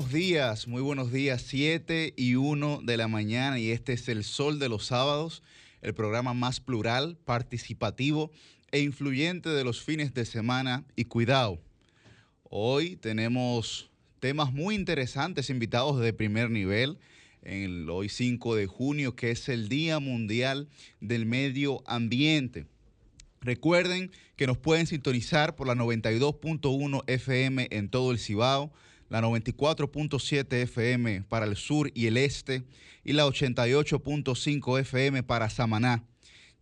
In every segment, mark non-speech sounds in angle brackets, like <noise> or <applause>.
Buenos días, muy buenos días, 7 y 1 de la mañana y este es el Sol de los Sábados, el programa más plural, participativo e influyente de los fines de semana y cuidado. Hoy tenemos temas muy interesantes, invitados de primer nivel, en el hoy 5 de junio, que es el Día Mundial del Medio Ambiente. Recuerden que nos pueden sintonizar por la 92.1 FM en todo el Cibao, la 94.7 FM para el sur y el este y la 88.5 FM para Samaná.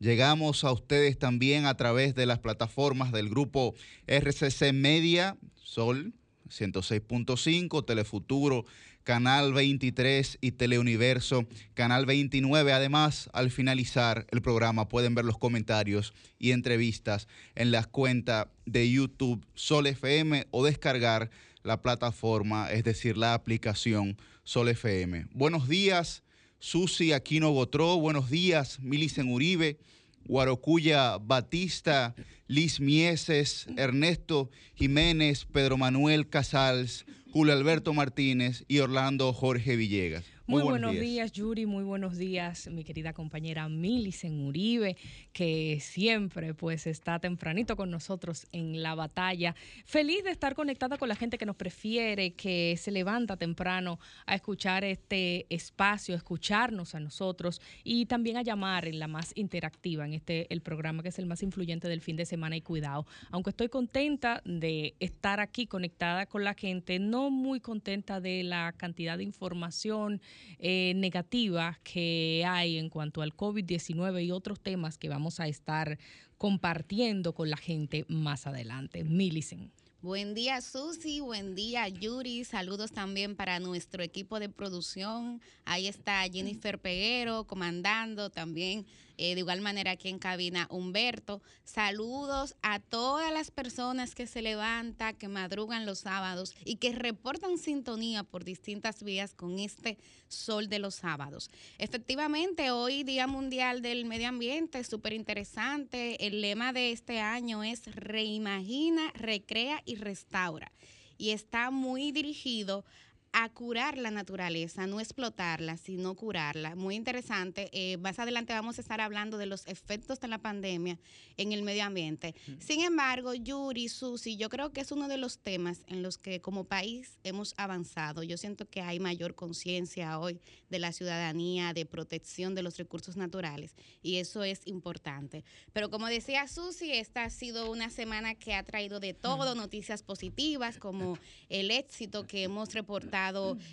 Llegamos a ustedes también a través de las plataformas del grupo RCC Media, Sol 106.5, Telefuturo, Canal 23 y Teleuniverso, Canal 29. Además, al finalizar el programa pueden ver los comentarios y entrevistas en la cuenta de YouTube Sol FM o descargar la plataforma, es decir, la aplicación Sol FM. Buenos días, Susi Aquino Gotró. Buenos días, Milicen Uribe, Guarocuya Batista, Liz Mieses, Ernesto Jiménez, Pedro Manuel Casals, Julio Alberto Martínez y Orlando Jorge Villegas. Muy, buenos, días. Yuri. Muy buenos días, mi querida compañera Milicen Uribe, que siempre pues está tempranito con nosotros en la batalla. Feliz de estar conectada con la gente que nos prefiere, que se levanta temprano a escuchar este espacio, a escucharnos a nosotros y también a llamar en la más interactiva, en este el programa que es el más influyente del fin de semana y cuidado. Aunque estoy contenta de estar aquí conectada con la gente, no muy contenta de la cantidad de información eh, negativas que hay en cuanto al COVID-19 y otros temas que vamos a estar compartiendo con la gente más adelante. Milicen. Buen día Susi, buen día Yuri, saludos también para nuestro equipo de producción. Ahí está Jennifer Peguero comandando también eh, de igual manera aquí en cabina Humberto. Saludos a todas las personas que se levantan, que madrugan los sábados y que reportan sintonía por distintas vías con este sol de los sábados. Efectivamente, hoy Día Mundial del Medio Ambiente, súper interesante. El lema de este año es reimagina, recrea y restaura. Y está muy dirigido a curar la naturaleza, no explotarla, sino curarla. Muy interesante. Eh, más adelante vamos a estar hablando de los efectos de la pandemia en el medio ambiente. Sin embargo, Yuri, Susi, yo creo que es uno de los temas en los que como país hemos avanzado. Yo siento que hay mayor conciencia hoy de la ciudadanía, de protección de los recursos naturales, y eso es importante. Pero como decía Susi, esta ha sido una semana que ha traído de todo, noticias positivas, como el éxito que hemos reportado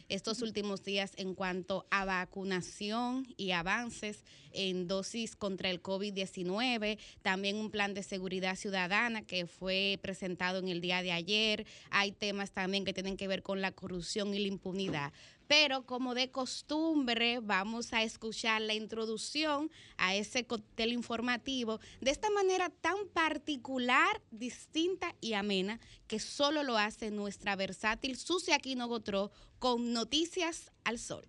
estos últimos días en cuanto a vacunación y avances en dosis contra el COVID-19, también un plan de seguridad ciudadana que fue presentado en el día de ayer. Hay temas también que tienen que ver con la corrupción y la impunidad pero como de costumbre vamos a escuchar la introducción a ese cóctel informativo de esta manera tan particular, distinta y amena que solo lo hace nuestra versátil Susi Aquino Gotró con Noticias al Sol.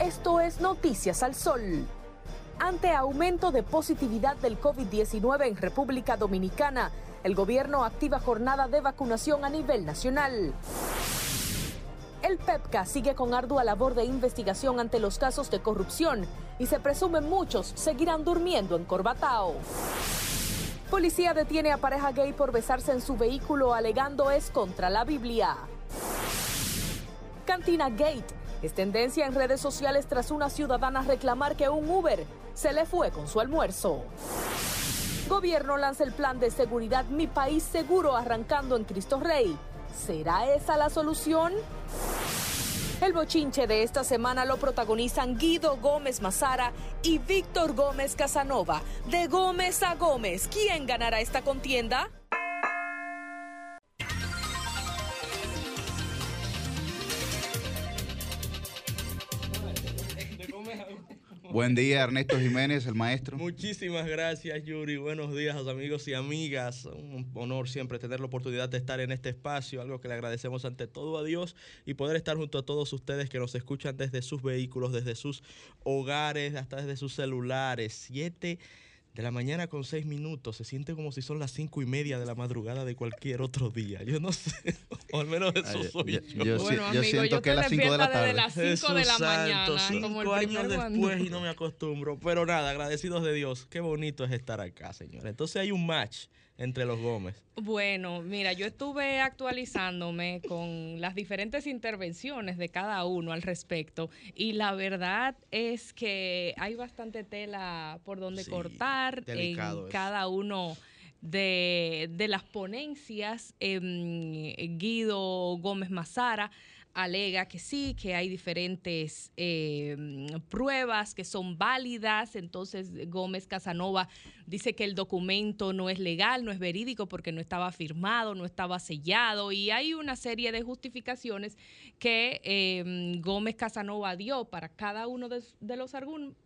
Esto es Noticias al Sol. Ante aumento de positividad del COVID-19 en República Dominicana, el gobierno activa jornada de vacunación a nivel nacional. El PEPCA sigue con ardua labor de investigación ante los casos de corrupción y se presume muchos seguirán durmiendo en Corbatao. Policía detiene a pareja gay por besarse en su vehículo alegando es contra la Biblia. Cantina Gate es tendencia en redes sociales tras una ciudadana reclamar que un Uber se le fue con su almuerzo. Gobierno lanza el plan de seguridad Mi País Seguro arrancando en Cristo Rey. ¿Será esa la solución? El bochinche de esta semana lo protagonizan Guido Gómez Mazara y Víctor Gómez Casanova. De Gómez a Gómez, ¿quién ganará esta contienda? Buen día, Ernesto Jiménez, el maestro. Muchísimas gracias, Yuri. Buenos días, amigos y amigas. Un honor siempre tener la oportunidad de estar en este espacio, algo que le agradecemos ante todo a Dios y poder estar junto a todos ustedes que nos escuchan desde sus vehículos, desde sus hogares, hasta desde sus celulares. Siete de la mañana con seis minutos, se siente como si son las cinco y media de la madrugada de cualquier otro día. Yo no sé, <laughs> o al menos eso Ay, soy yo- yo. yo- bueno, yo amigo, siento yo que es las cinco de la desde tarde. las 5 de la mañana. santo, como cinco el años después y no me acostumbro. Pero nada, agradecidos de Dios. Qué bonito es estar acá, señor. Entonces hay un match entre los Gómez. Bueno, mira, yo estuve actualizándome con las diferentes intervenciones de cada uno al respecto y la verdad es que hay bastante tela por donde Sí, cortar en cada uno de, de las ponencias. Em, Guido Gómez Mazara alega que sí, que hay diferentes em, pruebas que son válidas. Entonces Gómez Casanova dice que el documento no es legal, no es verídico porque no estaba firmado, no estaba sellado y hay una serie de justificaciones que em, Gómez Casanova dio para cada uno de, los,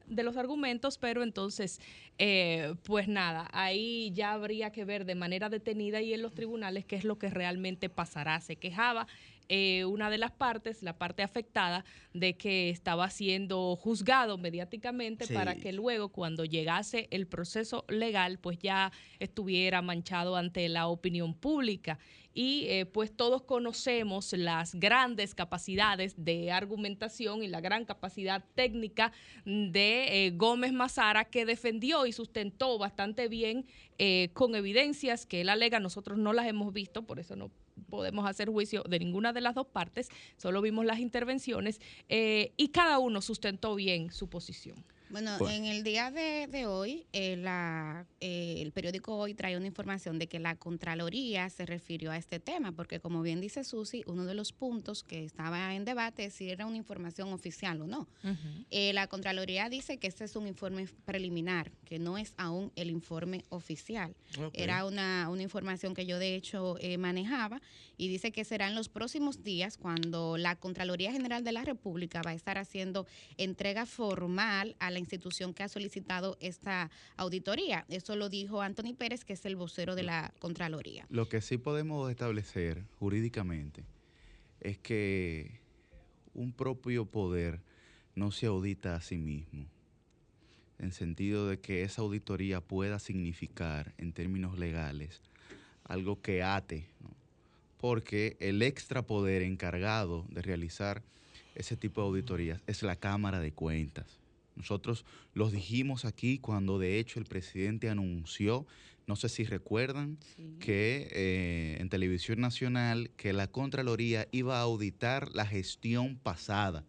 de los argumentos, pero entonces, eh, pues nada, ahí ya habría que ver de manera detenida y en los tribunales qué es lo que realmente pasará. Se quejaba eh, una de las partes, la parte afectada, de que estaba siendo juzgado mediáticamente Sí. para que luego, cuando llegase el proceso legal, pues ya estuviera manchado ante la opinión pública. Y eh, pues todos conocemos las grandes capacidades de argumentación y la gran capacidad técnica de eh, Gómez Mazara, que defendió y sustentó bastante bien eh, con evidencias que él alega. Nosotros no las hemos visto, por eso no podemos hacer juicio de ninguna de las dos partes, solo vimos las intervenciones eh, y cada uno sustentó bien su posición. Bueno, Bueno. en el día de, de hoy, eh, la, eh, el periódico hoy trae una información de que la Contraloría se refirió a este tema, porque como bien dice Susi, uno de los puntos que estaba en debate es si era una información oficial o no. Eh, la Contraloría dice que este es un informe preliminar, que no es aún el informe oficial. Era una, una información que yo de hecho eh, manejaba y dice que será en los próximos días cuando la Contraloría General de la República va a estar haciendo entrega formal a la institución que ha solicitado esta auditoría. Eso lo dijo Anthony Pérez, que es el vocero de la Contraloría. Lo que sí podemos establecer jurídicamente es que un propio poder no se audita a sí mismo, en sentido de que esa auditoría pueda significar, en términos legales, algo que ate, ¿no? porque el extra poder encargado de realizar ese tipo de auditorías es la Cámara de Cuentas. Nosotros los dijimos aquí cuando de hecho el presidente anunció, no sé si recuerdan, que eh, en televisión nacional que la Contraloría iba a auditar la gestión pasada.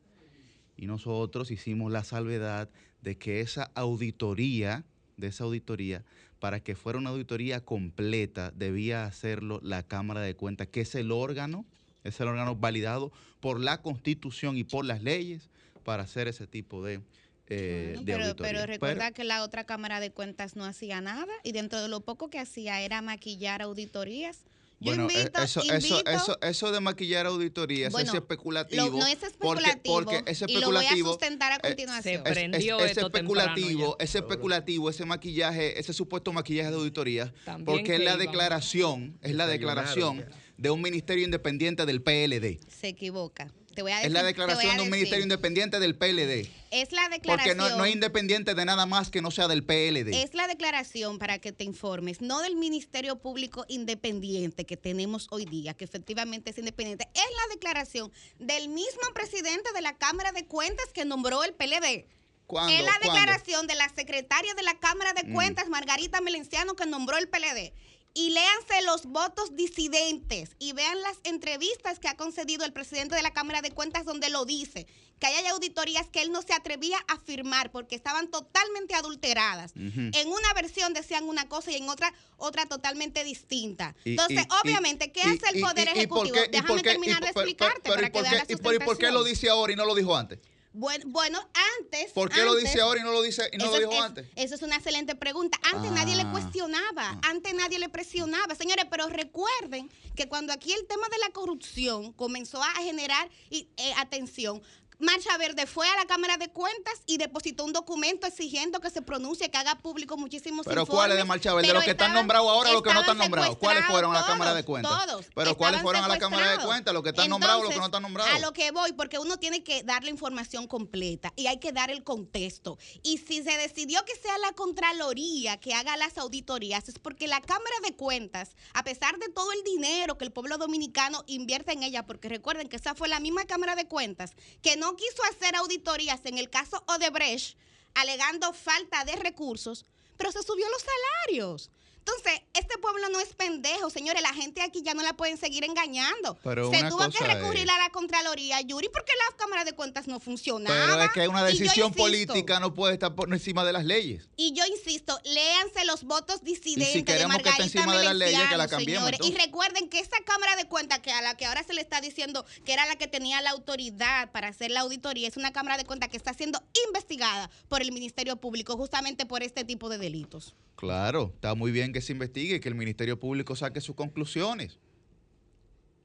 Y nosotros hicimos la salvedad de que esa auditoría, de esa auditoría, para que fuera una auditoría completa, debía hacerlo la Cámara de Cuentas, que es el órgano, es el órgano validado por la Constitución y por las leyes para hacer ese tipo de, eh, Bueno, de pero, auditoría. pero recuerda que la otra Cámara de Cuentas no hacía nada y dentro de lo poco que hacía era maquillar auditorías. Yo Bueno, eh, invito, eso, invito- eso, eso de maquillar auditorías Bueno, es especulativo. Lo- no es porque- especulativo Porque, es y lo voy a especulativo. sustentar a eh, continuación. se prendió es, especulativo, es especulativo ese maquillaje, ese supuesto maquillaje de auditoría, También porque es la declaración, es la declaración de un ministerio independiente del PLD. Se equivoca. Te voy a Es la declaración de un ministerio independiente del PLD. Es la Porque declaración. no, no es independiente de nada más que no sea del PLD. Es la declaración para que te informes, no del Ministerio Público Independiente que tenemos hoy día, que efectivamente es independiente, es la declaración del mismo presidente de la Cámara de Cuentas que nombró el PLD. ¿Cuándo? Es la ¿Cuándo? declaración de la secretaria de la Cámara de Mm. Cuentas, Margarita Melenciano, que nombró el PLD. Y léanse los votos disidentes y vean las entrevistas que ha concedido el presidente de la Cámara de Cuentas donde lo dice, que hay auditorías que él no se atrevía a firmar porque estaban totalmente adulteradas. En una versión decían una cosa y en otra otra totalmente distinta. Y- Entonces, y- obviamente, ¿qué y- hace el Poder Ejecutivo? qué- Déjame qué- terminar de pero- explicarte pero- para ¿y que veas la y por- qué lo dice ahora y no lo dijo antes? Bueno, bueno, antes. ¿Por qué lo dice ahora y no lo dice y no lo dijo es- antes? Eso es una excelente pregunta. Antes nadie le Ah. cuestionaba, antes nadie le presionaba. Señores, pero recuerden que cuando aquí el tema de la corrupción comenzó a generar y, eh, atención, Marcha Verde fue a la Cámara de Cuentas y depositó un documento exigiendo que se pronuncie, que haga público muchísimos Pero informes. ¿cuáles de Marcha Verde? pero ¿Los que están nombrados ahora o los que no están nombrados? ¿Cuáles fueron a la Cámara de Cuentas? Todos. Pero ¿cuáles fueron a la Cámara de. Cuentas? ¿Los que están nombrados o los que no están nombrados? A lo que voy, porque uno tiene que dar la información completa y hay que dar el contexto. Y si se decidió que sea la Contraloría que haga las auditorías, es porque la Cámara de Cuentas, a pesar de todo el dinero que el pueblo dominicano invierte en ella, porque recuerden que esa fue la misma Cámara de Cuentas que no quiso hacer auditorías en el caso Odebrecht, alegando falta de recursos, pero se subió los salarios. Entonces, este pueblo no es pendejo, señores. La gente aquí ya no la pueden seguir engañando. Pero se tuvo que recurrir es- a la Contraloría, Yuri, porque la Cámara de Cuentas no funcionaba. Pero es que una decisión política no puede estar por encima de las leyes. Y yo insisto, léanse los votos disidentes de queremos que Margarita encima de las leyes, que la señores. Y recuerden que esa Cámara de Cuentas, que a la que ahora se le está diciendo que era la que tenía la autoridad para hacer la auditoría, es una Cámara de Cuentas que está siendo investigada por el Ministerio Público justamente por este tipo de delitos. Claro, está muy bien que se investigue y que el Ministerio Público saque sus conclusiones.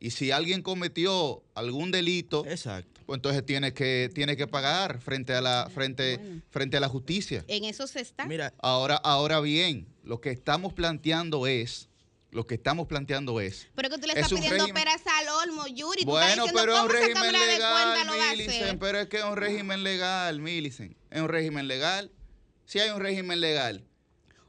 Y si alguien cometió algún delito, Exacto. pues entonces tiene que, tiene que pagar frente a la, frente, Bueno. frente a la justicia. En eso se está. Mira, Ahora, ahora bien, lo que estamos planteando es, lo que estamos planteando es, pero que tú le es estás pidiendo régimen- peras al olmo, Yuri. tú bueno, estás diciendo pero es un régimen legal, pero es que es un régimen legal, Millicent, es un régimen legal. Si hay un régimen legal,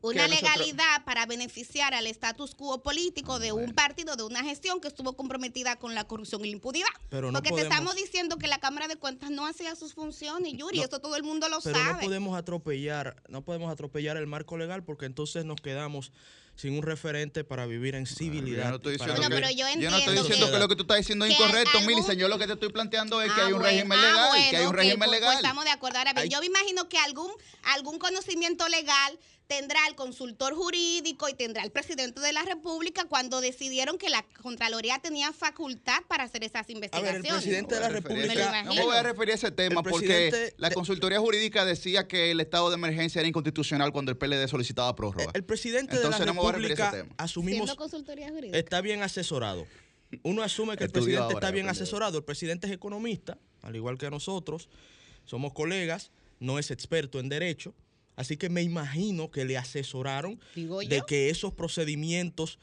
Una que nosotros- legalidad para beneficiar al status quo político de un partido, de una gestión que estuvo comprometida con la corrupción y la impunidad. Pero no Porque podemos- te estamos diciendo que la Cámara de Cuentas no hacía sus funciones, Yuri, No, eso todo el mundo lo pero no sabe. podemos atropellar, no podemos atropellar el marco legal porque entonces nos quedamos sin un referente para vivir en civilidad. Yo no estoy diciendo, Bueno, que, pero yo yo no estoy entiendo diciendo que- que, lo que tú estás diciendo es que incorrecto, algún-. Yo lo que te estoy planteando es que Ah, hay un bueno, régimen ah, legal, que hay bueno, un régimen pues- pues legal. estamos de acuerdo. Ahora bien, Hay- yo me imagino que algún, algún conocimiento legal tendrá el consultor jurídico y tendrá el presidente de la República cuando decidieron que la Contraloría tenía facultad para hacer esas A ver, investigaciones. el presidente de la República. No me voy a referir a ese tema el porque la consultoría jurídica decía que el estado de emergencia era inconstitucional cuando el PLD solicitaba prórroga. El presidente Entonces de la no me voy a referir a ese República tema. asumimos Siendo consultoría jurídica. está bien asesorado. Uno asume que el presidente ahora, está bien asesorado. El presidente es economista, al igual que nosotros. Somos colegas, no es experto en derecho. Así que me imagino que le asesoraron de que esos procedimientos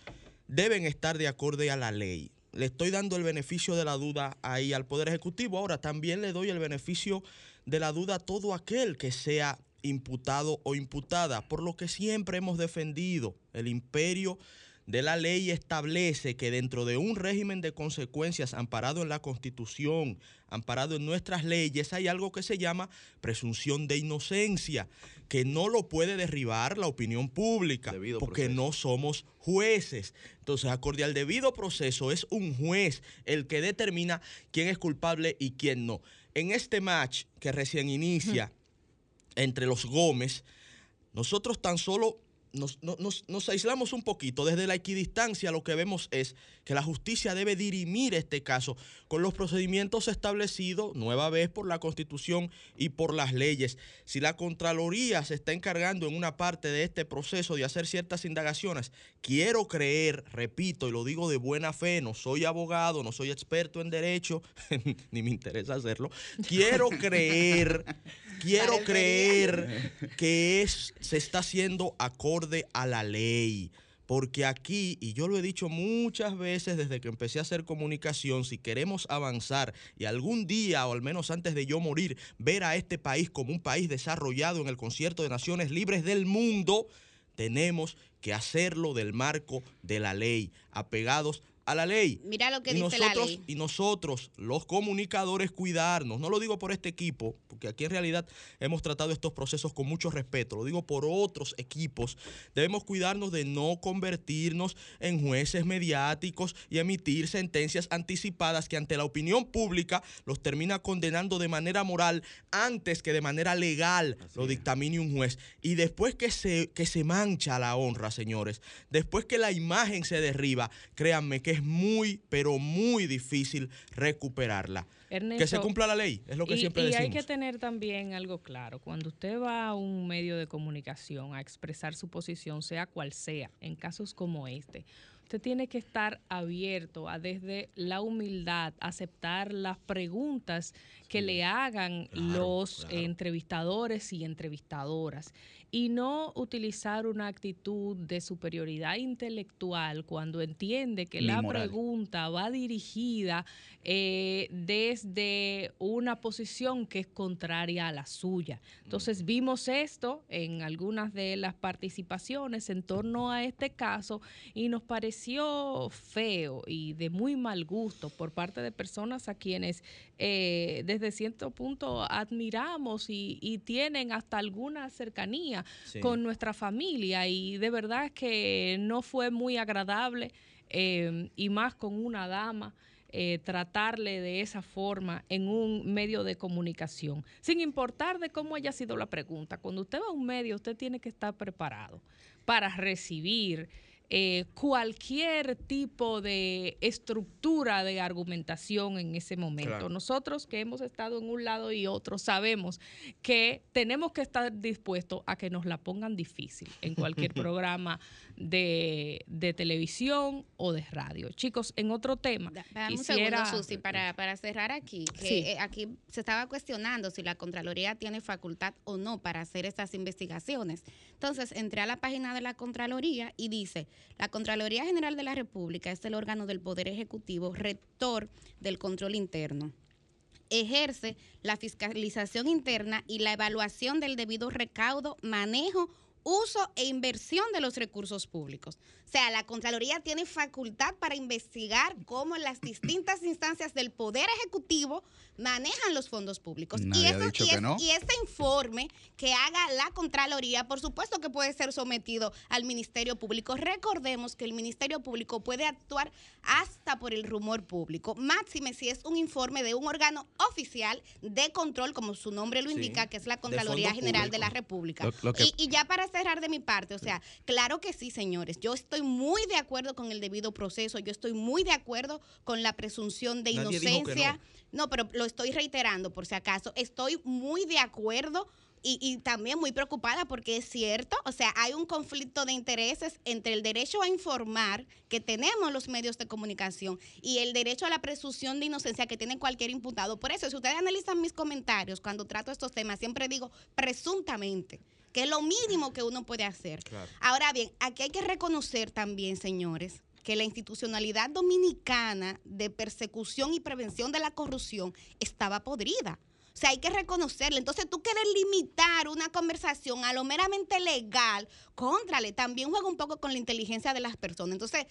deben estar de acorde a la ley. Le estoy dando el beneficio de la duda ahí al Poder Ejecutivo. Ahora también le doy el beneficio de la duda a todo aquel que sea imputado o imputada, por lo que siempre hemos defendido el imperio de la ley establece que dentro de un régimen de consecuencias amparado en la Constitución, amparado en nuestras leyes, hay algo que se llama presunción de inocencia, que no lo puede derribar la opinión pública, Debido porque proceso. no somos jueces. Entonces, acorde al debido proceso, es un juez el que determina quién es culpable y quién no. En este match que recién inicia entre los Gómez, nosotros tan solo nos, no- nos- nos aislamos un poquito. Desde la equidistancia lo que vemos es que la justicia debe dirimir este caso con los procedimientos establecidos, nueva vez, por la Constitución y por las leyes. Si la Contraloría se está encargando en una parte de este proceso de hacer ciertas indagaciones, quiero creer, repito, y lo digo de buena fe, no soy abogado, no soy experto en derecho, <laughs> ni me interesa hacerlo, quiero <laughs> creer, quiero creer que es, se está haciendo acorde a la ley. Porque aquí, y yo lo he dicho muchas veces desde que empecé a hacer comunicación, si queremos avanzar y algún día, o al menos antes de yo morir, ver a este país como un país desarrollado en el concierto de naciones libres del mundo, tenemos que hacerlo del marco de la ley, apegados a la ley. Mira lo que y dice la nosotros, ley. Y nosotros, los comunicadores, cuidarnos. No lo digo por este equipo, porque aquí en realidad hemos tratado estos procesos con mucho respeto. Lo digo por otros equipos. Debemos cuidarnos de no convertirnos en jueces mediáticos y emitir sentencias anticipadas que ante la opinión pública los termina condenando de manera moral antes que de manera legal lo dictamine un juez. Y después que se, que se mancha la honra, señores, después que la imagen se derriba, créanme que es muy, pero muy difícil recuperarla. que se cumpla la ley, es lo que y, siempre y decimos. hay que tener también algo claro. Cuando usted va a un medio de comunicación a expresar su posición, sea cual sea, en casos como este, usted usted tiene que estar abierto a desde la humildad aceptar las preguntas que le hagan los entrevistadores y entrevistadoras y no utilizar una actitud de superioridad intelectual cuando entiende que la pregunta va dirigida eh, desde una posición que es contraria a la suya. Entonces vimos esto en algunas de las participaciones en torno a este caso y nos pareció feo y de muy mal gusto por parte de personas a quienes eh, desde cierto punto admiramos y, y tienen hasta alguna cercanía con nuestra familia y de verdad que no fue muy agradable eh, y más con una dama. Eh, tratarle de esa forma en un medio de comunicación, sin importar de cómo haya sido la pregunta. Cuando usted va a un medio, usted tiene que estar preparado para recibir eh, cualquier tipo de estructura de argumentación en ese momento. Nosotros que hemos estado en un lado y otro sabemos que tenemos que estar dispuestos a que nos la pongan difícil en cualquier <laughs> programa de, televisión o de radio. Chicos, en otro tema. Dame un segundo, Susi, para, para cerrar aquí. Que, eh, aquí se estaba cuestionando si la Contraloría tiene facultad o no para hacer estas investigaciones. Entonces, entré a la página de la Contraloría y dice, la Contraloría General de la República es el órgano del Poder Ejecutivo, rector del control interno ejerce la fiscalización interna y la evaluación del debido recaudo, manejo, uso e inversión de los recursos públicos. O sea, la Contraloría tiene facultad para investigar cómo las distintas instancias del Poder Ejecutivo manejan los fondos públicos. y, y, este informe que haga la Contraloría, por supuesto que puede ser sometido al Ministerio Público. Recordemos que el Ministerio Público puede actuar hasta por el rumor público. Máxime si es un informe de un órgano oficial de control, como su nombre lo indica, que es la Contraloría General de la República. y, ya para cerrar de mi parte, o sea, claro que sí, señores, yo estoy muy de acuerdo con el debido proceso, yo estoy muy de acuerdo con la presunción de inocencia. No, pero lo estoy reiterando por si acaso. Estoy muy de acuerdo y, también muy preocupada porque es cierto, o sea, hay un conflicto de intereses entre el derecho a informar que tenemos los medios de comunicación y el derecho a la presunción de inocencia que tiene cualquier imputado. Por eso, si ustedes analizan mis comentarios cuando trato estos temas, siempre digo presuntamente que es lo mínimo que uno puede hacer. Ahora bien, aquí hay que reconocer también, señores, que la institucionalidad dominicana de persecución y prevención de la corrupción estaba podrida. O sea, hay que reconocerle. Entonces, tú quieres limitar una conversación a lo meramente legal, contrale, también juega un poco con la inteligencia de las personas. Entonces,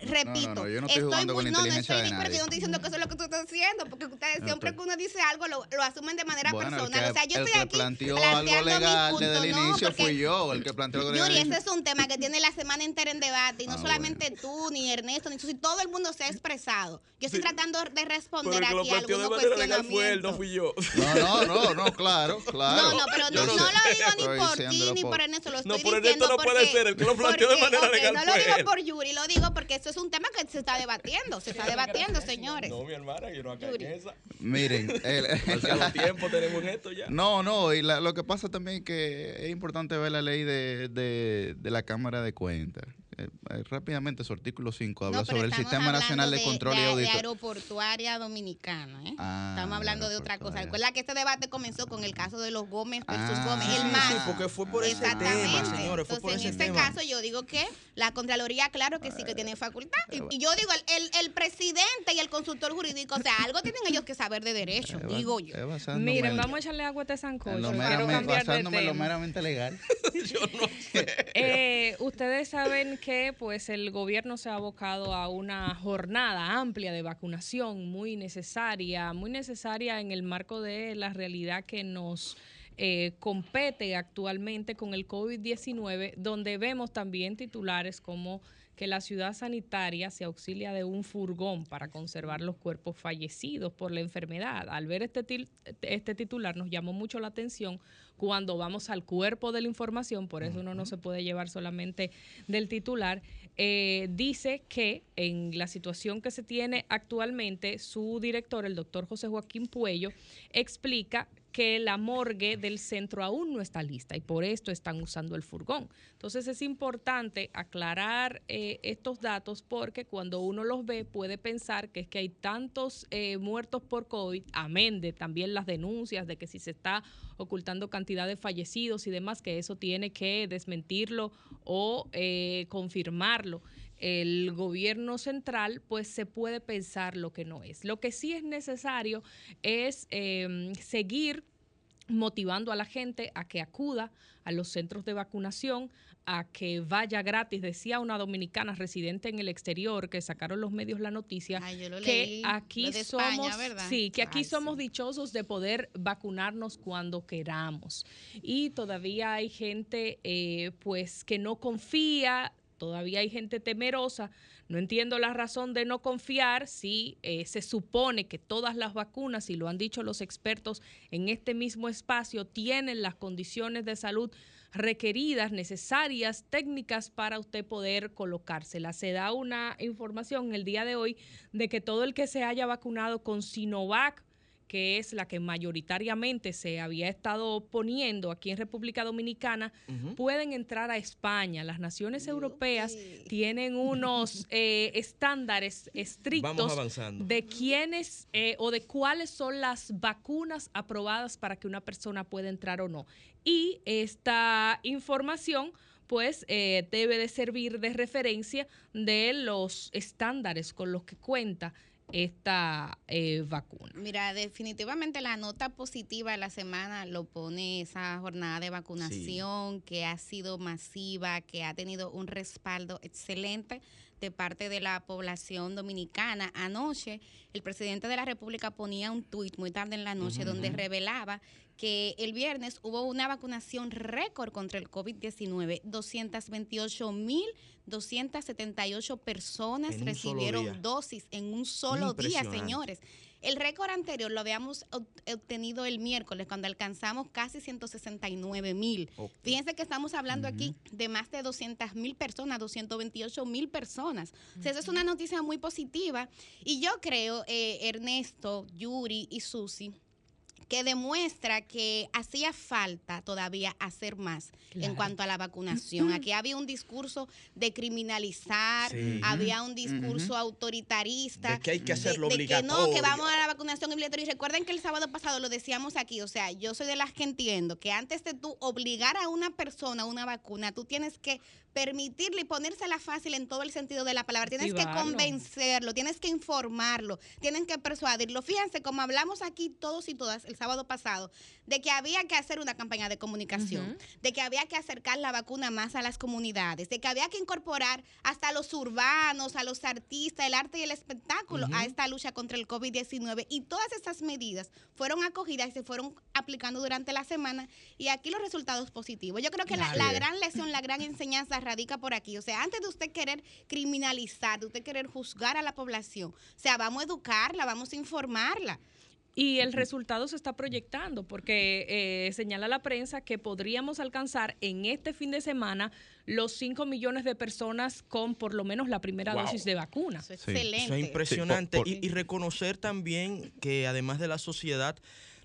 repito, no, yo no estoy, jugando con la inteligencia de nadie. yo no estoy diciendo que eso es lo que tú estás haciendo, porque ustedes siempre que uno dice algo lo, lo asumen de manera personal. o sea, yo estoy aquí planteó algo legal desde el inicio fui yo, el que planteó algo Yuri, ese es un tema que tiene la semana entera en debate, y no ah, solamente tú, ni Ernesto, ni tú, si todo el mundo se ha expresado. Yo estoy tratando de responder aquí a algunos cuestionamientos. Fue él, no fui yo. No, no, no, claro, claro. No, no, pero no, no, lo digo ni por ti ni por Ernesto, lo estoy no, no puede ser, el que lo planteó de manera legal. No lo digo por Yuri, lo digo porque eso es un tema que se está debatiendo, se está debatiendo, señores. No, mi hermana, yo no acá esa. Miren, <laughs> el, tiempo tenemos esto ya. No, no, y lo que pasa también es que es importante ver la ley de, de, de la Cámara de Cuentas. Eh, eh, rápidamente su artículo 5 habla sobre el Sistema Nacional de, Control y Auditoría. De aeroportuaria dominicana. ¿eh? Ah, estamos hablando de otra cosa. Recuerda que este debate comenzó con el caso de los Gómez versus ah, Gómez, el más. Sí, porque fue por ese tema, señores. Fue Entonces, en este caso, yo digo que la Contraloría, claro que sí que tiene facultad. Y, yo digo, el, el, presidente y el consultor jurídico, o sea, algo tienen ellos que saber de derecho, digo yo. Miren, vamos a echarle agua a este sancocho. Lo basándome en lo meramente legal. <laughs> <laughs> yo no sé. ustedes saben que pues el gobierno se ha abocado a una jornada amplia de vacunación muy necesaria, muy necesaria en el marco de la realidad que nos eh, compete actualmente con el COVID-19, donde vemos también titulares como que la ciudad sanitaria se auxilia de un furgón para conservar los cuerpos fallecidos por la enfermedad. Al ver este, este titular nos llamó mucho la atención cuando vamos al cuerpo de la información, por eso uno no se puede llevar solamente del titular, eh, dice que en la situación que se tiene actualmente, su director, el doctor José Joaquín Puello, explica que la morgue del centro aún no está lista y por esto están usando el furgón. Entonces es importante aclarar eh, estos datos porque cuando uno los ve puede pensar que es que hay tantos eh, muertos por COVID, amén de también las denuncias de que si se está ocultando cantidad de fallecidos y demás, que eso tiene que desmentirlo o eh, confirmarlo el gobierno central, pues se puede pensar lo que no es. Lo que sí es necesario es em, seguir motivando a la gente a que acuda a los centros de vacunación, a que vaya gratis. Decía una dominicana residente en el exterior que sacaron los medios la noticia que aquí somos, sí, que aquí somos dichosos de poder vacunarnos cuando queramos. Y todavía hay gente, eh, pues, que no confía todavía hay gente temerosa. No entiendo la razón de no confiar si eh, se supone que todas las vacunas, y lo han dicho los expertos en este mismo espacio, tienen las condiciones de salud requeridas, necesarias, técnicas para usted poder colocársela. Se da una información el día de hoy de que todo el que se haya vacunado con Sinovac, que es la que mayoritariamente se había estado poniendo aquí en República Dominicana, pueden entrar a España. Las naciones europeas tienen unos <laughs> eh, estándares estrictos de quiénes eh, o de cuáles son las vacunas aprobadas para que una persona pueda entrar o no. Y esta información pues eh, debe de servir de referencia de los estándares con los que cuenta esta eh, vacuna. Mira, definitivamente la nota positiva de la semana lo pone esa jornada de vacunación que ha sido masiva, que ha tenido un respaldo excelente de parte de la población dominicana. Anoche el presidente de la República ponía un tuit muy tarde en la noche donde revelaba que el viernes hubo una vacunación récord contra el COVID-19. 228.278 personas recibieron dosis en un solo día, señores. El récord anterior lo habíamos obtenido el miércoles cuando alcanzamos casi 169 mil. Fíjense que estamos hablando aquí de más de 200 mil personas, 228 mil personas. esa es una noticia muy positiva. Y yo creo, eh, Ernesto, Yuri y Susi, que demuestra que hacía falta todavía hacer más en cuanto a la vacunación. Aquí había un discurso de criminalizar, había un discurso autoritarista. De que hay que hacerlo de, que no, que vamos a la vacunación obligatoria. Y recuerden que el sábado pasado lo decíamos aquí, o sea, yo soy de las que entiendo que antes de tú obligar a una persona a una vacuna, tú tienes que permitirle y ponérsela fácil en todo el sentido de la palabra. Tienes que convencerlo, tienes que informarlo, tienes que persuadirlo. Fíjense, como hablamos aquí todos y todas el sábado pasado, de que había que hacer una campaña de comunicación, de que había que acercar la vacuna más a las comunidades, de que había que incorporar hasta a los urbanos, a los artistas, el arte y el espectáculo a esta lucha contra el COVID-19. Y todas estas medidas fueron acogidas y se fueron aplicando durante la semana y aquí los resultados positivos. Yo creo que la, la gran lección, la gran enseñanza radica por aquí. O sea, antes de usted querer criminalizar, de usted querer juzgar a la población, o sea, vamos a educarla, vamos a informarla. Y el resultado se está proyectando porque eh, señala la prensa que podríamos alcanzar en este fin de semana los 5 millones de personas con por lo menos la primera dosis de vacuna. Eso es excelente. Eso es impresionante. y, reconocer también que además de la sociedad,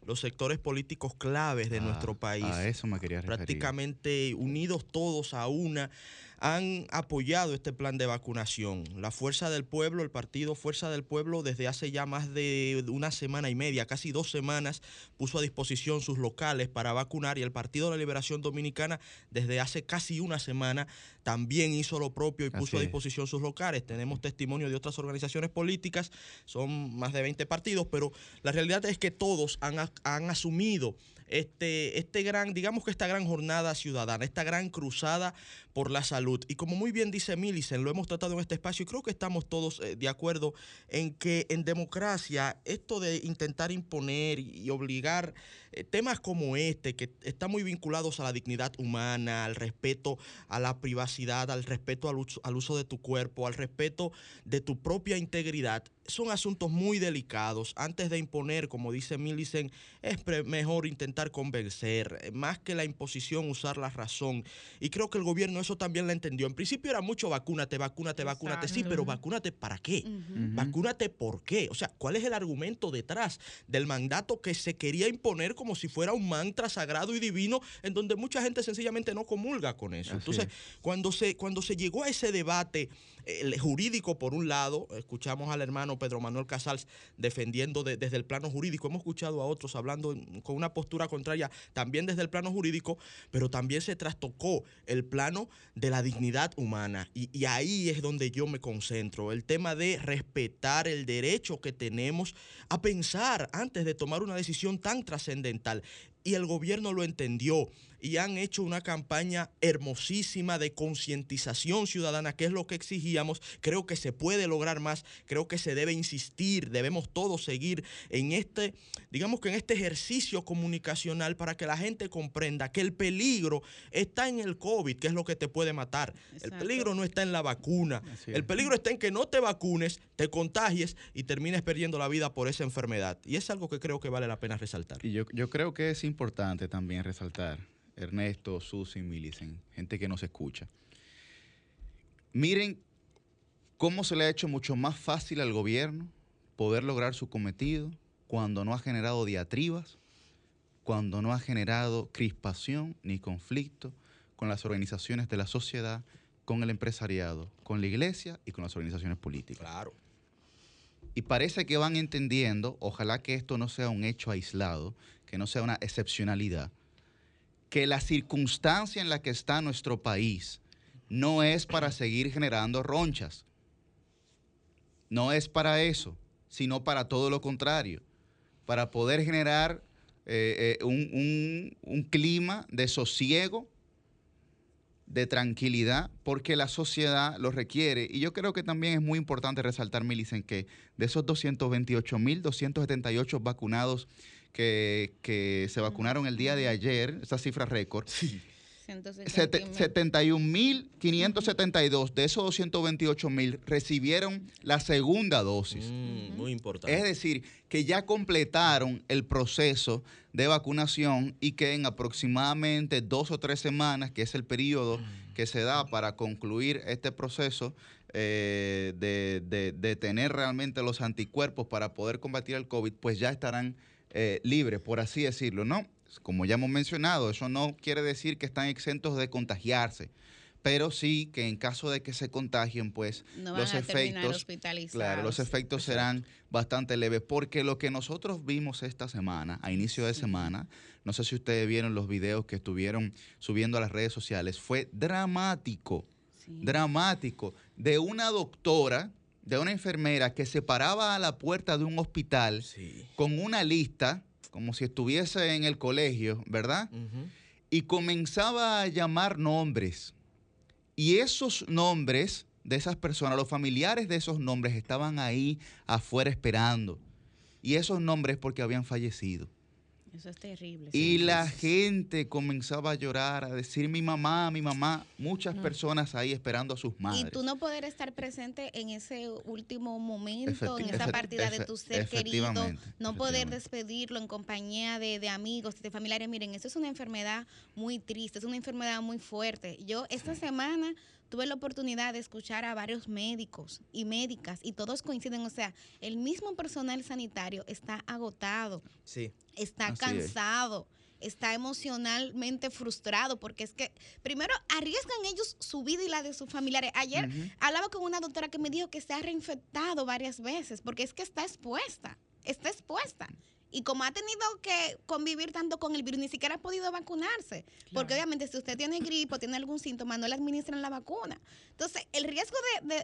los sectores políticos claves de ah, nuestro país, a eso me quería prácticamente unidos todos a una han apoyado este plan de vacunación. La Fuerza del Pueblo, el partido Fuerza del Pueblo, desde hace ya más de una semana y media, casi dos semanas, puso a disposición sus locales para vacunar y el Partido de la Liberación Dominicana, desde hace casi una semana, también hizo lo propio y puso a disposición sus locales. Tenemos testimonio de otras organizaciones políticas, son más de 20 partidos, pero la realidad es que todos han, han asumido este, este gran, digamos que esta gran jornada ciudadana, esta gran cruzada por la salud. Y como muy bien dice Millicent, lo hemos tratado en este espacio y creo que estamos todos eh, de acuerdo en que en democracia esto de intentar imponer y obligar eh, temas como este, que están muy vinculados a la dignidad humana, al respeto a la privacidad, al respeto al uso, al uso de tu cuerpo, al respeto de tu propia integridad, son asuntos muy delicados. Antes de imponer, como dice Millicent, es mejor intentar convencer, eh, más que la imposición, usar la razón. Y creo que el gobierno eso también lo entendió. En principio era mucho vacúnate, vacúnate, vacúnate. Sí, pero vacúnate para qué? Vacúnate por qué? O sea, ¿cuál es el argumento detrás del mandato que se quería imponer como si fuera un mantra sagrado y divino en donde mucha gente sencillamente no comulga con eso? Entonces, cuando se, cuando se llegó a ese debate el jurídico por un lado, escuchamos al hermano Pedro Manuel Casals defendiendo desde el plano jurídico, hemos escuchado a otros hablando con una postura contraria también desde el plano jurídico, pero también se trastocó el plano de la dignidad humana. Y, ahí es donde yo me concentro, el tema de respetar el derecho que tenemos a pensar antes de tomar una decisión tan trascendental. Y el gobierno lo entendió y han hecho una campaña hermosísima de concientización ciudadana, que es lo que exigíamos. Creo que se puede lograr más, creo que se debe insistir, debemos todos seguir en este, digamos que en este ejercicio comunicacional para que la gente comprenda que el peligro está en el COVID, que es lo que te puede matar. El peligro no está en la vacuna. El peligro está en que no te vacunes, te contagies y termines perdiendo la vida por esa enfermedad. Y es algo que creo que vale la pena resaltar. Y yo, yo creo que es importante también resaltar Ernesto, Susi, Millicent, gente que nos escucha. Miren cómo se le ha hecho mucho más fácil al gobierno poder lograr su cometido cuando no ha generado diatribas, cuando no ha generado crispación ni conflicto con las organizaciones de la sociedad, con el empresariado, con la iglesia y con las organizaciones políticas. Claro. Y parece que van entendiendo, ojalá que esto no sea un hecho aislado, que no sea una excepcionalidad, que la circunstancia en la que está nuestro país no es para seguir generando ronchas. No es para eso, sino para todo lo contrario, para poder generar eh, eh, un, un clima de sosiego, de tranquilidad, porque la sociedad lo requiere. Y yo creo que también es muy importante resaltar, Milicen, que de esos 228.278 vacunados que, se vacunaron el día de ayer, esa cifra récord. 71.572 de esos 228.000 recibieron la segunda dosis. Mm, muy importante. Es decir, que ya completaron el proceso de vacunación y que en aproximadamente dos o tres semanas, que es el periodo mm. que se da para concluir este proceso eh, de, de tener realmente los anticuerpos para poder combatir el COVID, pues ya estarán eh, libres, por así decirlo, ¿no? Como ya hemos mencionado, eso no quiere decir que están exentos de contagiarse, pero sí que en caso de que se contagien, pues los efectos, claro, los efectos serán bastante leves, porque lo que nosotros vimos esta semana, a inicio de semana, no sé si ustedes vieron los videos que estuvieron subiendo a las redes sociales, fue dramático, dramático, de una doctora de una enfermera que se paraba a la puerta de un hospital con una lista, como si estuviese en el colegio, ¿verdad? Y comenzaba a llamar nombres. Y esos nombres de esas personas, los familiares de esos nombres estaban ahí afuera esperando. Y esos nombres porque habían fallecido. Eso es terrible. Y la gente comenzaba a llorar, a decir mi mamá, mi mamá, muchas personas ahí esperando a sus madres. Y tú no poder estar presente en ese último momento, en esa partida de tu ser querido, no poder despedirlo en compañía de, de, amigos, de familiares. Miren, eso es una enfermedad muy triste, es una enfermedad muy fuerte. Yo esta semana tuve la oportunidad de escuchar a varios médicos y médicas y todos coinciden, o sea, el mismo personal sanitario está agotado, sí. está cansado. está emocionalmente frustrado porque es que primero arriesgan ellos su vida y la de sus familiares. Ayer hablaba con una doctora que me dijo que se ha reinfectado varias veces porque es que está expuesta, está expuesta. Y como ha tenido que convivir tanto con el virus, ni siquiera ha podido vacunarse. Porque obviamente si usted tiene gripe o tiene algún síntoma, no le administran la vacuna. Entonces, el riesgo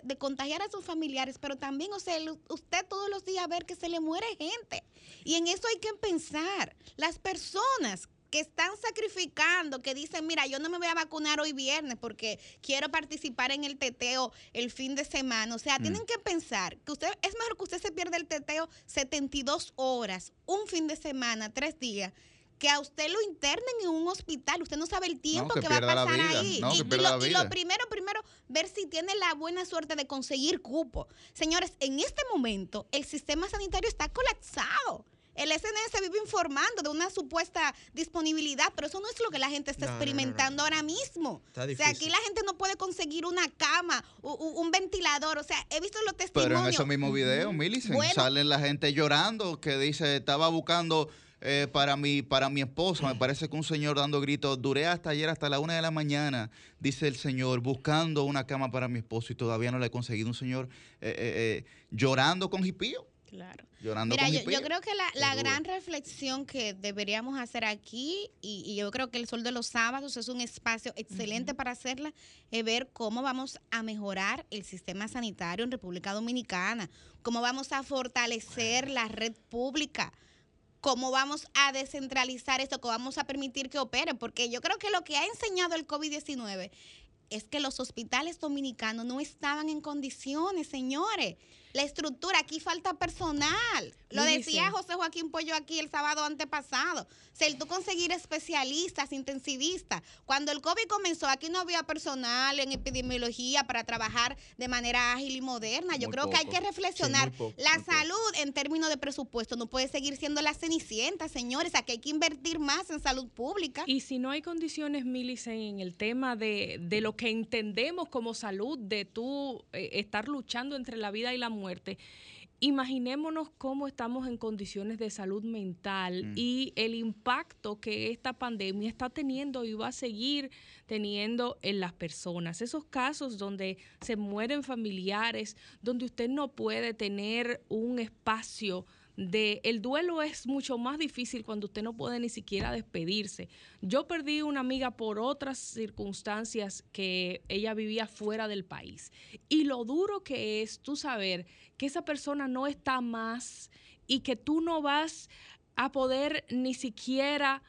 de, contagiar a sus familiares, pero también, o sea, usted todos los días ver que se le muere gente. Y en eso hay que pensar. Las personas que están sacrificando, que dicen, mira, yo no me voy a vacunar hoy viernes porque quiero participar en el teteo el fin de semana. O sea, tienen mm. que pensar que usted es mejor que usted se pierda el teteo 72 horas, un fin de semana, tres días, que a usted lo internen en un hospital. Usted no sabe el tiempo que que, va a pasar ahí. no, y, lo, y lo primero, primero, ver si tiene la buena suerte de conseguir cupo. Señores, en este momento el sistema sanitario está colapsado. El SNS vive informando de una supuesta disponibilidad, pero eso no es lo que la gente está No, no, no, experimentando no. ahora mismo. Está O sea, aquí difícil. la gente no puede conseguir una cama, un ventilador. O sea, he visto los testimonios. Pero en esos mismos videos, Millicent, Bueno. sale la gente llorando que dice, estaba buscando eh, para, mi, para mi esposa, me parece que un señor dando gritos, duré hasta ayer, hasta la una de la mañana, dice el señor, buscando una cama para mi esposo y todavía no le he conseguido. Un señor eh, eh, eh, llorando con jipío, Claro. llorando Mira, con yo, creo que la, la gran reflexión que deberíamos hacer aquí, y, y yo creo que el Sol de los Sábados es un espacio excelente para hacerla, es ver cómo vamos a mejorar el sistema sanitario en República Dominicana, cómo vamos a fortalecer la red pública, cómo vamos a descentralizar esto, cómo vamos a permitir que opere, porque yo creo que lo que ha enseñado el COVID-19 es que los hospitales dominicanos no estaban en condiciones, señores. La estructura, aquí falta personal. Lo decía. José Joaquín Pollo aquí el sábado antepasado. O sea, el tú conseguir especialistas, intensivistas. Cuando el COVID comenzó, aquí no había personal en epidemiología para trabajar de manera ágil y moderna. Yo Muy creo que hay que reflexionar. poco, la poco. salud en términos de presupuesto no puede seguir siendo la cenicienta, señores. Aquí hay que invertir más en salud pública. Y si no hay condiciones, Milicen, en el tema de, de lo que entendemos como salud, de tú eh, estar luchando entre la vida y la muerte, imaginémonos cómo estamos en condiciones de salud mental Mm. y el impacto que esta pandemia está teniendo y va a seguir teniendo en las personas. Esos casos donde se mueren familiares, donde usted no puede tener un espacio de el duelo es mucho más difícil cuando usted no puede ni siquiera despedirse. Yo perdí una amiga por otras circunstancias que ella vivía fuera del país. Y lo duro que es tú saber que esa persona no está más y que tú no vas a poder ni siquiera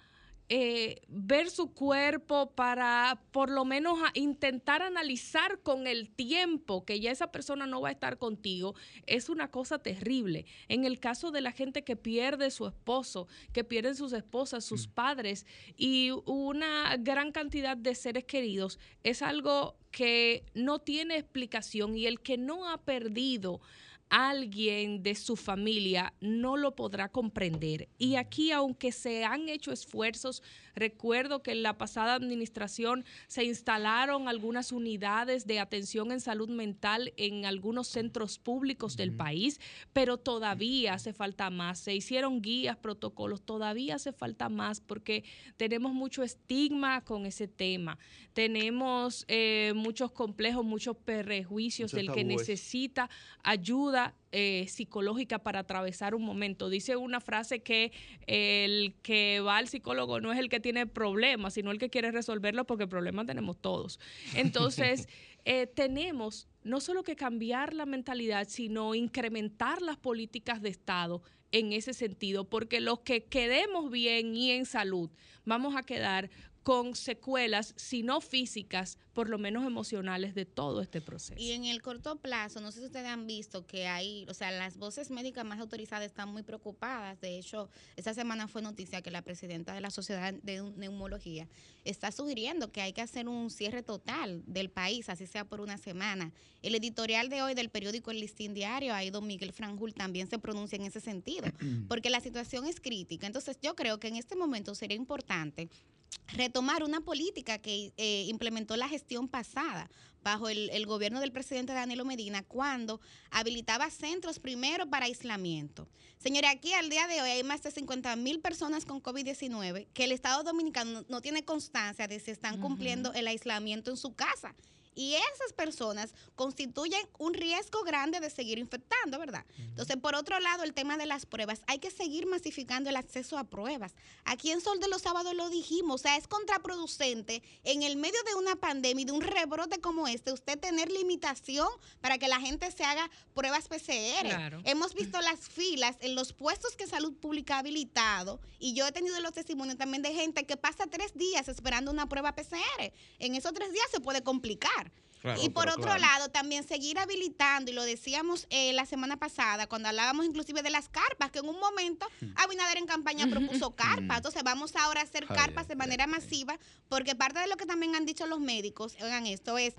eh, ver su cuerpo para por lo menos intentar analizar con el tiempo que ya esa persona no va a estar contigo, es una cosa terrible. En el caso de la gente que pierde su esposo, que pierden sus esposas, sus padres y una gran cantidad de seres queridos, es algo que no tiene explicación y el que no ha perdido alguien de su familia no lo podrá comprender. Y aquí, aunque se han hecho esfuerzos, recuerdo que en la pasada administración se instalaron algunas unidades de atención en salud mental en algunos centros públicos del país, pero todavía hace falta más. Se hicieron guías, protocolos, todavía hace falta más porque tenemos mucho estigma con ese tema. Tenemos eh, muchos complejos, muchos prejuicios Muchos del que necesita ayuda eh, psicológica para atravesar un momento. Dice una frase que el que va al psicólogo no es el que tiene problemas, sino el que quiere resolverlo porque problemas tenemos todos. <laughs> Entonces, eh, tenemos no solo que cambiar la mentalidad, sino incrementar las políticas de Estado en ese sentido, porque los que quedemos bien y en salud, vamos a quedar con secuelas, si no físicas, por lo menos emocionales de todo este proceso. Y en el corto plazo, no sé si ustedes han visto que hay, o sea, las voces médicas más autorizadas están muy preocupadas. De hecho, esta semana fue noticia que la presidenta de la Sociedad de Neumología está sugiriendo que hay que hacer un cierre total del país, así sea por una semana. El editorial de hoy del periódico El Listín Diario, ahí don Miguel Franjul también se pronuncia en ese sentido, <clears throat> porque la situación es crítica. Entonces, yo creo que en este momento sería importante retomar una política que eh, implementó la gestión pasada bajo el, el, gobierno del presidente Danilo Medina cuando habilitaba centros primero para aislamiento. Señores, aquí al día de hoy hay más de 50 mil personas con COVID-19 que el Estado Dominicano no, tiene constancia de si están cumpliendo uh -huh. el aislamiento en su casa. Y esas personas constituyen un riesgo grande de seguir infectando, ¿verdad? Uh -huh. Entonces, por otro lado, el tema de las pruebas, hay que seguir masificando el acceso a pruebas. Aquí en Sol de los Sábados lo dijimos, o sea, es contraproducente en el medio de una pandemia y de un rebrote como este, usted tener limitación para que la gente se haga pruebas PCR. Claro. Hemos <laughs> visto las filas en los puestos que Salud Pública ha habilitado y yo he tenido los testimonios también de gente que pasa tres días esperando una prueba PCR. En esos tres días se puede complicar. Y por otro lado, también seguir habilitando, y lo decíamos eh, la semana pasada, cuando hablábamos inclusive de las carpas, que en un momento hmm. Abinader en campaña propuso <laughs> carpas. Entonces vamos ahora a hacer carpas de manera masiva, porque parte de lo que también han dicho los médicos, oigan esto, es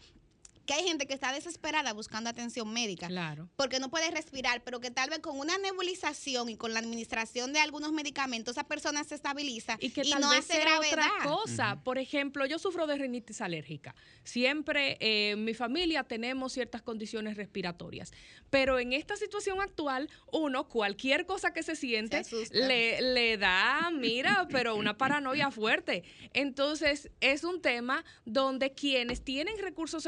que hay gente que está desesperada buscando atención médica. Claro. Porque no puede respirar, pero que tal vez con una nebulización y con la administración de algunos medicamentos, esa persona se estabiliza y, que no hace gravedad. otra cosa. Por ejemplo, yo sufro de rinitis alérgica. Siempre eh, en mi familia tenemos ciertas condiciones respiratorias. Pero en esta situación actual, uno, cualquier cosa que se siente, le, le da, mira, pero una paranoia fuerte. Entonces, es un tema donde quienes tienen recursos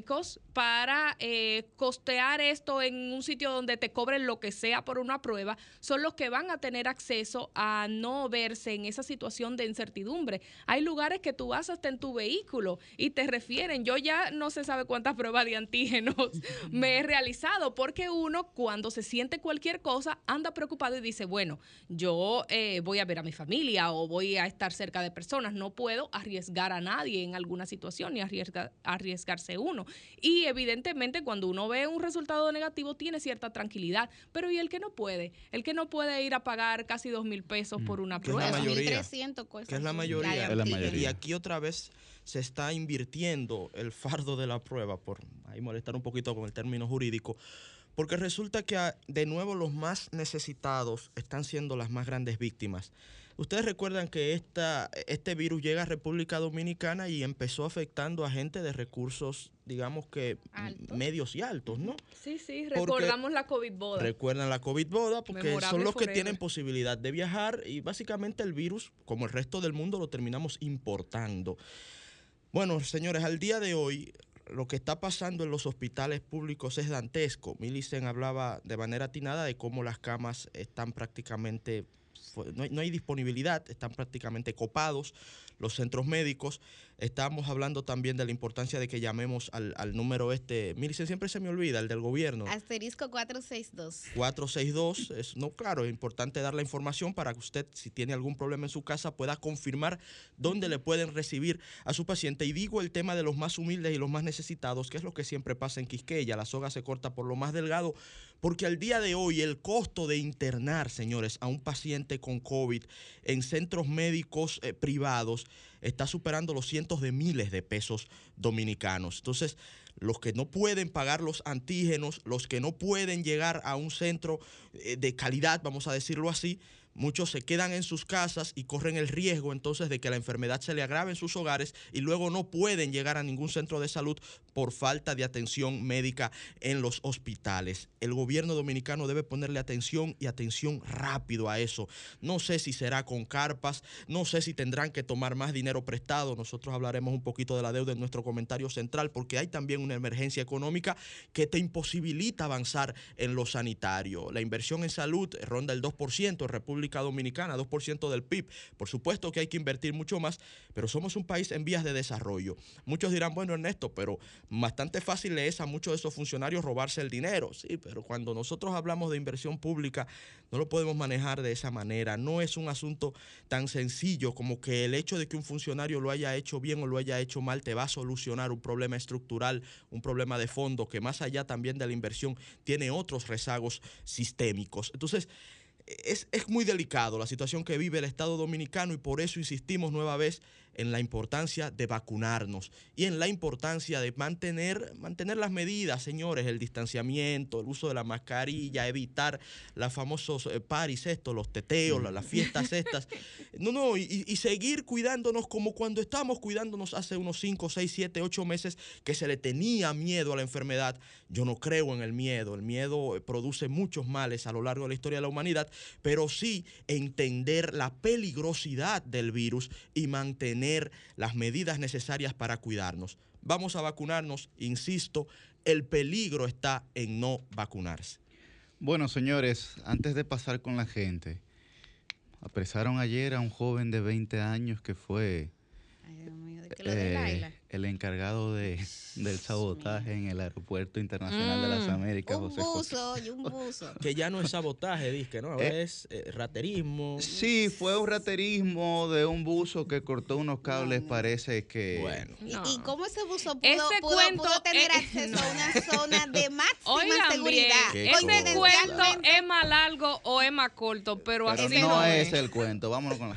económicos, para eh, costear esto en un sitio donde te cobren lo que sea por una prueba, son los que van a tener acceso a no verse en esa situación de incertidumbre. Hay lugares que tú vas hasta en tu vehículo y te refieren, yo ya no se sabe cuántas pruebas de antígenos <laughs> me he realizado, porque uno cuando se siente cualquier cosa anda preocupado y dice, bueno, yo eh, voy a ver a mi familia o voy a estar cerca de personas, no puedo arriesgar a nadie en alguna situación ni arriesgarse uno. Y evidentemente cuando uno ve un resultado negativo tiene cierta tranquilidad, pero ¿y el que no puede? El que no puede ir a pagar casi dos mil pesos por una prueba. Es la mayoría. Que es la mayoría. Y aquí otra vez se está invirtiendo el fardo de la prueba, por ahí molestar un poquito con el término jurídico, porque resulta que ah, de nuevo los más necesitados están siendo las más grandes víctimas. Ustedes recuerdan que esta, este virus llega a República Dominicana y empezó afectando a gente de recursos, digamos que medios y altos, ¿no? Sí, sí, recordamos la COVID boda. Recuerdan la COVID boda porque son los que tienen posibilidad de viajar y básicamente el virus, como el resto del mundo, lo terminamos importando. Bueno, señores, al día de hoy lo que está pasando en los hospitales públicos es dantesco. Millicent hablaba de manera atinada de cómo las camas están prácticamente no hay, disponibilidad, están prácticamente copados los centros médicos. Estamos hablando también de la importancia de que llamemos al, número este, mire, siempre se me olvida, el del gobierno. Asterisco 462. 462, es, no, claro, es importante dar la información para que usted, si tiene algún problema en su casa, pueda confirmar dónde le pueden recibir a su paciente. Y digo el tema de los más humildes y los más necesitados, que es lo que siempre pasa en Quisqueya, la soga se corta por lo más delgado, porque al día de hoy el costo de internar, señores, a un paciente con COVID en centros médicos eh, privados está superando los cientos de miles de pesos dominicanos. Entonces, los que no pueden pagar los antígenos, los que no pueden llegar a un centro eh, de calidad, vamos a decirlo así, Muchos se quedan en sus casas y corren el riesgo entonces de que la enfermedad se le agrave en sus hogares y luego no pueden llegar a ningún centro de salud por falta de atención médica en los hospitales. El gobierno dominicano debe ponerle atención y atención rápido a eso. No sé si será con carpas, no sé si tendrán que tomar más dinero prestado. Nosotros hablaremos un poquito de la deuda en nuestro comentario central porque hay también una emergencia económica que te imposibilita avanzar en lo sanitario. La inversión en salud ronda el 2% en República Dominicana, 2% del PIB. Por supuesto que hay que invertir mucho más, pero somos un país en vías de desarrollo. Muchos dirán, bueno, Ernesto, pero bastante fácil es a muchos de esos funcionarios robarse el dinero. Sí, pero cuando nosotros hablamos de inversión pública, no lo podemos manejar de esa manera. No es un asunto tan sencillo como que el hecho de que un funcionario lo haya hecho bien o lo haya hecho mal te va a solucionar un problema estructural, un problema de fondo que más allá también de la inversión tiene otros rezagos sistémicos. Entonces, es, es, muy delicado la situación que vive el Estado Dominicano y por eso insistimos nueva vez en la importancia de vacunarnos y en la importancia de mantener, mantener las medidas, señores, el distanciamiento, el uso de la mascarilla, evitar los famosos eh, paris estos, los teteos, las, fiestas estas. <laughs> No, no, y, y, seguir cuidándonos como cuando estábamos cuidándonos hace unos 5, 6, 7, 8 meses que se le tenía miedo a la enfermedad. Yo no creo en el miedo. El miedo eh, produce muchos males a lo largo de la historia de la humanidad, pero sí entender la peligrosidad del virus y mantener las medidas necesarias para cuidarnos. Vamos a vacunarnos, insisto, el peligro está en no vacunarse. Bueno, señores, antes de pasar con la gente, apresaron ayer a un joven de 20 años que fue... Ay, Dios mío, ¿de qué lo de Laila? El encargado de, <laughs> del sabotaje en el Aeropuerto Internacional de las Mm. Américas, Un José José. buzo y un buzo. <laughs> Que ya no es sabotaje, disque, ¿no? Eh. es eh, raterismo. Sí, fue un raterismo de un buzo que cortó unos cables, no. parece que... Bueno. ¿Y- No. ¿Y cómo ese buzo pudo, Ese pudo- cuento, pudo tener eh, acceso no. a una zona de <laughs> máxima Oigan seguridad? Bien, ese cuento es más largo o es más corto, pero, Pero así no no es el cuento, vámonos con la...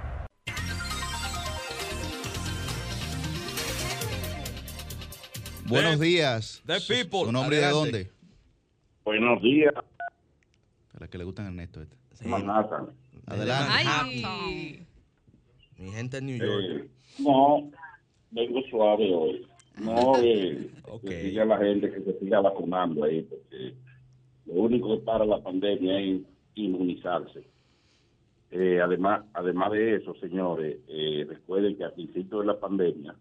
Buenos días. The Su- people. ¿Su nombre Adelante. de dónde? Buenos días, A la que le gustan Ernesto. Este. Sí. Manhattan. Adelante. Ay, Mi gente en New York. Eh, no, vengo suave hoy. No, <laughs> eh, Ok. que siga la gente que se siga vacunando ahí, porque lo único que para la pandemia es inmunizarse. Eh, además, además de eso, señores, eh, recuerden que al principio de la pandemia,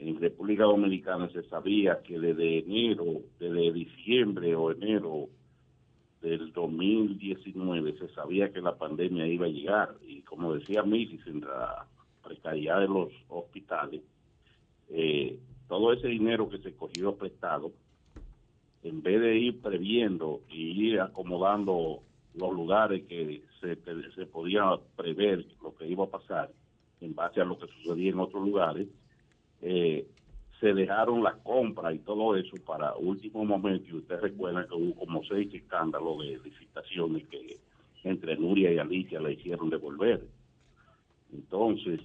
en República Dominicana se sabía que desde enero, desde diciembre o enero del 2019 se sabía que la pandemia iba a llegar. Y como decía Misis en la precariedad de los hospitales, eh, todo ese dinero que se cogió prestado, en vez de ir previendo y ir acomodando los lugares que se, se podía prever lo que iba a pasar en base a lo que sucedía en otros lugares, eh, se dejaron las compras y todo eso para último momento. Y ustedes recuerdan que hubo como seis escándalos de licitaciones que entre Nuria y Alicia le hicieron devolver. Entonces,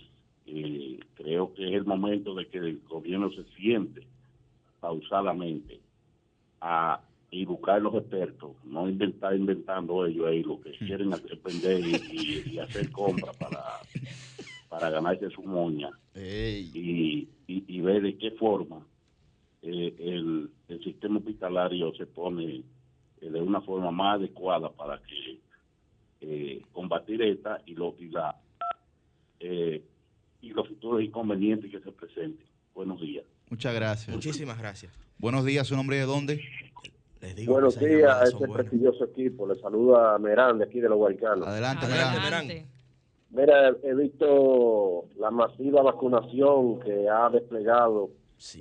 eh, creo que es el momento de que el gobierno se siente pausadamente a y buscar los expertos, no inventar inventando ellos ahí lo que quieren hacer, vender y, y- y hacer compras para, para ganarse su moña y, y, y ver de qué forma eh, el, el sistema hospitalario se pone eh, de una forma más adecuada para que eh, combatir esta y, lo, y, la, eh, y los futuros inconvenientes que se presenten. Buenos días. Muchas gracias. Muchísimas gracias. Buenos días, ¿su nombre de dónde? Les digo Buenos días a este buenas. prestigioso equipo. Le saluda Merán de aquí de los Guaycanos. Adelante, Adelante, Merán. Mira, he visto la masiva vacunación que ha desplegado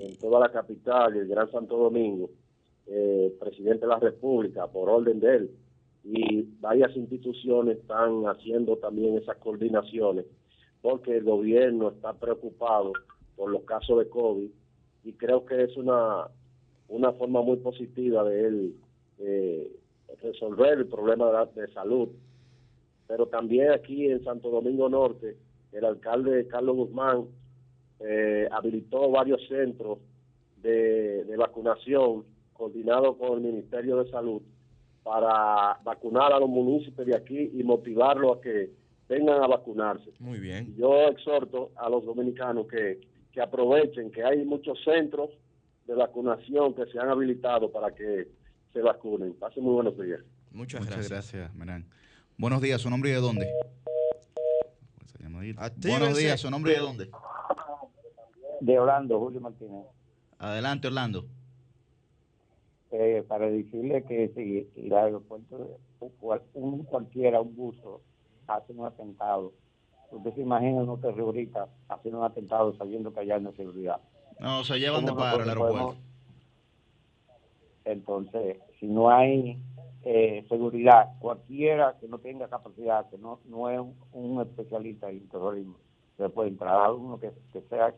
en toda la capital y el Gran Santo Domingo, eh, el presidente de la República, por orden de él, y varias instituciones están haciendo también esas coordinaciones, porque el gobierno está preocupado por los casos de COVID y creo que es una, una forma muy positiva de él eh, resolver el problema de, la- de salud. Pero también aquí en Santo Domingo Norte, el alcalde Carlos Guzmán eh, habilitó varios centros de, de vacunación coordinados con el Ministerio de Salud para vacunar a los municipios de aquí y motivarlos a que vengan a vacunarse. Muy bien. Yo exhorto a los dominicanos que, que aprovechen que hay muchos centros de vacunación que se han habilitado para que se vacunen. Pasen muy buenos días. Muchas, Muchas gracias. gracias, Merán. Buenos días, ¿su nombre y de dónde? Buenos días, ¿su nombre y de dónde? de Orlando, Julio Martínez, Adelante, Orlando. eh, para decirle que si el aeropuerto, un cual- un cualquiera, un buzo, hace un atentado, usted se imagina unos terroristas haciendo un atentado sabiendo que allá no hay seguridad. No, se llevan de ¿Cómo para el aeropuerto. podemos? Entonces, si no hay eh, seguridad, cualquiera que no tenga capacidad, que no, no es un, un especialista en terrorismo, se puede entrar a uno que, que sea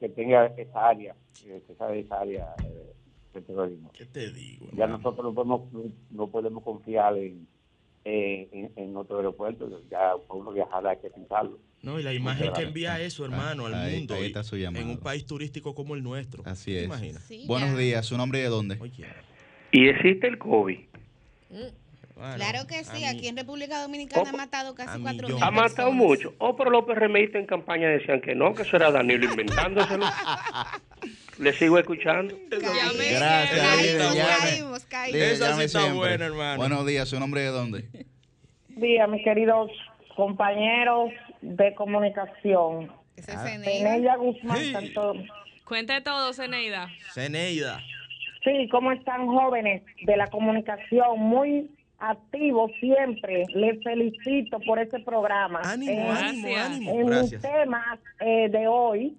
que tenga esa área, eh, que sabe esa área eh, de terrorismo. ¿Qué te digo? Ya hermano? nosotros no podemos, no podemos confiar en, eh, en, en otro aeropuerto, ya para uno viajar hay que pensarlo. No, y la imagen que envía eso, hermano, al Ahí- mundo. ahí y está su llamado. En un país turístico como el nuestro. Así ¿Te es. Sí, Buenos días, ¿su nombre y de dónde? Oye, Y existe el COVID. Bueno, Claro que sí, aquí en República Dominicana Oh, han matado casi cuatro mil Ha matado mucho. Oh, pero López Remita en campaña decían que no, que eso era Danilo inventándoselo. <laughs> Le sigo escuchando. Gracias, Caímos, caímos, Esa sí está siempre. buena, hermano. Buenos días, ¿su nombre de dónde? día, mis queridos compañeros de comunicación. Ese es Zeneida. Peneya Guzmán, Sí. tanto- Cuente todo, Zeneida. Zeneida. Sí, ¿cómo están jóvenes de la comunicación? Muy activos siempre. Les felicito por este programa. Ánimo, Eh, ánimo, Gracias. ánimo. en mis Gracias. temas eh, de hoy,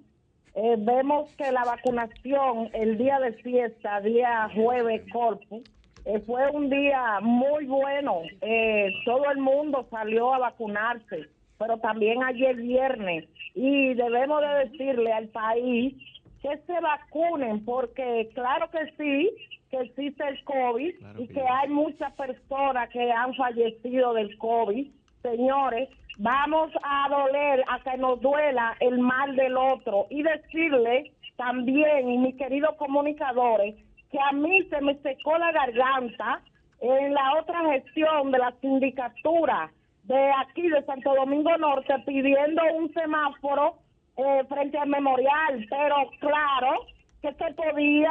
eh, vemos que la vacunación, el día de fiesta, día jueves corpus, eh, fue un día muy bueno. Eh, todo el mundo salió a vacunarse, pero también ayer viernes. Y debemos de decirle al país que se vacunen, porque claro que sí, que existe el COVID Claro y que hay muchas personas que han fallecido del COVID. Señores, vamos a doler a que nos duela el mal del otro y decirle también, y mis queridos comunicadores, que a mí se me secó la garganta en la otra gestión de la sindicatura de aquí de Santo Domingo Norte pidiendo un semáforo eh, frente al memorial, pero claro que se podía,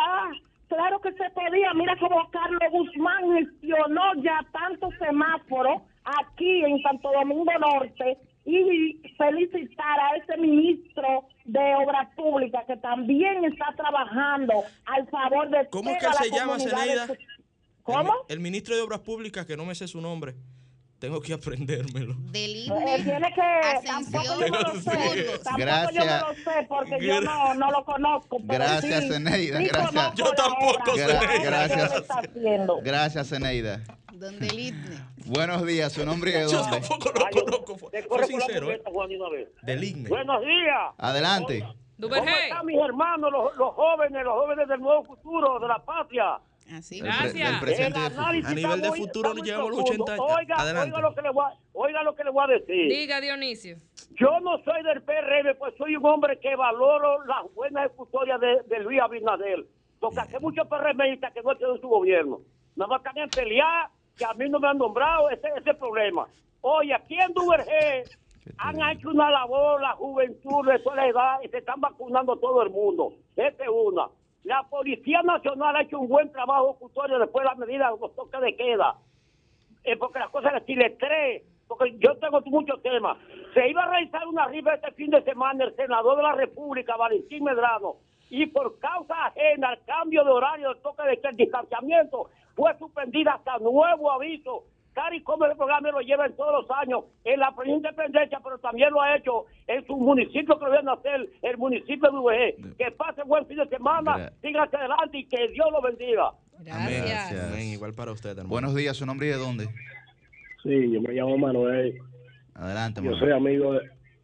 claro que se podía. Mira cómo Carlos Guzmán gestionó ya tantos semáforos aquí en Santo Domingo Norte y felicitar a ese ministro de Obras Públicas que también está trabajando al favor de ¿Cómo es que toda él la se llama, Zeneida? ¿Cómo? El, el ministro de Obras Públicas, que no me sé su nombre. Tengo que aprendérmelo. Del Eh, INE. tiene que Ascensión tampoco yo lo sé, tampoco Gracias. yo me lo sé porque yo no, no lo conozco. Gracias, sí- Zeneida, sí gracias. Yo tampoco, él Gracias. está haciendo. Gracias, Zeneida. Donde el INE. Buenos días, ¿su nombre de Yo dónde? tampoco lo conozco. Fue, sincero, ¿eh? puerta, Juan, de una vez. Del IGNE. Buenos días. Adelante. ¿Cómo están mis hermanos, los, los jóvenes, los jóvenes del nuevo futuro, de la patria? Así. El pre- Gracias. del presente El A nivel de futuro muy llegamos a los profundo. 80 años. Oiga, lo que le voy a, oiga lo que le voy a decir. Diga, Dionisio. Yo no soy del PRM, pues soy un hombre que valoro las buenas ejecutorias de, de Luis Abinader. Porque hace muchos PRMistas que no tienen su gobierno. Nada más están en pelear, que a mí no me han nombrado ese, ese problema. Oye, aquí en Duvergé han hecho una labor la juventud de toda la edad y se están vacunando todo el mundo. Esa es una. La Policía Nacional ha hecho un buen trabajo ejecutorio después de la medida de los toques de queda eh, porque las cosas las tres, porque yo tengo muchos temas. Se iba a realizar una rifa este fin de semana el senador de la República, Valentín Medrano, y por causa ajena al cambio de horario del toque de queda, el distanciamiento, fue suspendida hasta nuevo aviso. Cari como el programa lo lleva en todos los años, en la Provincia de Independencia, pero también lo ha hecho en su municipio que lo viene a hacer, el municipio de UG. Que pase buen fin de semana, hacia adelante y que Dios lo bendiga. Gracias. Amén. Igual para usted, hermano. Buenos días, ¿su nombre y de dónde? Sí, yo me llamo Manuel. Adelante, Yo Manuel. soy amigo de,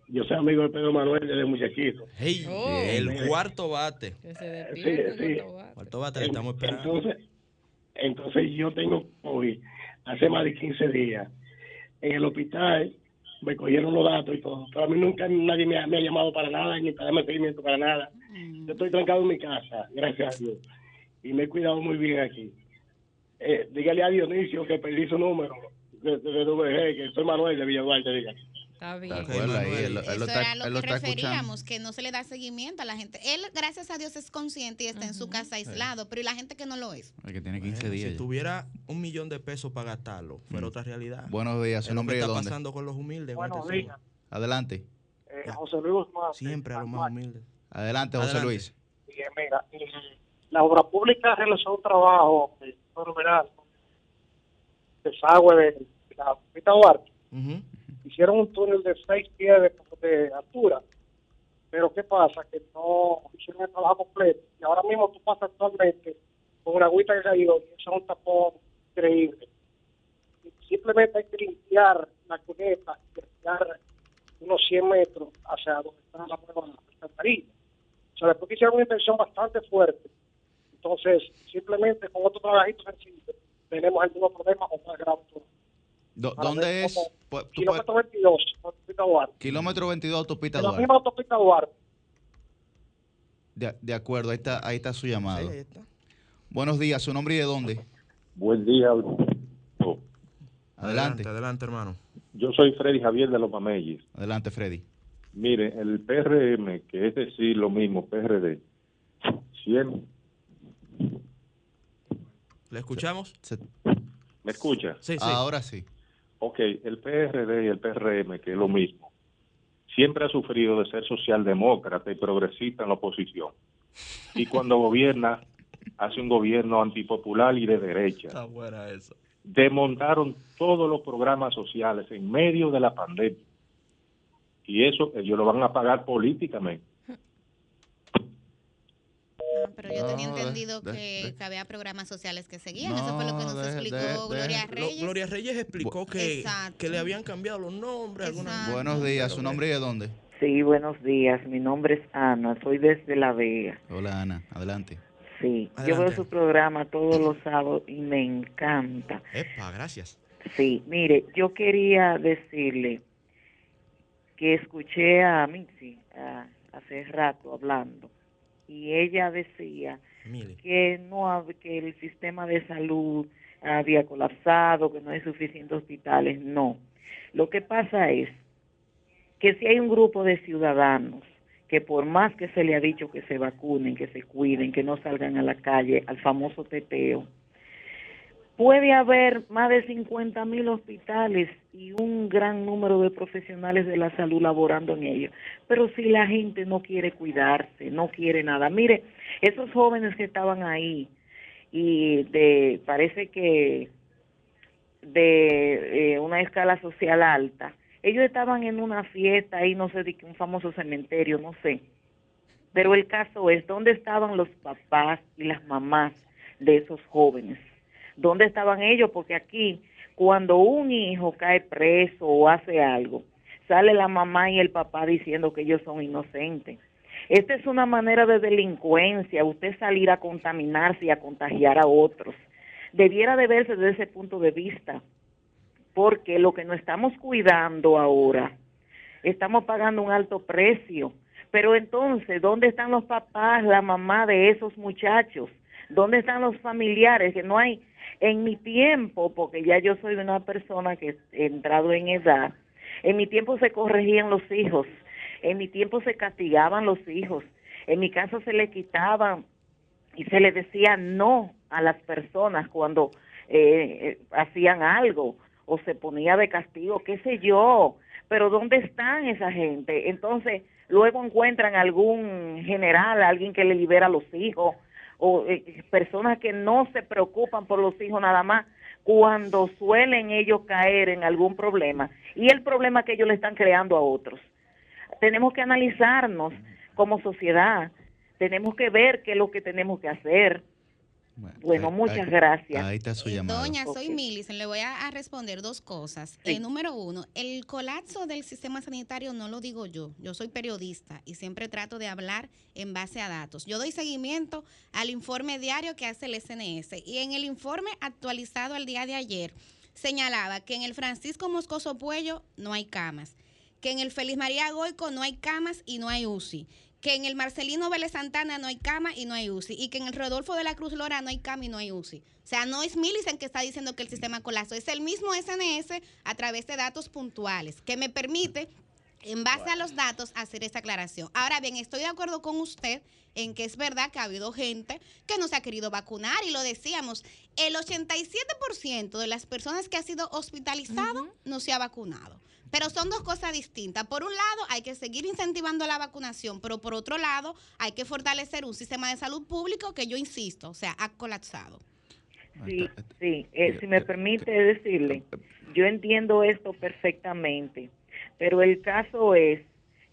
yo soy amigo de Pedro Manuel desde muchachito. Hey, Oh. el cuarto bate. Que se sí. va. Cuarto bate, le estamos esperando. Entonces, entonces yo tengo COVID hace más de 15 días. En el hospital me cogieron los datos y todo. Pero a mí nunca nadie me ha, me ha llamado para nada, ni para darme seguimiento para nada. Yo estoy trancado en mi casa, gracias a Dios. Y me he cuidado muy bien aquí. Eh, dígale a Dionisio que perdí su número. De WG, que soy Manuel de Villa Duarte, dígale. Está bien. Ahí, él, él lo Eso está, era lo él que escuchando. referíamos, que no se le da seguimiento a la gente. Él, gracias a Dios, es consciente y está en su casa aislado, pero ¿y la gente que no lo es? El que tiene 15 Bueno, días. si ya. tuviera un millón de pesos para gastarlo, fuera otra realidad. Buenos días, su nombre está dónde. pasando con los humildes. Buenos días. Adelante. Eh, José Luis Guzmán. Siempre a los más humildes. Adelante, José Adelante. Luis. Bien, mira, eh, la obra pública realizó un trabajo eh, fenomenal. Desagüe de la Pita Duarte. Ujú. Hicieron un túnel de seis pies de, altura. Pero ¿qué pasa? Que no hicieron el trabajo completo. Y ahora mismo tú pasas actualmente con una agüita que cayó y eso es un tapón increíble. Simplemente hay que limpiar la cuneta, limpiar unos 100 metros hacia donde está la nueva alcantarilla. O sea, después hicieron una inversión bastante fuerte, entonces simplemente con otro trabajito sencillo tenemos el mismo problema o más grave. ¿Dónde ver es? cómo- Pu- tú puedes- Kilómetro 22, autopista Duarte. Kilómetro 22, autopista En la Duarte. misma autopista Duarte. De, de acuerdo, ahí está, ahí está su llamado. Sí, ahí está. Buenos días, su nombre y de dónde. Buen día. Adelante. Adelante, hermano. Yo soy Freddy Javier de los Mameyes. Adelante, Freddy. Mire, el PRM, que es decir lo mismo, PRD, Siempre. ¿Le escuchamos? ¿Me escucha? Sí, sí. Ahora sí. Ok, el PRD y el PRM, que es lo mismo, siempre ha sufrido de ser socialdemócrata y progresista en la oposición. Y cuando gobierna, hace un gobierno antipopular y de derecha. Está buena esa. Desmontaron todos los programas sociales en medio de la pandemia. Y eso ellos lo van a pagar políticamente. Pero yo tenía No, entendido de- que, de- que había programas sociales que seguían. Eso fue lo que nos de- explicó de- de- Gloria Glo- Reyes. Gloria Reyes explicó que, que le habían cambiado los nombres. algunas- Buenos días, ¿su nombre y de dónde? Sí, buenos días. Mi nombre es Ana. Soy desde La Vega. Hola Ana, adelante. Sí, yo Adelante. veo su programa todos los sábados y me encanta. Epa, gracias. Sí, mire, yo quería decirle que escuché a Mitzi ah, hace rato hablando y ella decía Mire. que no que el sistema de salud había colapsado, que no hay suficientes hospitales. No. Lo que pasa es que si hay un grupo de ciudadanos que por más que se le ha dicho que se vacunen, que se cuiden, que no salgan a la calle, al famoso teteo, puede haber más de 50 mil hospitales y un gran número de profesionales de la salud laborando en ellos. Pero si la gente no quiere cuidarse, no quiere nada. Mire, esos jóvenes que estaban ahí y de parece que de eh, una escala social alta, ellos estaban en una fiesta ahí, no sé, de un famoso cementerio, no sé. Pero el caso es, ¿dónde estaban los papás y las mamás de esos jóvenes? ¿Dónde estaban ellos? Porque aquí, cuando un hijo cae preso o hace algo, sale la mamá y el papá diciendo que ellos son inocentes. Esta es una manera de delincuencia, usted salir a contaminarse y a contagiar a otros. Debiera de verse desde ese punto de vista, porque lo que nos estamos cuidando ahora, estamos pagando un alto precio. Pero entonces, ¿dónde están los papás, la mamá de esos muchachos? ¿Dónde están los familiares? Que no hay, en mi tiempo, porque ya yo soy una persona que he entrado en edad, en mi tiempo se corregían los hijos, en mi tiempo se castigaban los hijos, en mi caso se le quitaban y se le decía no a las personas cuando eh, eh, hacían algo o se ponía de castigo, qué sé yo, pero ¿dónde están esa gente? Entonces, luego encuentran algún general, alguien que le libera a los hijos, o eh, personas que no se preocupan por los hijos nada más cuando suelen ellos caer en algún problema y el problema que ellos le están creando a otros. Tenemos que analizarnos como sociedad, tenemos que ver qué es lo que tenemos que hacer. Bueno, ahí- muchas ahí- gracias. Ahí está su llamada. Doña, soy Millicent. Le voy a, a responder dos cosas. Eh, número uno, el colapso del sistema sanitario no lo digo yo. Yo soy periodista y siempre trato de hablar en base a datos. Yo doy seguimiento al informe diario que hace el SNS y en el informe actualizado al día de ayer señalaba que en el Francisco Moscoso Puello no hay camas, que en el Feliz María Goico no hay camas y no hay UCI, que en el Marcelino Vélez Santana no hay cama y no hay UCI, y que en el Rodolfo de la Cruz Lora no hay cama y no hay UCI. O sea, no es Millicent que está diciendo que el sistema colapsó, es el mismo SNS a través de datos puntuales, que me permite, en base a los datos, hacer esta aclaración. Ahora bien, estoy de acuerdo con usted en que es verdad que ha habido gente que no se ha querido vacunar, y lo decíamos, el 87% de las personas que ha sido hospitalizado no se ha vacunado. Pero son dos cosas distintas. Por un lado, hay que seguir incentivando la vacunación, pero por otro lado, hay que fortalecer un sistema de salud público que yo insisto, o sea, ha colapsado. Sí, sí, eh, si me permite decirle, yo entiendo esto perfectamente, pero el caso es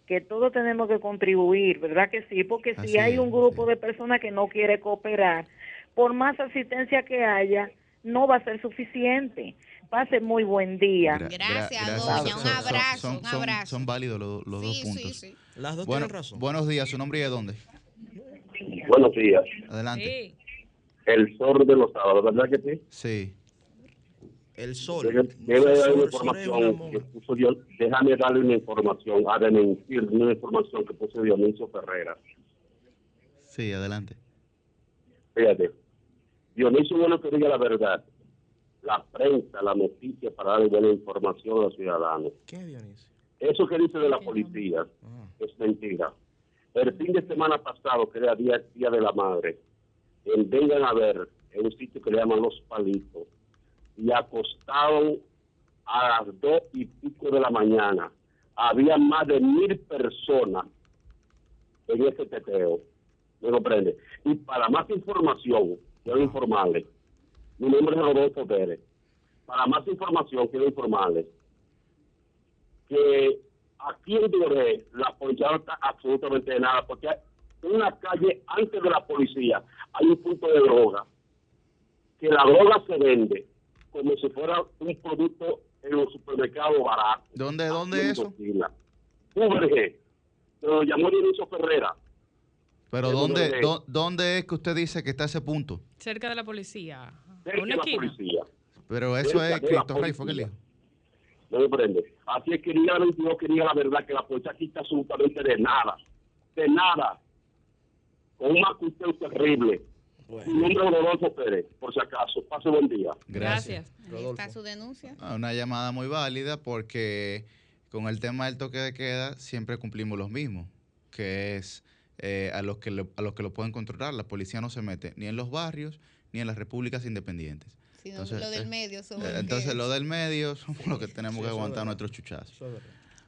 que todos tenemos que contribuir, ¿verdad que sí? Porque si Así hay un grupo de personas que no quiere cooperar, por más asistencia que haya, no va a ser suficiente. Pase muy buen día. Gra- gra- Gracias, gracias. doña. Son- Un son- abrazo, son- un son- abrazo. Son válidos los, los dos Sí, sí, puntos. sí. Las dos Bueno, tienen razón. Buenos días, ¿su nombre y de dónde? Buenos días. Adelante. El sol de los sábados, ¿verdad que sí? Sí. El sol. Debe, No debe sé, dar una sol- sol es una información monja. que puso Dios. Déjame darle una información, a desmentir una información que puso Dionisio Ferrera. Sí, adelante. Fíjate, Dionisio bueno que diga la verdad. La prensa, la noticia para darle buena información a los ciudadanos. ¿Qué Dionisio? Eso que dice de la policía es mentira. El fin de semana pasado, que era día, día de la madre, en Vengan a ver, en un sitio que le llaman Los Palitos, y acostaron a las dos y pico de la mañana. Había más de mil personas en ese teteo. ¿Me comprende? Y para más información, quiero informarles, mi nombre es Rodolfo Pérez. Para más información, quiero informarles que aquí en Doré la policía no está absolutamente de nada, porque en una calle antes de la policía hay un punto de droga, que la droga se vende como si fuera un producto en los supermercados baratos. ¿Dónde, dónde es eso? UBG, lo llamó Dionisio Ferrera. Pero ¿dónde, ¿dónde es que usted dice que está ese punto? Cerca de la policía. Cerca Una de la esquina. policía. Pero eso es Cristo Rey, fue que le. No me prende. Así es que diga la 22 que diga la verdad, que la policía aquí está absolutamente de nada. De nada. Con un macusteo terrible. Mi nombre es Rodolfo Pérez, por si acaso. Pase buen día. Gracias. Ahí está su denuncia. Ah, Una llamada muy válida porque con el tema del toque de queda siempre cumplimos los mismos, que es eh, a, los que lo, a los que lo pueden controlar. La policía no se mete ni en los barrios ni en las repúblicas independientes. Sino lo del eh, medio somos eh, entonces lo del medio <laughs> somos los que tenemos sí, que aguantar nuestros chuchazos.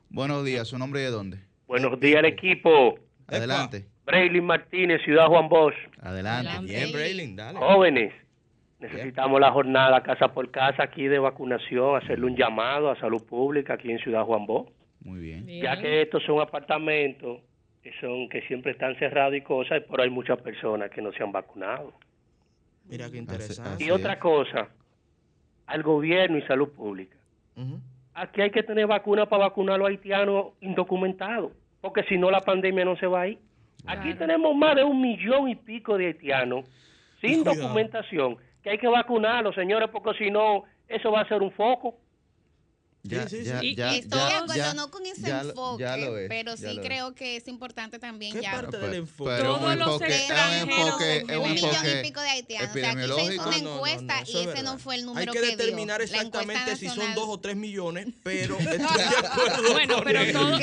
Buenos días, ¿su nombre y de dónde? Buenos días al equipo. Adelante. Braylin Martínez, Ciudad Juan Bosch. Adelante. Bien, Braylin, dale. Jóvenes, necesitamos la jornada casa por casa aquí de vacunación, hacerle un llamado a salud pública aquí en Ciudad Juan Bosch. Muy bien. Ya que estos son apartamentos que son que siempre están cerrados y cosas, pero hay muchas personas que no se han vacunado. Mira qué interesante. y otra cosa, al gobierno y salud pública. Aquí hay que tener vacuna para vacunar a los haitianos indocumentados, porque si no la pandemia no se va a ir. Aquí tenemos más de un millón y pico de haitianos sin Cuidado. documentación, que hay que vacunarlos, señores, porque si no, eso va a ser un foco. Ya, sí, ya, Y- ya, Estoy ya, de acuerdo, ya, no con ese enfoque, ya lo es, pero sí creo que es importante también ¿Qué ya. parte del Pero- enfoque? pero Todos un los enfoque, extranjeros un un millón y pico de haitianos. O sea, aquí se hizo una no, no, encuesta no, y es ese verdad. no fue el Hay número que que, determinar dio. La exactamente encuesta si son dos o tres millones, pero <laughs> estoy de acuerdo Bueno, con pero él. todo,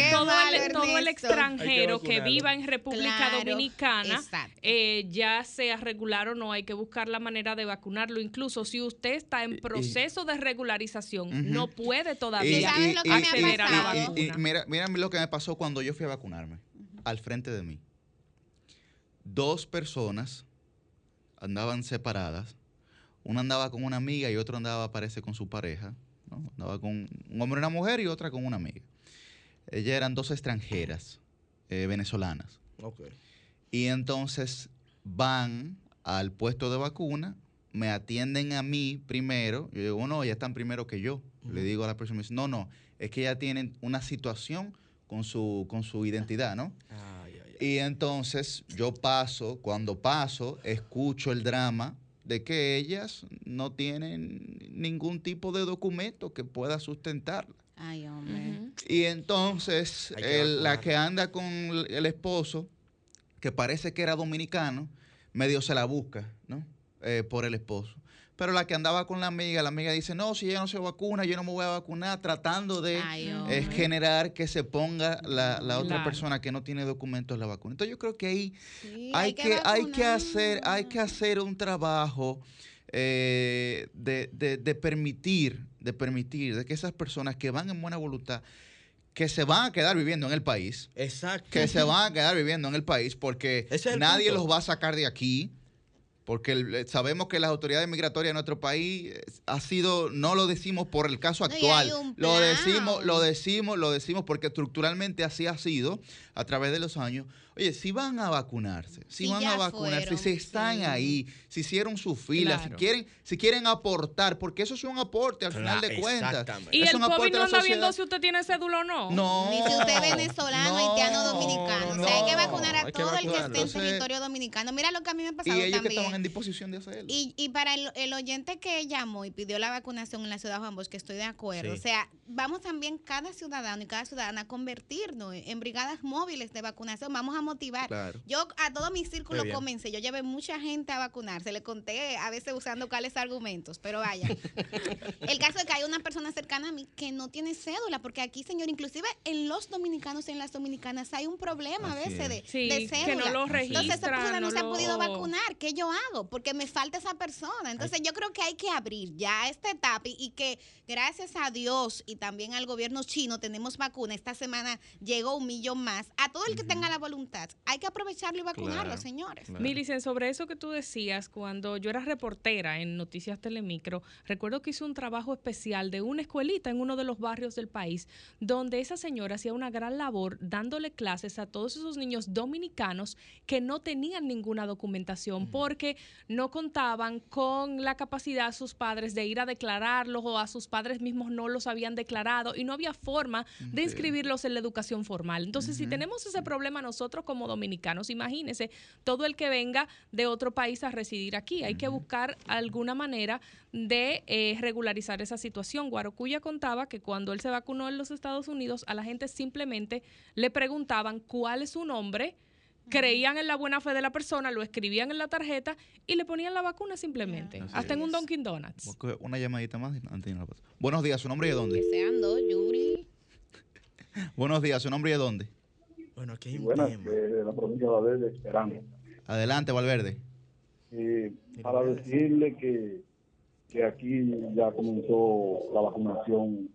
el, todo el extranjero Hay que que viva en República Claro, Dominicana, eh, ya sea regular o no, hay que buscar la manera de vacunarlo. Incluso si usted está en proceso de regularización, no puede Y- todavía ¿Sabes lo que me ha acceder a la pasado? vacuna. y- y mira, mira lo que me pasó cuando yo fui a vacunarme. Al frente de mí. Dos personas andaban separadas. Una andaba con una amiga y otro andaba, parece, con su pareja. ¿no? Andaba con un hombre y una mujer y otra con una amiga. Ellas eran dos extranjeras eh, venezolanas. Ok. Y entonces van al puesto de vacuna, me atienden a mí primero. Yo digo, no, ya están primero que yo. Le digo a la persona, me dice, no, no, es que ya tienen una situación con su, con su identidad, ¿no? Ay, ay, ay. Y entonces yo paso, cuando paso, escucho el drama de que ellas no tienen ningún tipo de documento que pueda sustentarla. Ay, hombre. Y entonces Hay que el- la que anda con el el esposo, que parece que era dominicano, medio se la busca, ¿no? Eh, por el esposo. Pero la que andaba con la amiga, la amiga dice, no, si ella no se vacuna, yo no me voy a vacunar, tratando de Ay, eh, generar que se ponga la, la otra Claro. persona que no tiene documentos la vacuna. Entonces yo creo que ahí Sí, hay, que, hay que hacer hay que hacer un trabajo eh, de, de- de permitir de permitir de que esas personas que van en buena voluntad que se van a quedar viviendo en el país Exacto. que se van a quedar viviendo en el país porque Ese es el nadie punto. los va a sacar de aquí porque eh, sabemos que las autoridades migratorias de nuestro país eh, ha sido no lo decimos por el caso actual lo decimos lo decimos lo decimos porque estructuralmente así ha sido a través de los años oye si van a vacunarse si Si van a vacunarse fueron, si están sí. ahí si hicieron su fila si quieren si quieren aportar porque eso es un aporte al final de cuentas exactamente. Y Es el un aporte COVID no anda viendo si usted tiene cédula o no. no Ni si usted es venezolano, no, haitiano, dominicano. o sea, hay que vacunar a que todo el que esté en territorio dominicano. Mira lo que a mí me ha y pasado ellos que también. estaban en disposición de hacerlo Y, y para el, el oyente que llamó y pidió la vacunación en la ciudad de Juan Bosch, que estoy de acuerdo. Sí. O sea, vamos también cada ciudadano y cada ciudadana a convertirnos en brigadas móviles de vacunación. Vamos a motivar. Claro. Yo a todo mi círculo comencé. Yo llevé mucha gente a vacunarse. Le conté a veces usando cuáles argumentos. Pero vaya. <laughs> el caso es que hay una persona cercana a mí que no tiene cédula, porque aquí, señor, inclusive en los dominicanos y en las dominicanas hay un problema a veces de. Sí, de que cédula. no lo Entonces esa persona no, no se ha podido vacunar. ¿Qué yo hago? Porque me falta esa persona. Entonces yo creo que hay que abrir ya esta etapa y, y que gracias a Dios y también al gobierno chino tenemos vacuna. Esta semana llegó un millón más. A todo el que tenga la voluntad, hay que aprovecharlo y vacunarlo, Claro, señores. Milicen, sobre eso que tú decías, cuando yo era reportera en Noticias Telemicro, recuerdo que hice un trabajo especial de una escuelita en uno de los barrios del país, donde esa señora hacía una gran labor dándole clases a todos esos niños dominicanos que no tenían ninguna documentación porque no contaban con la capacidad sus padres de ir a declararlos o a sus padres mismos no los habían declarado y no había forma de inscribirlos en la educación formal. Entonces, si tenemos ese problema nosotros como dominicanos, imagínense todo el que venga de otro país a residir aquí. Hay que buscar alguna manera de eh, regularizar esa situación. Guarocuya contaba que cuando él se vacunó en los Estados Unidos, a la gente simplemente le preguntaban cuál es su nombre, creían en la buena fe de la persona, lo escribían en la tarjeta y le ponían la vacuna simplemente, hasta en un. Dunkin' Donuts. Una llamadita más. y antes de irnos a la pausa. Buenos días, ¿su nombre y de dónde? Deseando, Yuri. <laughs> Buenos días, ¿su nombre y de dónde? Bueno, aquí hay un Buenas, tema. eh, de la provincia de Valverde, Esperanza. Adelante, Valverde. Eh, para decirle que, que aquí ya comenzó la vacunación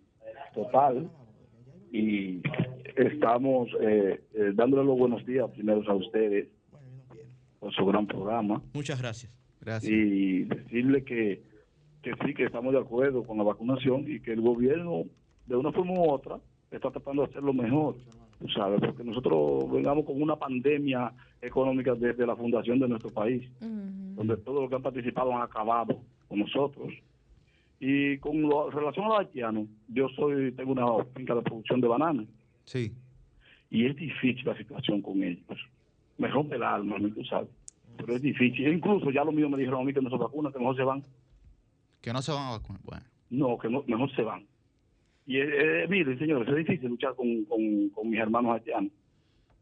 total y estamos eh, eh, dándole los buenos días primero a ustedes por su gran programa Muchas gracias. Gracias. y decirle que, que sí, que estamos de acuerdo con la vacunación y que el gobierno, de una forma u otra, está tratando de hacerlo mejor, sabes, porque nosotros vengamos con una pandemia económica desde la fundación de nuestro país, donde todos los que han participado han acabado con nosotros. Y con lo- relación a los haitianos, yo soy tengo una finca de producción de bananas Sí. y es difícil la situación con ellos. Me rompe el alma, ¿no? tú sabes. Pero es difícil. E incluso ya los míos me dijeron a mí que no se vacunan, que mejor se van. Que no se van a vacunar. Bueno. No, que no- mejor se van. Y eh, eh, miren, señores, es difícil luchar con, con, con mis hermanos haitianos.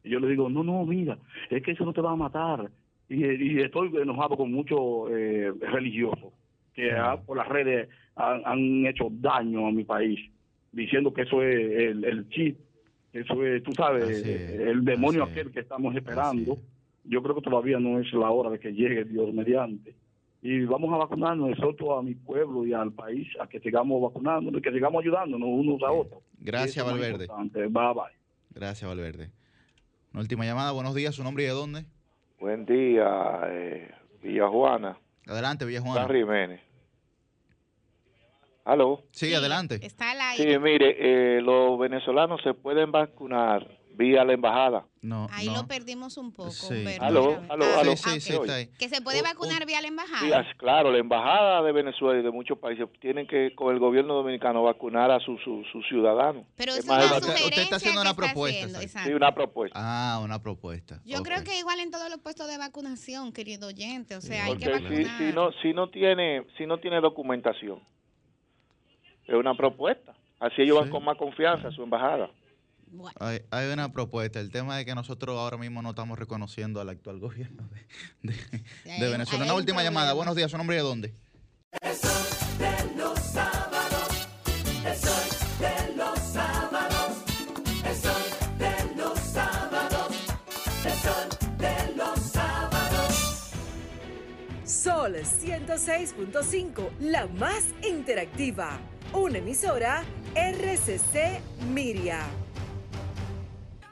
Y yo les digo, no, no, mira, es que eso no te va a matar. Y, y estoy enojado con muchos eh, religiosos que ah, por las redes han, han hecho daño a mi país, diciendo que eso es el, el chip, eso es, tú sabes, el demonio aquel que estamos esperando. Yo creo que todavía no es la hora de que llegue Dios mediante. Y vamos a vacunarnos, exhorto a mi pueblo y al país a que sigamos vacunándonos y que sigamos ayudándonos unos a otros. Gracias, Valverde. Bye, bye. Gracias, Valverde. Una última llamada. Buenos días, ¿su nombre y de dónde? Buen día, eh, Villajuana. Adelante, Villajuana. Juan Jiménez. ¿Aló? Sí, adelante. Está al Sí, aire. mire, eh, los venezolanos se pueden vacunar vía la embajada. No, Ahí lo perdimos un poco. Sí. Aló, aló, ah, aló. ah, Sí, sí, está ahí. Que se puede vacunar vía la embajada. claro, la embajada de Venezuela y de muchos países tienen que, con el gobierno dominicano, vacunar a sus sus- sus ciudadanos. Pero Es es una sugerencia Usted está haciendo una propuesta. haciendo, sí. una propuesta. Ah, una propuesta. Yo creo que igual en todos los puestos de vacunación, querido oyente. O sea, hay que si, vacunar. si no si no tiene si no tiene documentación, es una propuesta. Así ellos van con más confianza a su embajada. Hay, hay una propuesta. El tema es que nosotros ahora mismo no estamos reconociendo al actual <laughs> gobierno de, de- de hay Venezuela. Una un última llamada. Buenos días, ¿su nombre y de dónde? El sol de los sábados, el sol de los sábados, el sol de los sábados, el sol de los sábados. Sol 106.5, la más interactiva. Una emisora RCC Miria.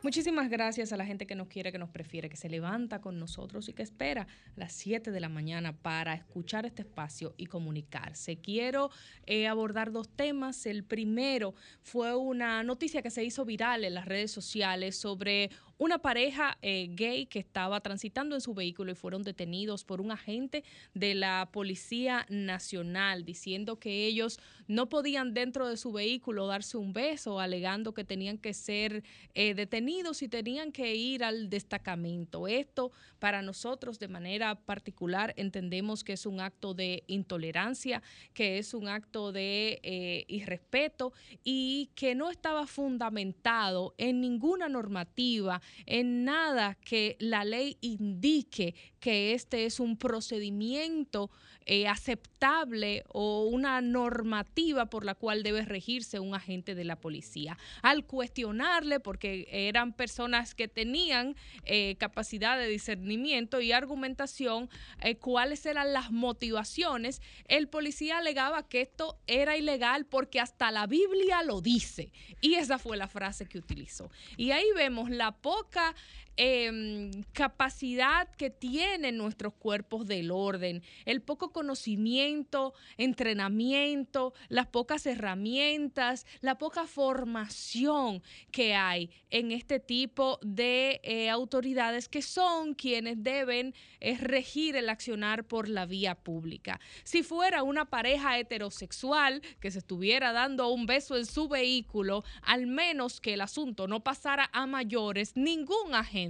Muchísimas gracias a la gente que nos quiere, que nos prefiere, que se levanta con nosotros y que espera las 7 de la mañana para escuchar este espacio y comunicarse. Quiero eh, abordar dos temas. El primero fue una noticia que se hizo viral en las redes sociales sobre una pareja eh, gay que estaba transitando en su vehículo y fueron detenidos por un agente de la Policía Nacional diciendo que ellos no podían dentro de su vehículo darse un beso, alegando que tenían que ser eh, detenidos y tenían que ir al destacamento. Esto para nosotros de manera particular entendemos que es un acto de intolerancia, que es un acto de eh, irrespeto y que no estaba fundamentado en ninguna normativa en nada que la ley indique que este es un procedimiento eh, aceptable o una normativa por la cual debe regirse un agente de la policía. Al cuestionarle, porque eran personas que tenían eh, capacidad de discernimiento y argumentación, eh, cuáles eran las motivaciones, el policía alegaba que esto era ilegal porque hasta la Biblia lo dice. Y esa fue la frase que utilizó. Y ahí vemos la poca em, capacidad que tienen nuestros cuerpos del orden, el poco conocimiento, entrenamiento, las pocas herramientas, la poca formación que hay en este tipo de eh, autoridades que son quienes deben eh, regir el accionar por la vía pública. Si fuera una pareja heterosexual que se estuviera dando un beso en su vehículo, al menos que el asunto no pasara a mayores, ningún agente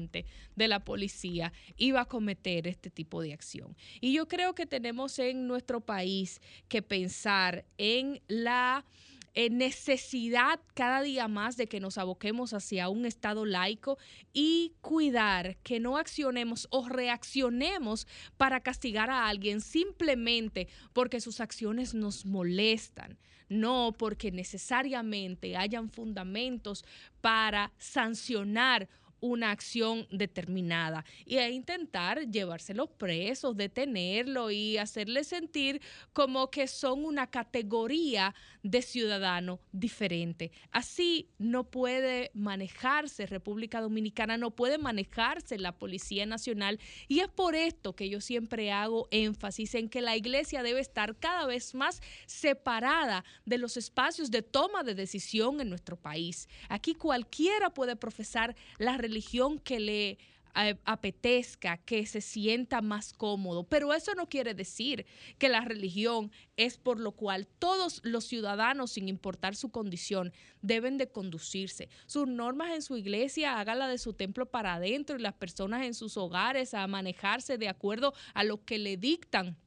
de la policía iba a cometer este tipo de acción. Y yo creo que tenemos en nuestro país que pensar en la eh, necesidad cada día más de que nos aboquemos hacia un Estado laico y cuidar que no accionemos o reaccionemos para castigar a alguien simplemente porque sus acciones nos molestan, no porque necesariamente hayan fundamentos para sancionar una acción determinada y a intentar llevárselos presos, detenerlo y hacerle sentir como que son una categoría de ciudadano diferente. Así no puede manejarse República Dominicana, no puede manejarse la Policía Nacional y es por esto que yo siempre hago énfasis en que la iglesia debe estar cada vez más separada de los espacios de toma de decisión en nuestro país. Aquí cualquiera puede profesar la religión que le apetezca, que se sienta más cómodo. Pero eso no quiere decir que la religión es por lo cual todos los ciudadanos, sin importar su condición, deben de conducirse. Sus normas en su iglesia, hágala de su templo para adentro y las personas en sus hogares a manejarse de acuerdo a lo que le dictan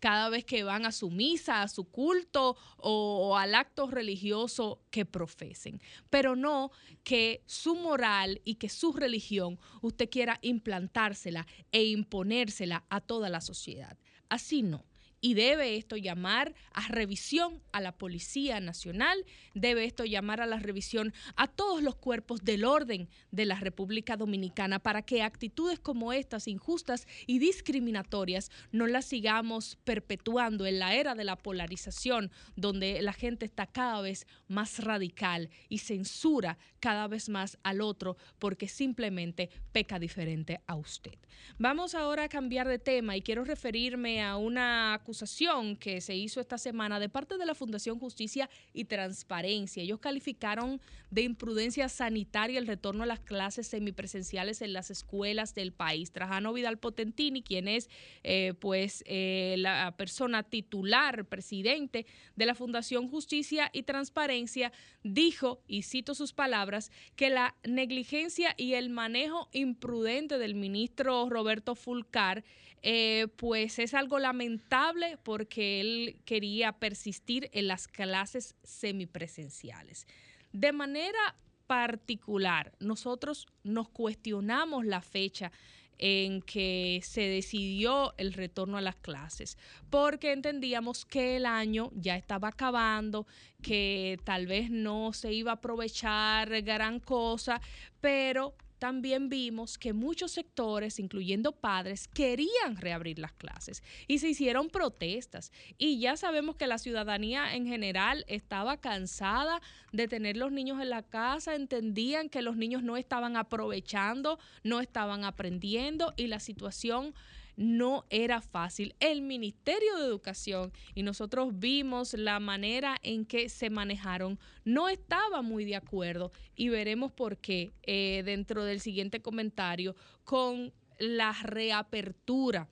cada vez que van a su misa, a su culto o, o, al acto religioso que profesen. Pero no que su moral y que su religión usted quiera implantársela e imponérsela a toda la sociedad. Así no. Y debe esto llamar a revisión a la Policía Nacional, debe esto llamar a la revisión a todos los cuerpos del orden de la República Dominicana para que actitudes como estas, injustas y discriminatorias, no las sigamos perpetuando en la era de la polarización, donde la gente está cada vez más radical y censura cada vez más al otro porque simplemente peca diferente a usted. Vamos ahora a cambiar de tema y quiero referirme a una acusación que se hizo esta semana de parte de la Fundación Justicia y Transparencia. Ellos calificaron de imprudencia sanitaria el retorno a las clases semipresenciales en las escuelas del país. Trajano Vidal Potentini, quien es eh, pues eh, la persona titular, presidente de la Fundación Justicia y Transparencia, dijo, y cito sus palabras, que la negligencia y el manejo imprudente del ministro Roberto Fulcar eh, pues es algo lamentable porque él quería persistir en las clases semipresenciales. De manera particular, nosotros nos cuestionamos la fecha en que se decidió el retorno a las clases, porque entendíamos que el año ya estaba acabando, que tal vez no se iba a aprovechar gran cosa, pero también vimos que muchos sectores, incluyendo padres, querían reabrir las clases y se hicieron protestas. Y ya sabemos que la ciudadanía en general estaba cansada de tener los niños en la casa, entendían que los niños no estaban aprovechando, no estaban aprendiendo y la situación no era fácil. El Ministerio de Educación, y nosotros vimos la manera en que se manejaron, no estaba muy de acuerdo y veremos por qué eh, dentro del siguiente comentario con la reapertura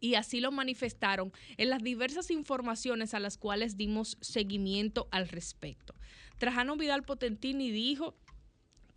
y así lo manifestaron en las diversas informaciones a las cuales dimos seguimiento al respecto. Trajano Vidal Potentini dijo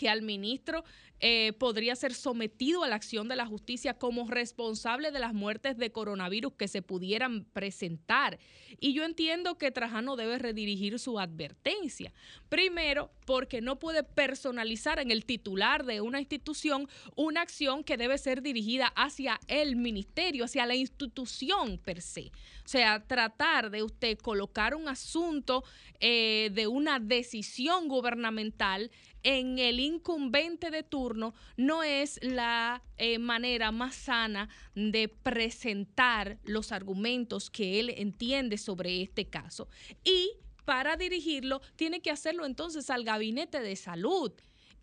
que al ministro eh, podría ser sometido a la acción de la justicia como responsable de las muertes de coronavirus que se pudieran presentar. Y yo entiendo que Trajano debe redirigir su advertencia. Primero, porque no puede personalizar en el titular de una institución una acción que debe ser dirigida hacia el ministerio, hacia la institución per se. O sea, tratar de usted colocar un asunto eh, de una decisión gubernamental en el incumbente de turno no es la eh, manera más sana de presentar los argumentos que él entiende sobre este caso. Y para dirigirlo, tiene que hacerlo entonces al gabinete de salud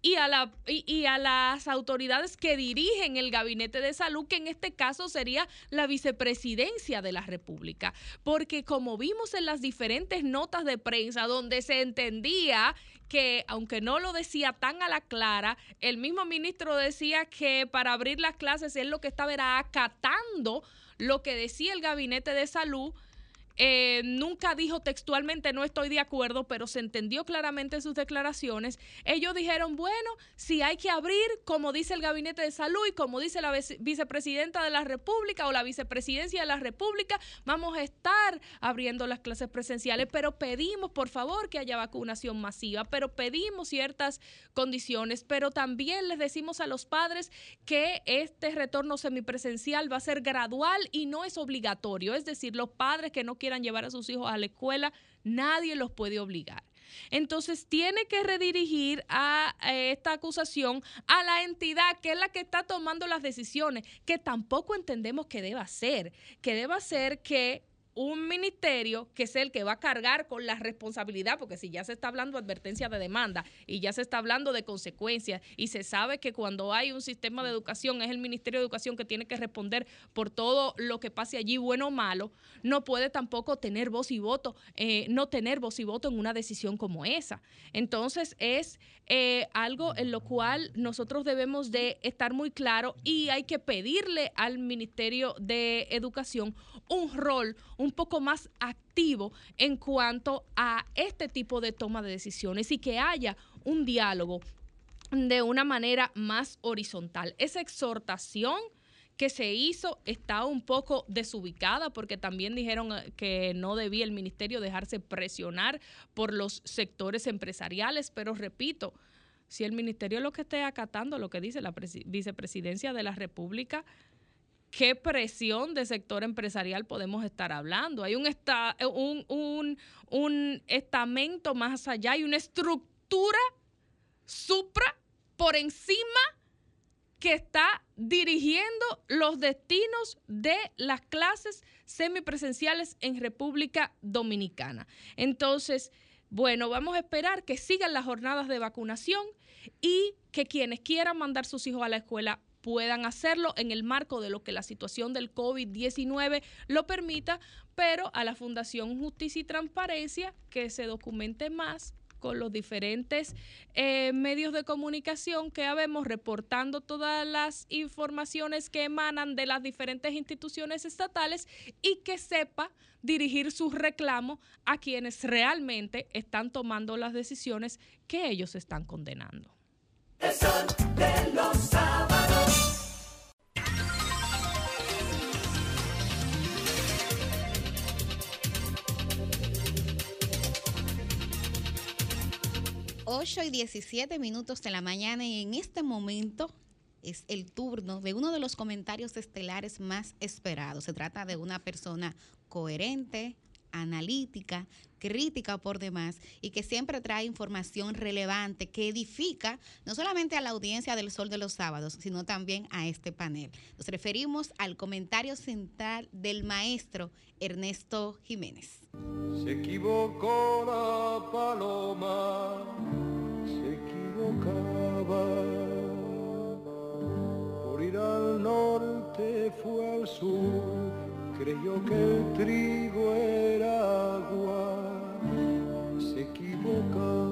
y a, las autoridades que dirigen el gabinete de salud, que en este caso sería la vicepresidencia de la República. Porque como vimos en las diferentes notas de prensa donde se entendía que, aunque no lo decía tan a la clara, el mismo ministro decía que para abrir las clases él lo que estaba era acatando lo que decía el gabinete de salud eh, nunca dijo textualmente no estoy de acuerdo, pero se entendió claramente en sus declaraciones. Ellos dijeron, bueno, si hay que abrir, como dice el Gabinete de Salud y como dice la vice- vicepresidenta de la República o la vicepresidencia de la República, vamos a estar abriendo las clases presenciales, pero pedimos, por favor, que haya vacunación masiva, pero pedimos ciertas condiciones, pero también les decimos a los padres que este retorno semipresencial va a ser gradual y no es obligatorio. Es decir, los padres que no quieran llevar a sus hijos a la escuela, nadie los puede obligar. Entonces tiene que redirigir a, eh, esta acusación a la entidad que es la que está tomando las decisiones, que tampoco entendemos que deba ser, que deba ser que un ministerio que es el que va a cargar con la responsabilidad, porque si ya se está hablando de advertencia de demanda y ya se está hablando de consecuencias y se sabe que cuando hay un sistema de educación es el Ministerio de Educación que tiene que responder por todo lo que pase allí, bueno o malo, no puede tampoco tener voz y voto, eh, no tener voz y voto en una decisión como esa. Entonces es eh, algo en lo cual nosotros debemos de estar muy claro y hay que pedirle al Ministerio de Educación un rol un poco más activo en cuanto a este tipo de toma de decisiones y que haya un diálogo de una manera más horizontal. Esa exhortación que se hizo está un poco desubicada porque también dijeron eh, que no debía el ministerio dejarse presionar por los sectores empresariales, pero repito, si el ministerio lo que esté acatando lo que dice la presi- vicepresidencia de la República, ¿qué presión de sector empresarial podemos estar hablando? Hay un, esta- un, un, un estamento más allá, hay una estructura supra por encima que está dirigiendo los destinos de las clases semipresenciales en República Dominicana. Entonces, bueno, vamos a esperar que sigan las jornadas de vacunación y que quienes quieran mandar sus hijos a la escuela puedan hacerlo en el marco de lo que la situación del COVID-19 lo permita, pero a la Fundación Justicia y Transparencia que se documente más con los diferentes eh, medios de comunicación que habemos reportando todas las informaciones que emanan de las diferentes instituciones estatales y que sepa dirigir sus reclamos a quienes realmente están tomando las decisiones que ellos están condenando. 8 y 17 minutos de la mañana y en este momento es el turno de uno de los comentarios estelares más esperados. Se trata de una persona coherente, analítica, crítica por demás y que siempre trae información relevante que edifica no solamente a la audiencia del Sol de los Sábados, sino también a este panel. Nos referimos al comentario central del maestro Ernesto Jiménez. Se equivocó la paloma por ir al norte fue al sur, creyó que el trigo era agua, se equivocaba.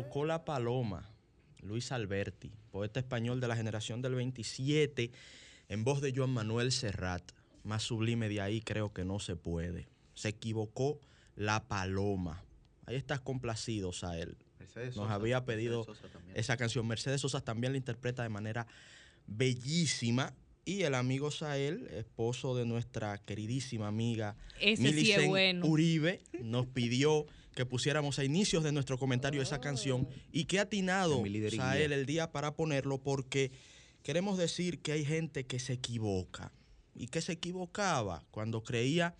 Equivocó la paloma. Luis Alberti, poeta español de la generación del 27, en voz de Joan Manuel Serrat. Más sublime de ahí creo que no se puede. Se equivocó la paloma. Ahí estás complacido, Sael. Mercedes Nos Sosa, había pedido Mercedes Sosa también. esa canción. Mercedes Sosa también la interpreta de manera bellísima. Y el amigo Sael, esposo de nuestra queridísima amiga Ese sí es Milicen bueno. Uribe, nos pidió <laughs> que pusiéramos a inicios de nuestro comentario esa canción y que ha atinado lidería. Sael el día para ponerlo porque queremos decir que hay gente que se equivoca y que se equivocaba cuando creía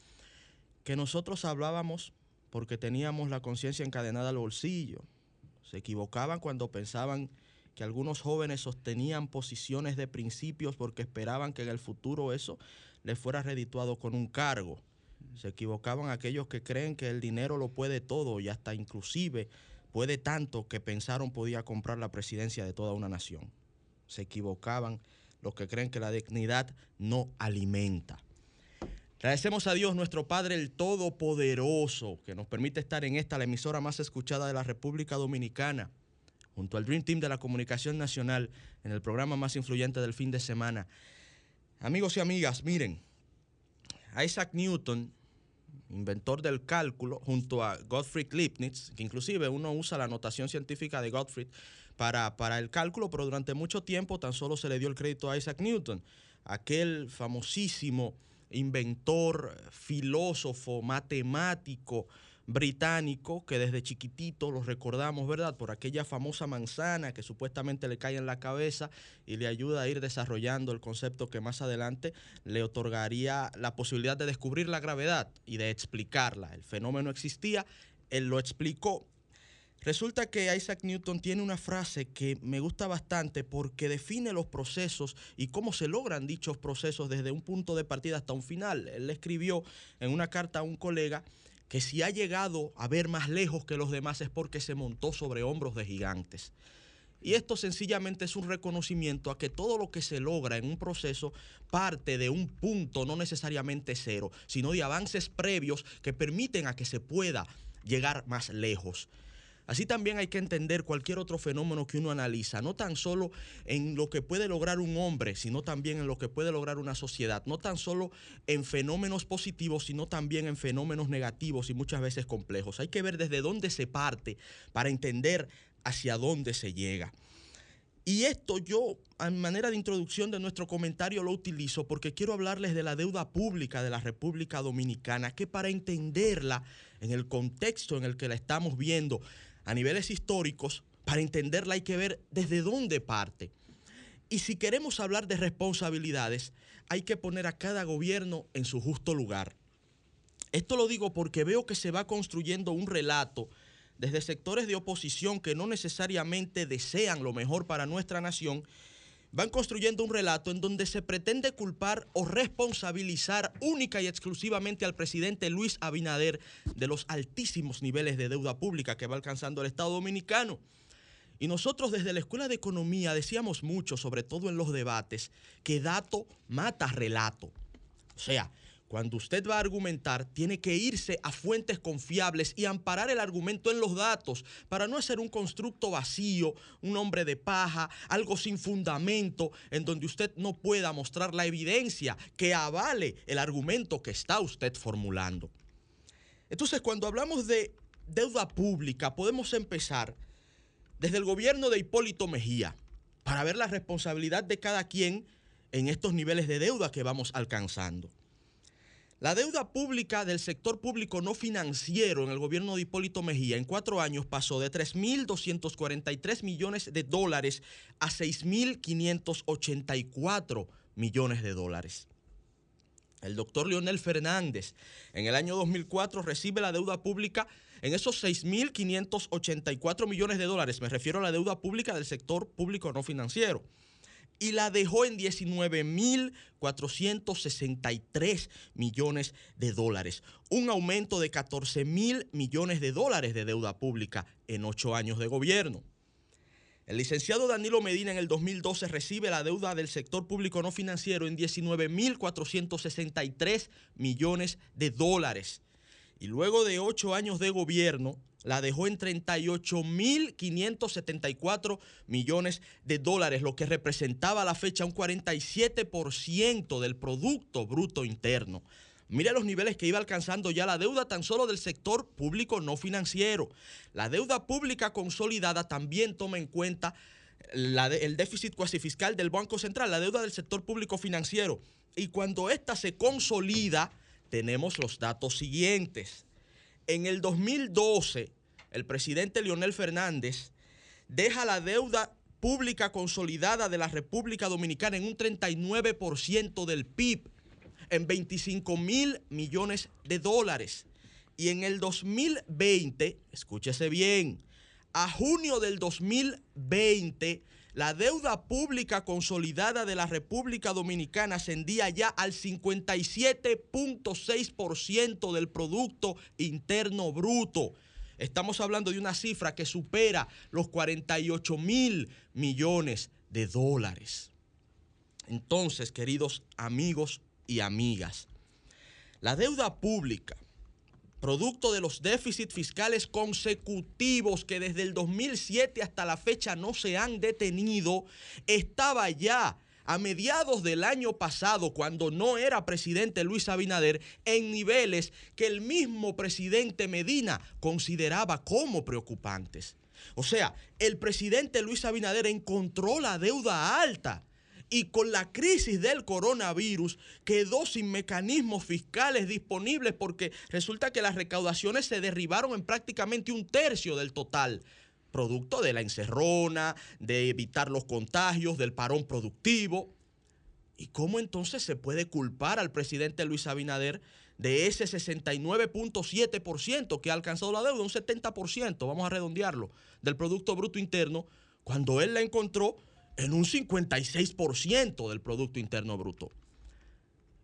que nosotros hablábamos porque teníamos la conciencia encadenada al bolsillo. Se equivocaban cuando pensaban que algunos jóvenes sostenían posiciones de principios porque esperaban que en el futuro eso les fuera redituado con un cargo. Se equivocaban aquellos que creen que el dinero lo puede todo y hasta inclusive puede tanto que pensaron podía comprar la presidencia de toda una nación. Se equivocaban los que creen que la dignidad no alimenta. Agradecemos a Dios, nuestro Padre el Todopoderoso, que nos permite estar en esta, la emisora más escuchada de la República Dominicana, junto al Dream Team de la Comunicación Nacional, en el programa más influyente del fin de semana. Amigos y amigas, miren, Isaac Newton, inventor del cálculo, junto a Gottfried Leibniz, que inclusive uno usa la notación científica de Gottfried para, para el cálculo, pero durante mucho tiempo tan solo se le dio el crédito a Isaac Newton, aquel famosísimo inventor, filósofo, matemático británico que desde chiquitito lo recordamos, ¿verdad? Por aquella famosa manzana que supuestamente le cae en la cabeza y le ayuda a ir desarrollando el concepto que más adelante le otorgaría la posibilidad de descubrir la gravedad y de explicarla. El fenómeno existía, él lo explicó. Resulta que Isaac Newton tiene una frase que me gusta bastante porque define los procesos y cómo se logran dichos procesos desde un punto de partida hasta un final. Él escribió en una carta a un colega que si ha llegado a ver más lejos que los demás es porque se montó sobre hombros de gigantes. Y esto sencillamente es un reconocimiento a que todo lo que se logra en un proceso parte de un punto no necesariamente cero, sino de avances previos que permiten a que se pueda llegar más lejos. Así también hay que entender cualquier otro fenómeno que uno analiza, no tan solo en lo que puede lograr un hombre, sino también en lo que puede lograr una sociedad, no tan solo en fenómenos positivos, sino también en fenómenos negativos y muchas veces complejos. Hay que ver desde dónde se parte para entender hacia dónde se llega. Y esto yo, a manera de introducción de nuestro comentario, lo utilizo porque quiero hablarles de la deuda pública de la República Dominicana, que para entenderla en el contexto en el que la estamos viendo a niveles históricos, para entenderla hay que ver desde dónde parte. Y si queremos hablar de responsabilidades, hay que poner a cada gobierno en su justo lugar. Esto lo digo porque veo que se va construyendo un relato desde sectores de oposición que no necesariamente desean lo mejor para nuestra nación, van construyendo un relato en donde se pretende culpar o responsabilizar única y exclusivamente al presidente Luis Abinader de los altísimos niveles de deuda pública que va alcanzando el Estado dominicano. Y nosotros desde la Escuela de Economía decíamos mucho, sobre todo en los debates, que dato mata relato. O sea, cuando usted va a argumentar, tiene que irse a fuentes confiables y amparar el argumento en los datos para no hacer un constructo vacío, un hombre de paja, algo sin fundamento, en donde usted no pueda mostrar la evidencia que avale el argumento que está usted formulando. Entonces, cuando hablamos de deuda pública, podemos empezar desde el gobierno de Hipólito Mejía para ver la responsabilidad de cada quien en estos niveles de deuda que vamos alcanzando. La deuda pública del sector público no financiero en el gobierno de Hipólito Mejía en cuatro años pasó de 3.243 millones de dólares a 6.584 millones de dólares. El doctor Leonel Fernández en el año 2004 recibe la deuda pública en esos 6.584 millones de dólares. Me refiero a la deuda pública del sector público no financiero y la dejó en 19.463 millones de dólares. Un aumento de 14 mil millones de dólares de deuda pública en ocho años de gobierno. El licenciado Danilo Medina en el 2012 recibe la deuda del sector público no financiero en 19.463 millones de dólares. Y luego de ocho años de gobierno, la dejó en 38.574 millones de dólares, lo que representaba a la fecha un 47% del Producto Bruto Interno. Mire los niveles que iba alcanzando ya la deuda tan solo del sector público no financiero. La deuda pública consolidada también toma en cuenta el déficit cuasi fiscal del Banco Central, la deuda del sector público financiero. Y cuando esta se consolida, tenemos los datos siguientes. En el 2012, el presidente Leonel Fernández deja la deuda pública consolidada de la República Dominicana en un 39% del PIB, en 25 mil millones de dólares. Y en el 2020, escúchese bien, a junio del 2020, la deuda pública consolidada de la República Dominicana ascendía ya al 57.6% del Producto Interno Bruto. Estamos hablando de una cifra que supera los 48 mil millones de dólares. Entonces, queridos amigos y amigas, la deuda pública, producto de los déficits fiscales consecutivos que desde el 2007 hasta la fecha no se han detenido, estaba ya a mediados del año pasado, cuando no era presidente Luis Abinader, en niveles que el mismo presidente Medina consideraba como preocupantes. O sea, el presidente Luis Abinader encontró la deuda alta y con la crisis del coronavirus quedó sin mecanismos fiscales disponibles porque resulta que las recaudaciones se derribaron en prácticamente un tercio del total, producto de la encerrona, de evitar los contagios, del parón productivo. ¿Y cómo entonces se puede culpar al presidente Luis Abinader de ese 69.7% que ha alcanzado la deuda, un 70%, vamos a redondearlo, del Producto Bruto Interno, cuando él la encontró en un 56% del Producto Interno Bruto.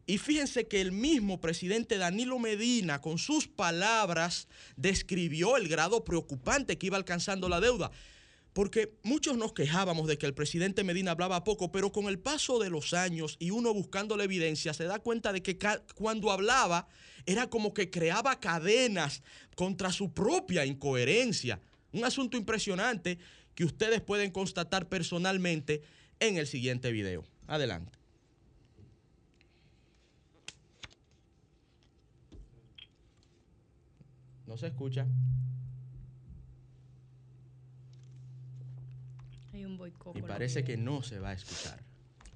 Y fíjense que el mismo presidente Danilo Medina, con sus palabras, describió el grado preocupante que iba alcanzando la deuda. Porque muchos nos quejábamos de que el presidente Medina hablaba poco, pero con el paso de los años y uno buscando la evidencia, se da cuenta de que cuando hablaba era como que creaba cadenas contra su propia incoherencia. Un asunto impresionante que ustedes pueden constatar personalmente en el siguiente video. Adelante. No se escucha. Hay un boicot. Y parece que no se va a escuchar.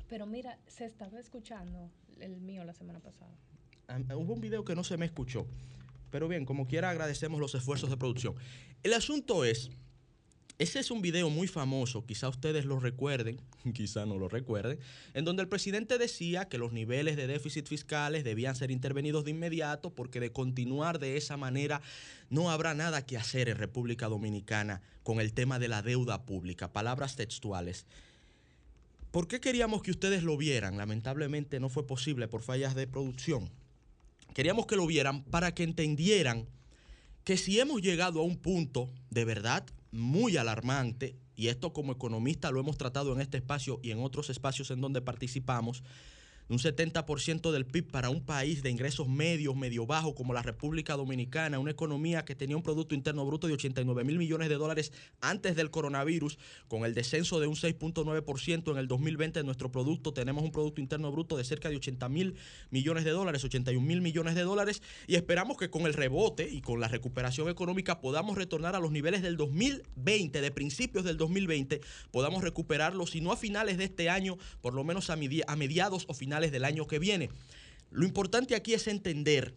Pero mira, se estaba escuchando el mío la semana pasada. Hubo un video que no se me escuchó. Pero bien, como quiera agradecemos los esfuerzos de producción. El asunto es, ese es un video muy famoso, quizá ustedes lo recuerden, <laughs> quizá no lo recuerden, en donde el presidente decía que los niveles de déficit fiscales debían ser intervenidos de inmediato porque de continuar de esa manera no habrá nada que hacer en República Dominicana con el tema de la deuda pública. Palabras textuales. ¿Por qué queríamos que ustedes lo vieran? Lamentablemente no fue posible por fallas de producción. Queríamos que lo vieran para que entendieran que si hemos llegado a un punto de verdad muy alarmante, y esto como economista lo hemos tratado en este espacio y en otros espacios en donde participamos, un 70% del PIB para un país de ingresos medios, medio bajos como la República Dominicana, una economía que tenía un Producto Interno Bruto de 89 mil millones de dólares antes del coronavirus, con el descenso de un 6.9% en el 2020 de nuestro producto, tenemos un Producto Interno Bruto de cerca de 80 mil millones de dólares, 81 mil millones de dólares, y esperamos que con el rebote y con la recuperación económica podamos retornar a los niveles del 2020, de principios del 2020, podamos recuperarlos, si no a finales de este año, por lo menos a, medi- a mediados o del año que viene. Lo importante aquí es entender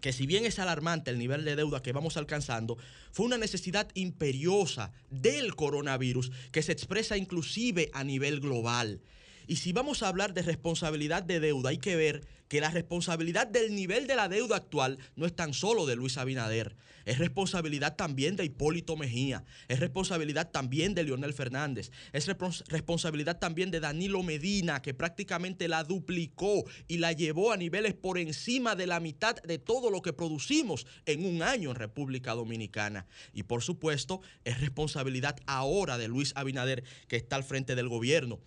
que si bien es alarmante el nivel de deuda que vamos alcanzando, fue una necesidad imperiosa del coronavirus que se expresa inclusive a nivel global. Y si vamos a hablar de responsabilidad de deuda, hay que ver que la responsabilidad del nivel de la deuda actual no es tan solo de Luis Abinader, es responsabilidad también de Hipólito Mejía, es responsabilidad también de Leonel Fernández, es respons- responsabilidad también de Danilo Medina, que prácticamente la duplicó y la llevó a niveles por encima de la mitad de todo lo que producimos en un año en República Dominicana. Y por supuesto, es responsabilidad ahora de Luis Abinader, que está al frente del gobierno.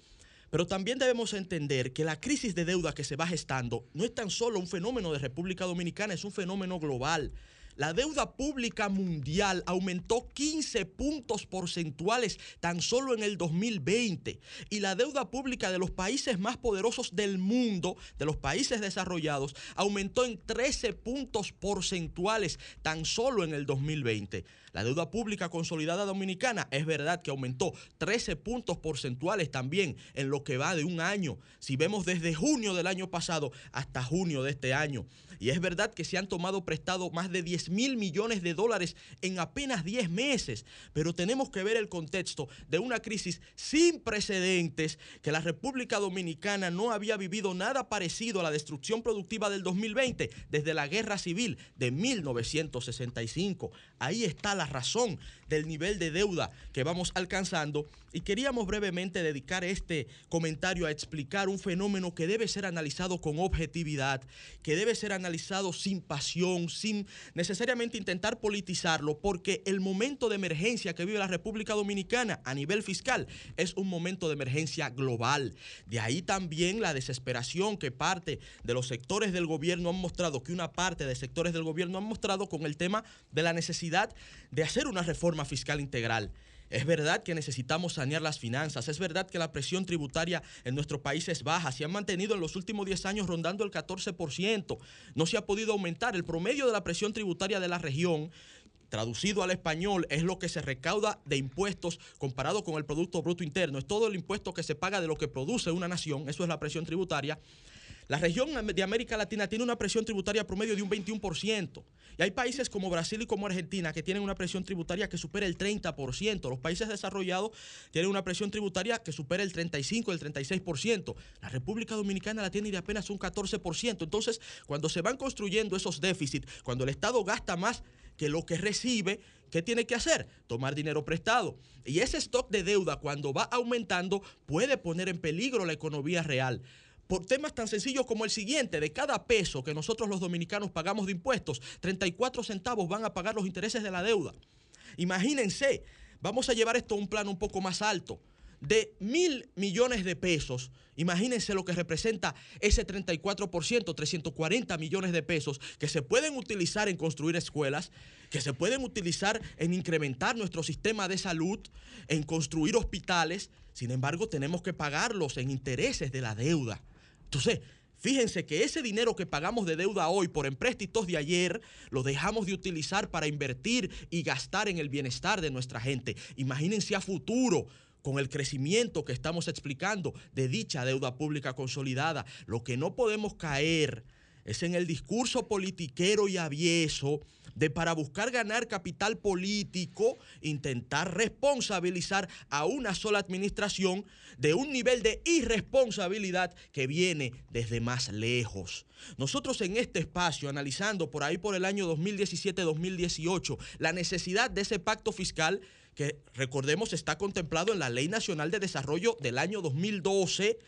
Pero también debemos entender que la crisis de deuda que se va gestando no es tan solo un fenómeno de República Dominicana, es un fenómeno global. La deuda pública mundial aumentó 15 puntos porcentuales tan solo en el 2020 y la deuda pública de los países más poderosos del mundo, de los países desarrollados, aumentó en 13 puntos porcentuales tan solo en el 2020. La deuda pública consolidada dominicana es verdad que aumentó 13 puntos porcentuales también en lo que va de un año. Si vemos desde junio del año pasado hasta junio de este año. Y es verdad que se han tomado prestado más de 10 mil millones de dólares en apenas 10 meses. Pero tenemos que ver el contexto de una crisis sin precedentes que la República Dominicana no había vivido nada parecido a la destrucción productiva del 2020 desde la guerra civil de 1965. Ahí está la razón del nivel de deuda que vamos alcanzando y queríamos brevemente dedicar este comentario a explicar un fenómeno que debe ser analizado con objetividad, que debe ser analizado sin pasión, sin necesariamente intentar politizarlo, porque el momento de emergencia que vive la República Dominicana a nivel fiscal es un momento de emergencia global. De ahí también la desesperación que parte de los sectores del gobierno han mostrado, que una parte de sectores del gobierno han mostrado con el tema de la necesidad de hacer una reforma fiscal integral. Es verdad que necesitamos sanear las finanzas, es verdad que la presión tributaria en nuestro país es baja, se han mantenido en los últimos 10 años rondando el 14%, no se ha podido aumentar. El promedio de la presión tributaria de la región traducido al español, es lo que se recauda de impuestos comparado con el Producto Bruto Interno. Es todo el impuesto que se paga de lo que produce una nación, eso es la presión tributaria. La región de América Latina tiene una presión tributaria promedio de un 21%. Y hay países como Brasil y como Argentina que tienen una presión tributaria que supera el 30%. Los países desarrollados tienen una presión tributaria que supera el 35, el 36%. La República Dominicana la tiene de apenas un 14%. Entonces, cuando se van construyendo esos déficits, cuando el Estado gasta más que lo que recibe, ¿qué tiene que hacer? Tomar dinero prestado. Y ese stock de deuda, cuando va aumentando, puede poner en peligro la economía real por temas tan sencillos como el siguiente, de cada peso que nosotros los dominicanos pagamos de impuestos, 34 centavos van a pagar los intereses de la deuda. Imagínense, vamos a llevar esto a un plano un poco más alto. De mil millones de pesos, imagínense lo que representa ese 34%, 340 millones de pesos que se pueden utilizar en construir escuelas, que se pueden utilizar en incrementar nuestro sistema de salud, en construir hospitales. Sin embargo, tenemos que pagarlos en intereses de la deuda. Entonces, fíjense que ese dinero que pagamos de deuda hoy por empréstitos de ayer, lo dejamos de utilizar para invertir y gastar en el bienestar de nuestra gente. Imagínense a futuro con el crecimiento que estamos explicando de dicha deuda pública consolidada. Lo que no podemos caer es en el discurso politiquero y avieso de para buscar ganar capital político, intentar responsabilizar a una sola administración de un nivel de irresponsabilidad que viene desde más lejos. Nosotros en este espacio, analizando por ahí por el año 2017-2018, la necesidad de ese pacto fiscal, que recordemos está contemplado en la Ley Nacional de Desarrollo del año 2012,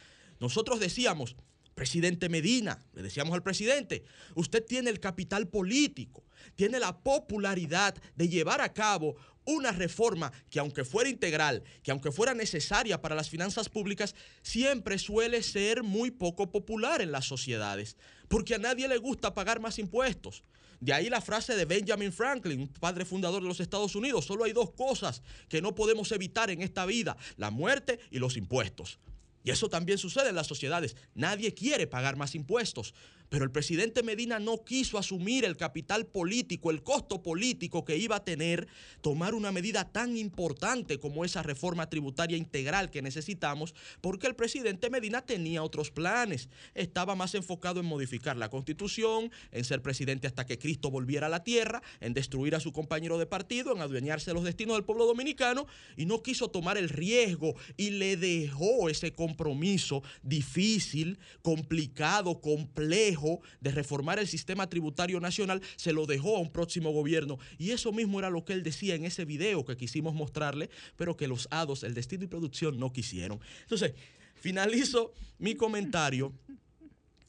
nosotros decíamos, presidente Medina, le decíamos al presidente, usted tiene el capital político, tiene la popularidad de llevar a cabo una reforma que aunque fuera integral, que aunque fuera necesaria para las finanzas públicas, siempre suele ser muy poco popular en las sociedades, porque a nadie le gusta pagar más impuestos. De ahí la frase de Benjamin Franklin, padre fundador de los Estados Unidos, solo hay dos cosas que no podemos evitar en esta vida, la muerte y los impuestos. Y eso también sucede en las sociedades. Nadie quiere pagar más impuestos. Pero el presidente Medina no quiso asumir el capital político, el costo político que iba a tener tomar una medida tan importante como esa reforma tributaria integral que necesitamos, porque el presidente Medina tenía otros planes. Estaba más enfocado en modificar la constitución, en ser presidente hasta que Cristo volviera a la tierra, en destruir a su compañero de partido, en adueñarse de los destinos del pueblo dominicano, y no quiso tomar el riesgo y le dejó ese compromiso difícil, complicado, complejo de reformar el sistema tributario nacional, se lo dejó a un próximo gobierno. Y eso mismo era lo que él decía en ese video que quisimos mostrarle, pero que los hados, el destino y producción no quisieron. Entonces, finalizo mi comentario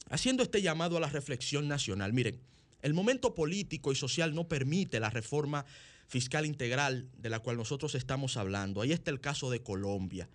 haciendo este llamado a la reflexión nacional. Miren, el momento político y social no permite la reforma fiscal integral de la cual nosotros estamos hablando. Ahí está el caso de Colombia.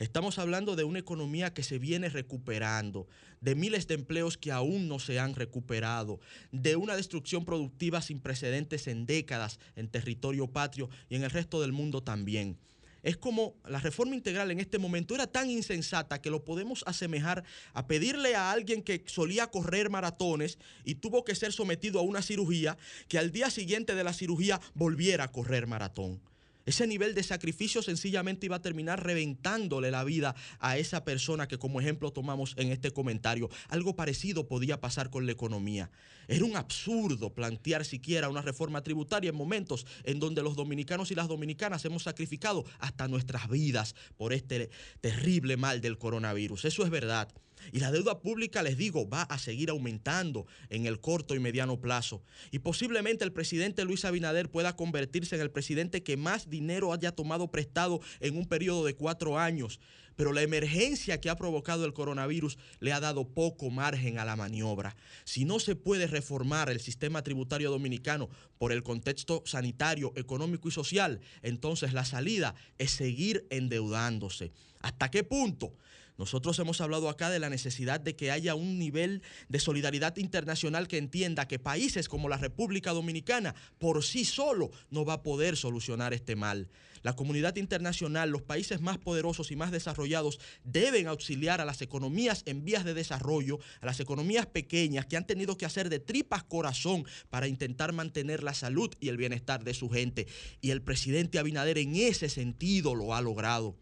Estamos hablando de una economía que se viene recuperando, de miles de empleos que aún no se han recuperado, de una destrucción productiva sin precedentes en décadas en territorio patrio y en el resto del mundo también. Es como la reforma integral en este momento era tan insensata que lo podemos asemejar a pedirle a alguien que solía correr maratones y tuvo que ser sometido a una cirugía que al día siguiente de la cirugía volviera a correr maratón. Ese nivel de sacrificio sencillamente iba a terminar reventándole la vida a esa persona que como ejemplo tomamos en este comentario. Algo parecido podía pasar con la economía. Era un absurdo plantear siquiera una reforma tributaria en momentos en donde los dominicanos y las dominicanas hemos sacrificado hasta nuestras vidas por este terrible mal del coronavirus. Eso es verdad. Y la deuda pública, les digo, va a seguir aumentando en el corto y mediano plazo. Y posiblemente el presidente Luis Abinader pueda convertirse en el presidente que más dinero haya tomado prestado en un periodo de cuatro años. Pero la emergencia que ha provocado el coronavirus le ha dado poco margen a la maniobra. Si no se puede reformar el sistema tributario dominicano por el contexto sanitario, económico y social, entonces la salida es seguir endeudándose. ¿Hasta qué punto? Nosotros hemos hablado acá de la necesidad de que haya un nivel de solidaridad internacional que entienda que países como la República Dominicana por sí solo no va a poder solucionar este mal. La comunidad internacional, los países más poderosos y más desarrollados deben auxiliar a las economías en vías de desarrollo, a las economías pequeñas que han tenido que hacer de tripas corazón para intentar mantener la salud y el bienestar de su gente. Y el presidente Abinader en ese sentido lo ha logrado.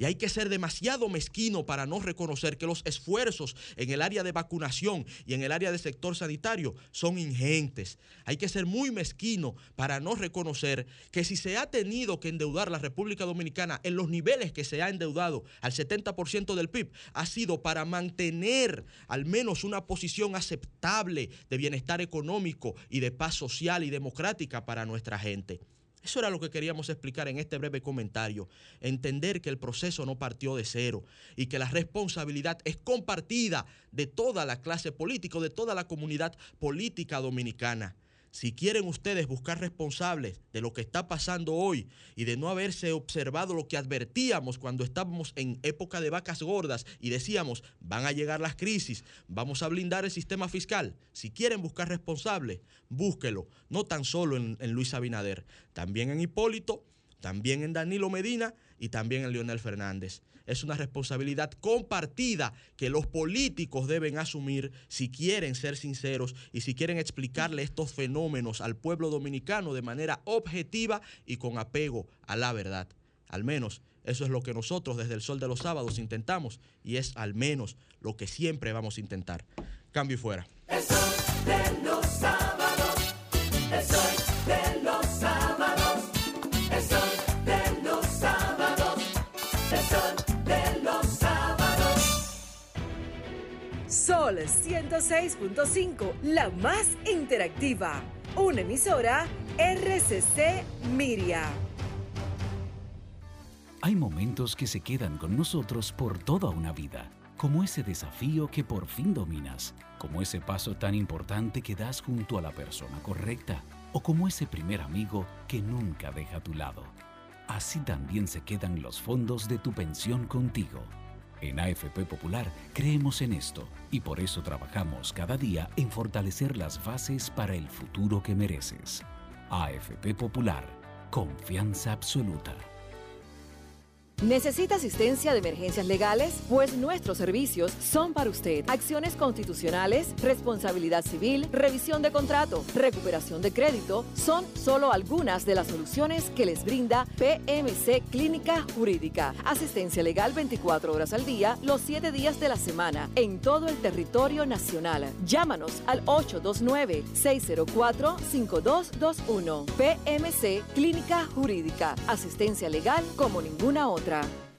Y hay que ser demasiado mezquino para no reconocer que los esfuerzos en el área de vacunación y en el área del sector sanitario son ingentes. Hay que ser muy mezquino para no reconocer que si se ha tenido que endeudar la República Dominicana en los niveles que se ha endeudado al 70% del PIB, ha sido para mantener al menos una posición aceptable de bienestar económico y de paz social y democrática para nuestra gente. Eso era lo que queríamos explicar en este breve comentario. Entender que el proceso no partió de cero y que la responsabilidad es compartida de toda la clase política, de toda la comunidad política dominicana. Si quieren ustedes buscar responsables de lo que está pasando hoy y de no haberse observado lo que advertíamos cuando estábamos en época de vacas gordas y decíamos, van a llegar las crisis, vamos a blindar el sistema fiscal. Si quieren buscar responsables, búsquelo, no tan solo en, en Luis Abinader, también en Hipólito, también en Danilo Medina y también en Leonel Fernández. Es una responsabilidad compartida que los políticos deben asumir si quieren ser sinceros y si quieren explicarle estos fenómenos al pueblo dominicano de manera objetiva y con apego a la verdad. Al menos eso es lo que nosotros desde el Sol de los Sábados intentamos y es al menos lo que siempre vamos a intentar. Cambio y fuera. Sol 106.5, la más interactiva. Una emisora RCC Miria. Hay momentos que se quedan con nosotros por toda una vida, como ese desafío que por fin dominas, como ese paso tan importante que das junto a la persona correcta, o como ese primer amigo que nunca deja a tu lado. Así también se quedan los fondos de tu pensión contigo. En AFP Popular creemos en esto y por eso trabajamos cada día en fortalecer las bases para el futuro que mereces. AFP Popular, confianza absoluta. ¿Necesita asistencia de emergencias legales? Pues nuestros servicios son para usted. Acciones constitucionales, responsabilidad civil, revisión de contrato, recuperación de crédito son solo algunas de las soluciones que les brinda PMC Clínica Jurídica. Asistencia legal 24 horas al día, los 7 días de la semana, en todo el territorio nacional. Llámanos al 829-604-5221. PMC Clínica Jurídica. Asistencia legal como ninguna otra.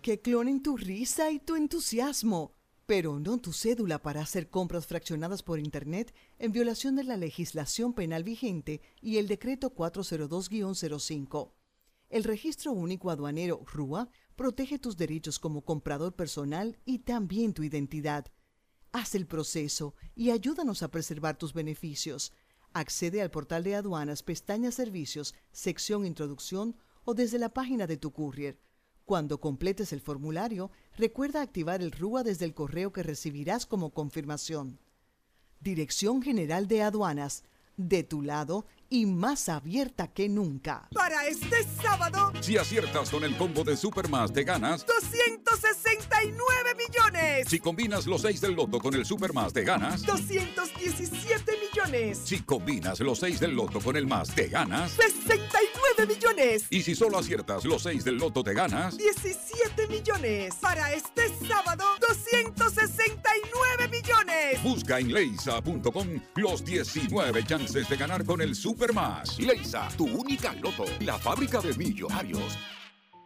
Que clonen tu risa y tu entusiasmo, pero no tu cédula para hacer compras fraccionadas por Internet en violación de la legislación penal vigente y el decreto 402-05. El registro único aduanero RUA protege tus derechos como comprador personal y también tu identidad. Haz el proceso y ayúdanos a preservar tus beneficios. Accede al portal de aduanas, pestaña Servicios, sección Introducción o desde la página de tu courier. Cuando completes el formulario, Recuerda activar el RUA desde el correo que recibirás como confirmación. Dirección General de Aduanas, de tu lado y más abierta que nunca. Para este sábado, Si aciertas con el combo de Supermas, te ganas. 269 millones. Si combinas los 6 del loto con el Supermas, te ganas. 217 millones. Si combinas los 6 del loto con el más, te ganas. 69 millones. Y si solo aciertas los 6 del loto, te ganas. 17 millones. Para este sábado, 269 millones. Busca en leisa.com los 19 chances de ganar con el Supermas. Leisa, tu única loto. La fábrica de millonarios.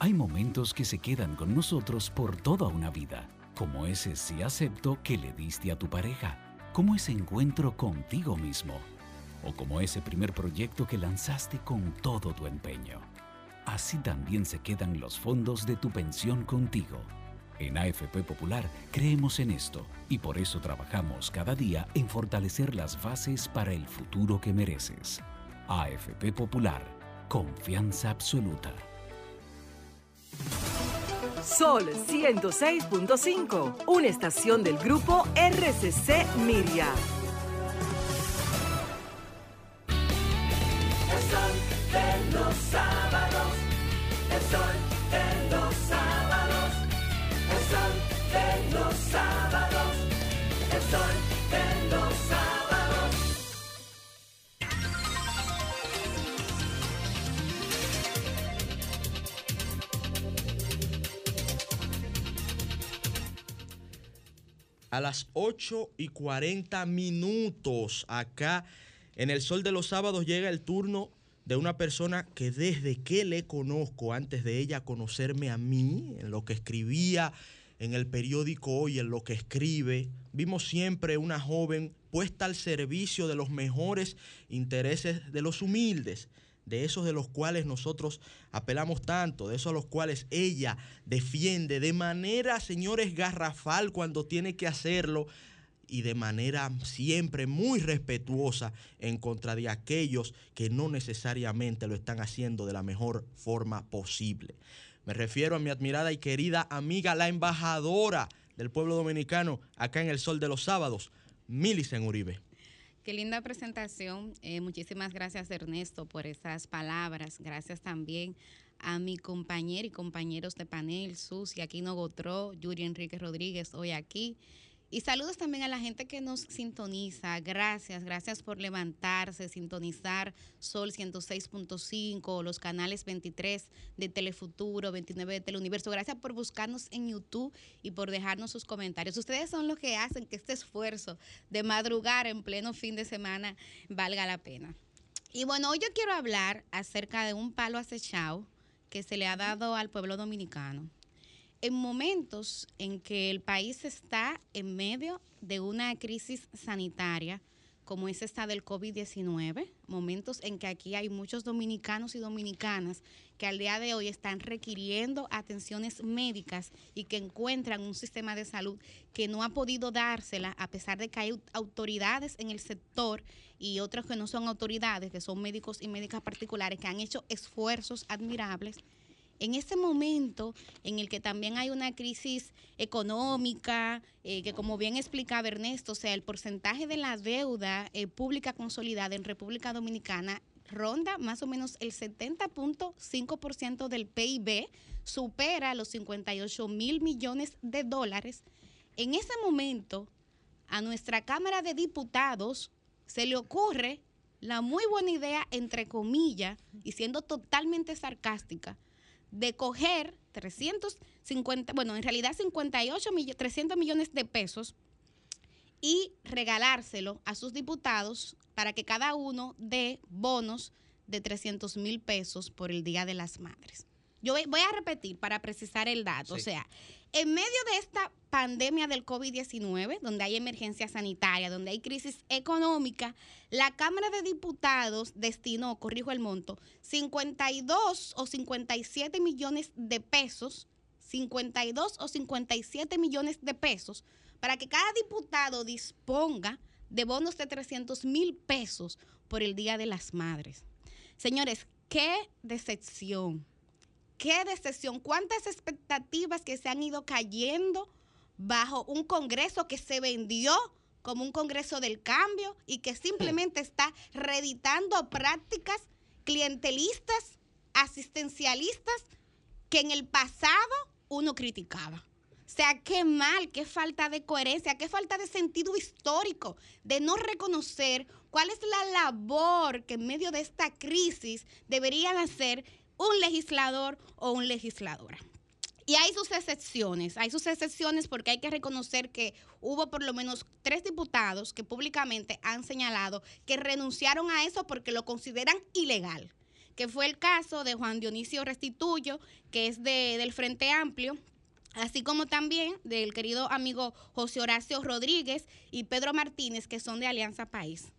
Hay momentos que se quedan con nosotros por toda una vida, como ese sí acepto que le diste a tu pareja, como ese encuentro contigo mismo, o como ese primer proyecto que lanzaste con todo tu empeño. Así también se quedan los fondos de tu pensión contigo. En AFP Popular creemos en esto y por eso trabajamos cada día en fortalecer las bases para el futuro que mereces. AFP Popular, confianza absoluta. Sol 106.5, una estación del grupo RCC Miria. El sol de los sábados, el sol de los sábados, el sol de los sábados, el sol de los sábados. A las 8 y 40 minutos. Acá en el Sol de los Sábados llega el turno de una persona que desde que le conozco, antes de ella conocerme a mí, en lo que escribía en el periódico hoy, en lo que escribe, vimos siempre una joven puesta al servicio de los mejores intereses de los humildes de esos de los cuales nosotros apelamos tanto, de esos a los cuales ella defiende de manera, señores, garrafal cuando tiene que hacerlo y de manera siempre muy respetuosa en contra de aquellos que no necesariamente lo están haciendo de la mejor forma posible. Me refiero a mi admirada y querida amiga, la embajadora del pueblo dominicano acá en el Sol de los Sábados, Milicen Uribe. Qué linda presentación. Eh, muchísimas gracias Ernesto por esas palabras. Gracias también a mi compañero y compañeros de panel, Susi Aquino Gotró, Yuri Enrique Rodríguez, hoy aquí. Y saludos también a la gente que nos sintoniza. Gracias, gracias por levantarse, sintonizar Sol 106.5, los canales 23 de Telefuturo, 29 de Teleuniverso. Gracias por buscarnos en YouTube y por dejarnos sus comentarios. Ustedes son los que hacen que este esfuerzo de madrugar en pleno fin de semana valga la pena. Y bueno, hoy yo quiero hablar acerca de un palo acechado que se le ha dado al pueblo dominicano en momentos en que el país está en medio de una crisis sanitaria, como es esta del COVID-19, momentos en que aquí hay muchos dominicanos y dominicanas que al día de hoy están requiriendo atenciones médicas y que encuentran un sistema de salud que no ha podido dársela a pesar de que hay autoridades en el sector y otros que no son autoridades, que son médicos y médicas particulares, que han hecho esfuerzos admirables en ese momento en el que también hay una crisis económica, eh, que como bien explicaba Ernesto, o sea, el porcentaje de la deuda eh, pública consolidada en República Dominicana ronda más o menos el 70.5% del PIB, supera los 58 mil millones de dólares. En ese momento, a nuestra Cámara de Diputados se le ocurre la muy buena idea, entre comillas, y siendo totalmente sarcástica, de coger 350, bueno, en realidad 58 millones, 300 millones de pesos y regalárselo a sus diputados para que cada uno dé bonos de 300 mil pesos por el Día de las Madres. Yo voy- voy a repetir para precisar el dato. O sea, en medio de esta pandemia del COVID-19, donde hay emergencia sanitaria, donde hay crisis económica, la Cámara de Diputados destinó, corrijo el monto, 52 o 57 millones de pesos, 52 o 57 millones de pesos, para que cada diputado disponga de bonos de 300 mil pesos por el Día de las Madres. Señores, qué decepción, qué decepción, cuántas expectativas que se han ido cayendo bajo un Congreso que se vendió como un Congreso del cambio y que simplemente está reeditando prácticas clientelistas, asistencialistas que en el pasado uno criticaba. O sea, qué mal, qué falta de coherencia, qué falta de sentido histórico, de no reconocer cuál es la labor que en medio de esta crisis deberían hacer un legislador o una legisladora. Y hay sus excepciones, hay sus excepciones porque hay que reconocer que hubo por lo menos tres diputados que públicamente han señalado que renunciaron a eso porque lo consideran ilegal, que fue el caso de Juan Dionisio Restituyo, que es de, del Frente Amplio, así como también del querido amigo José Horacio Rodríguez y Pedro Martínez, que son de Alianza País.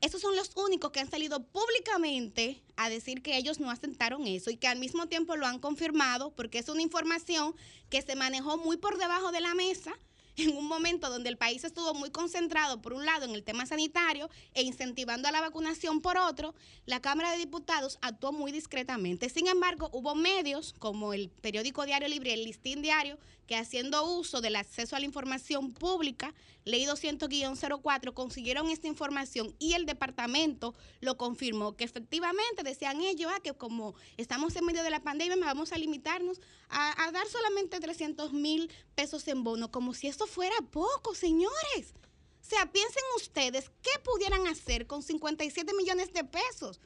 Esos son los únicos que han salido públicamente a decir que ellos no asentaron eso y que al mismo tiempo lo han confirmado porque es una información que se manejó muy por debajo de la mesa en un momento donde el país estuvo muy concentrado, por un lado, en el tema sanitario e incentivando a la vacunación por otro, la Cámara de Diputados actuó muy discretamente. Sin embargo, hubo medios como el periódico Diario Libre el Listín Diario que haciendo uso del acceso a la información pública, ley 200-04, consiguieron esta información y el departamento lo confirmó, que efectivamente decían ellos ah, que como estamos en medio de la pandemia, vamos a limitarnos a, dar solamente 300 mil pesos en bono, como si eso fuera poco, señores. O sea, piensen ustedes, ¿qué pudieran hacer con 57 millones de pesos?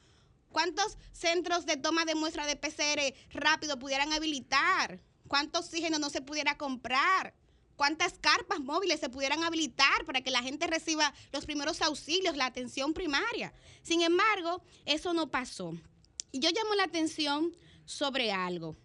¿Cuántos centros de toma de muestra de PCR rápido pudieran habilitar? ¿Cuánto oxígeno no se pudiera comprar? ¿Cuántas carpas móviles se pudieran habilitar para que la gente reciba los primeros auxilios, la atención primaria? Sin embargo, eso no pasó. Y yo llamo la atención sobre algo.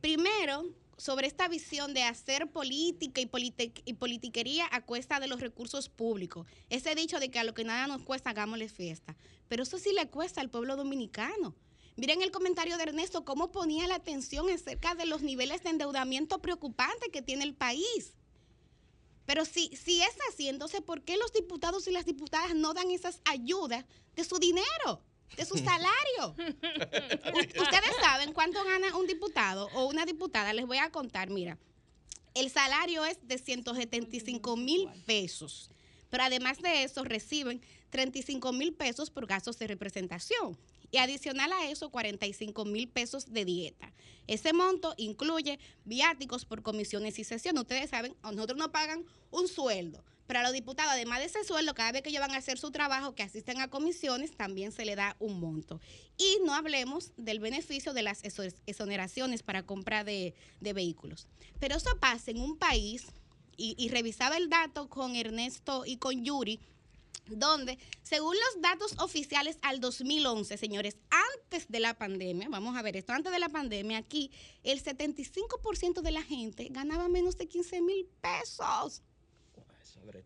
Primero, sobre esta visión de hacer política y, politi- y politiquería a cuesta de los recursos públicos. Ese dicho de que a lo que nada nos cuesta, hagámosle fiesta. Pero eso sí le cuesta al pueblo dominicano. Miren el comentario de Ernesto, cómo ponía la atención acerca de los niveles de endeudamiento preocupante que tiene el país. Pero si, si es así, entonces, ¿por qué los diputados y las diputadas no dan esas ayudas de su dinero, de su salario? <laughs> Ustedes saben cuánto gana un diputado o una diputada. Les voy a contar, mira. El salario es de 175 mil pesos. Pero además de eso, reciben 35 mil pesos por gastos de representación. Y adicional a eso, 45 mil pesos de dieta. Ese monto incluye viáticos por comisiones y sesiones. Ustedes saben, a nosotros nos pagan un sueldo. Pero a los diputados, además de ese sueldo, cada vez que ellos van a hacer su trabajo, que asisten a comisiones, también se le da un monto. Y no hablemos del beneficio de las exo- exoneraciones para compra de, de vehículos. Pero eso pasa en un país, y, y revisaba el dato con Ernesto y con Yuri, donde, según los datos oficiales al 2011, señores, antes de la pandemia, vamos a ver esto, antes de la pandemia, aquí el 75% de la gente ganaba menos de 15 mil pesos.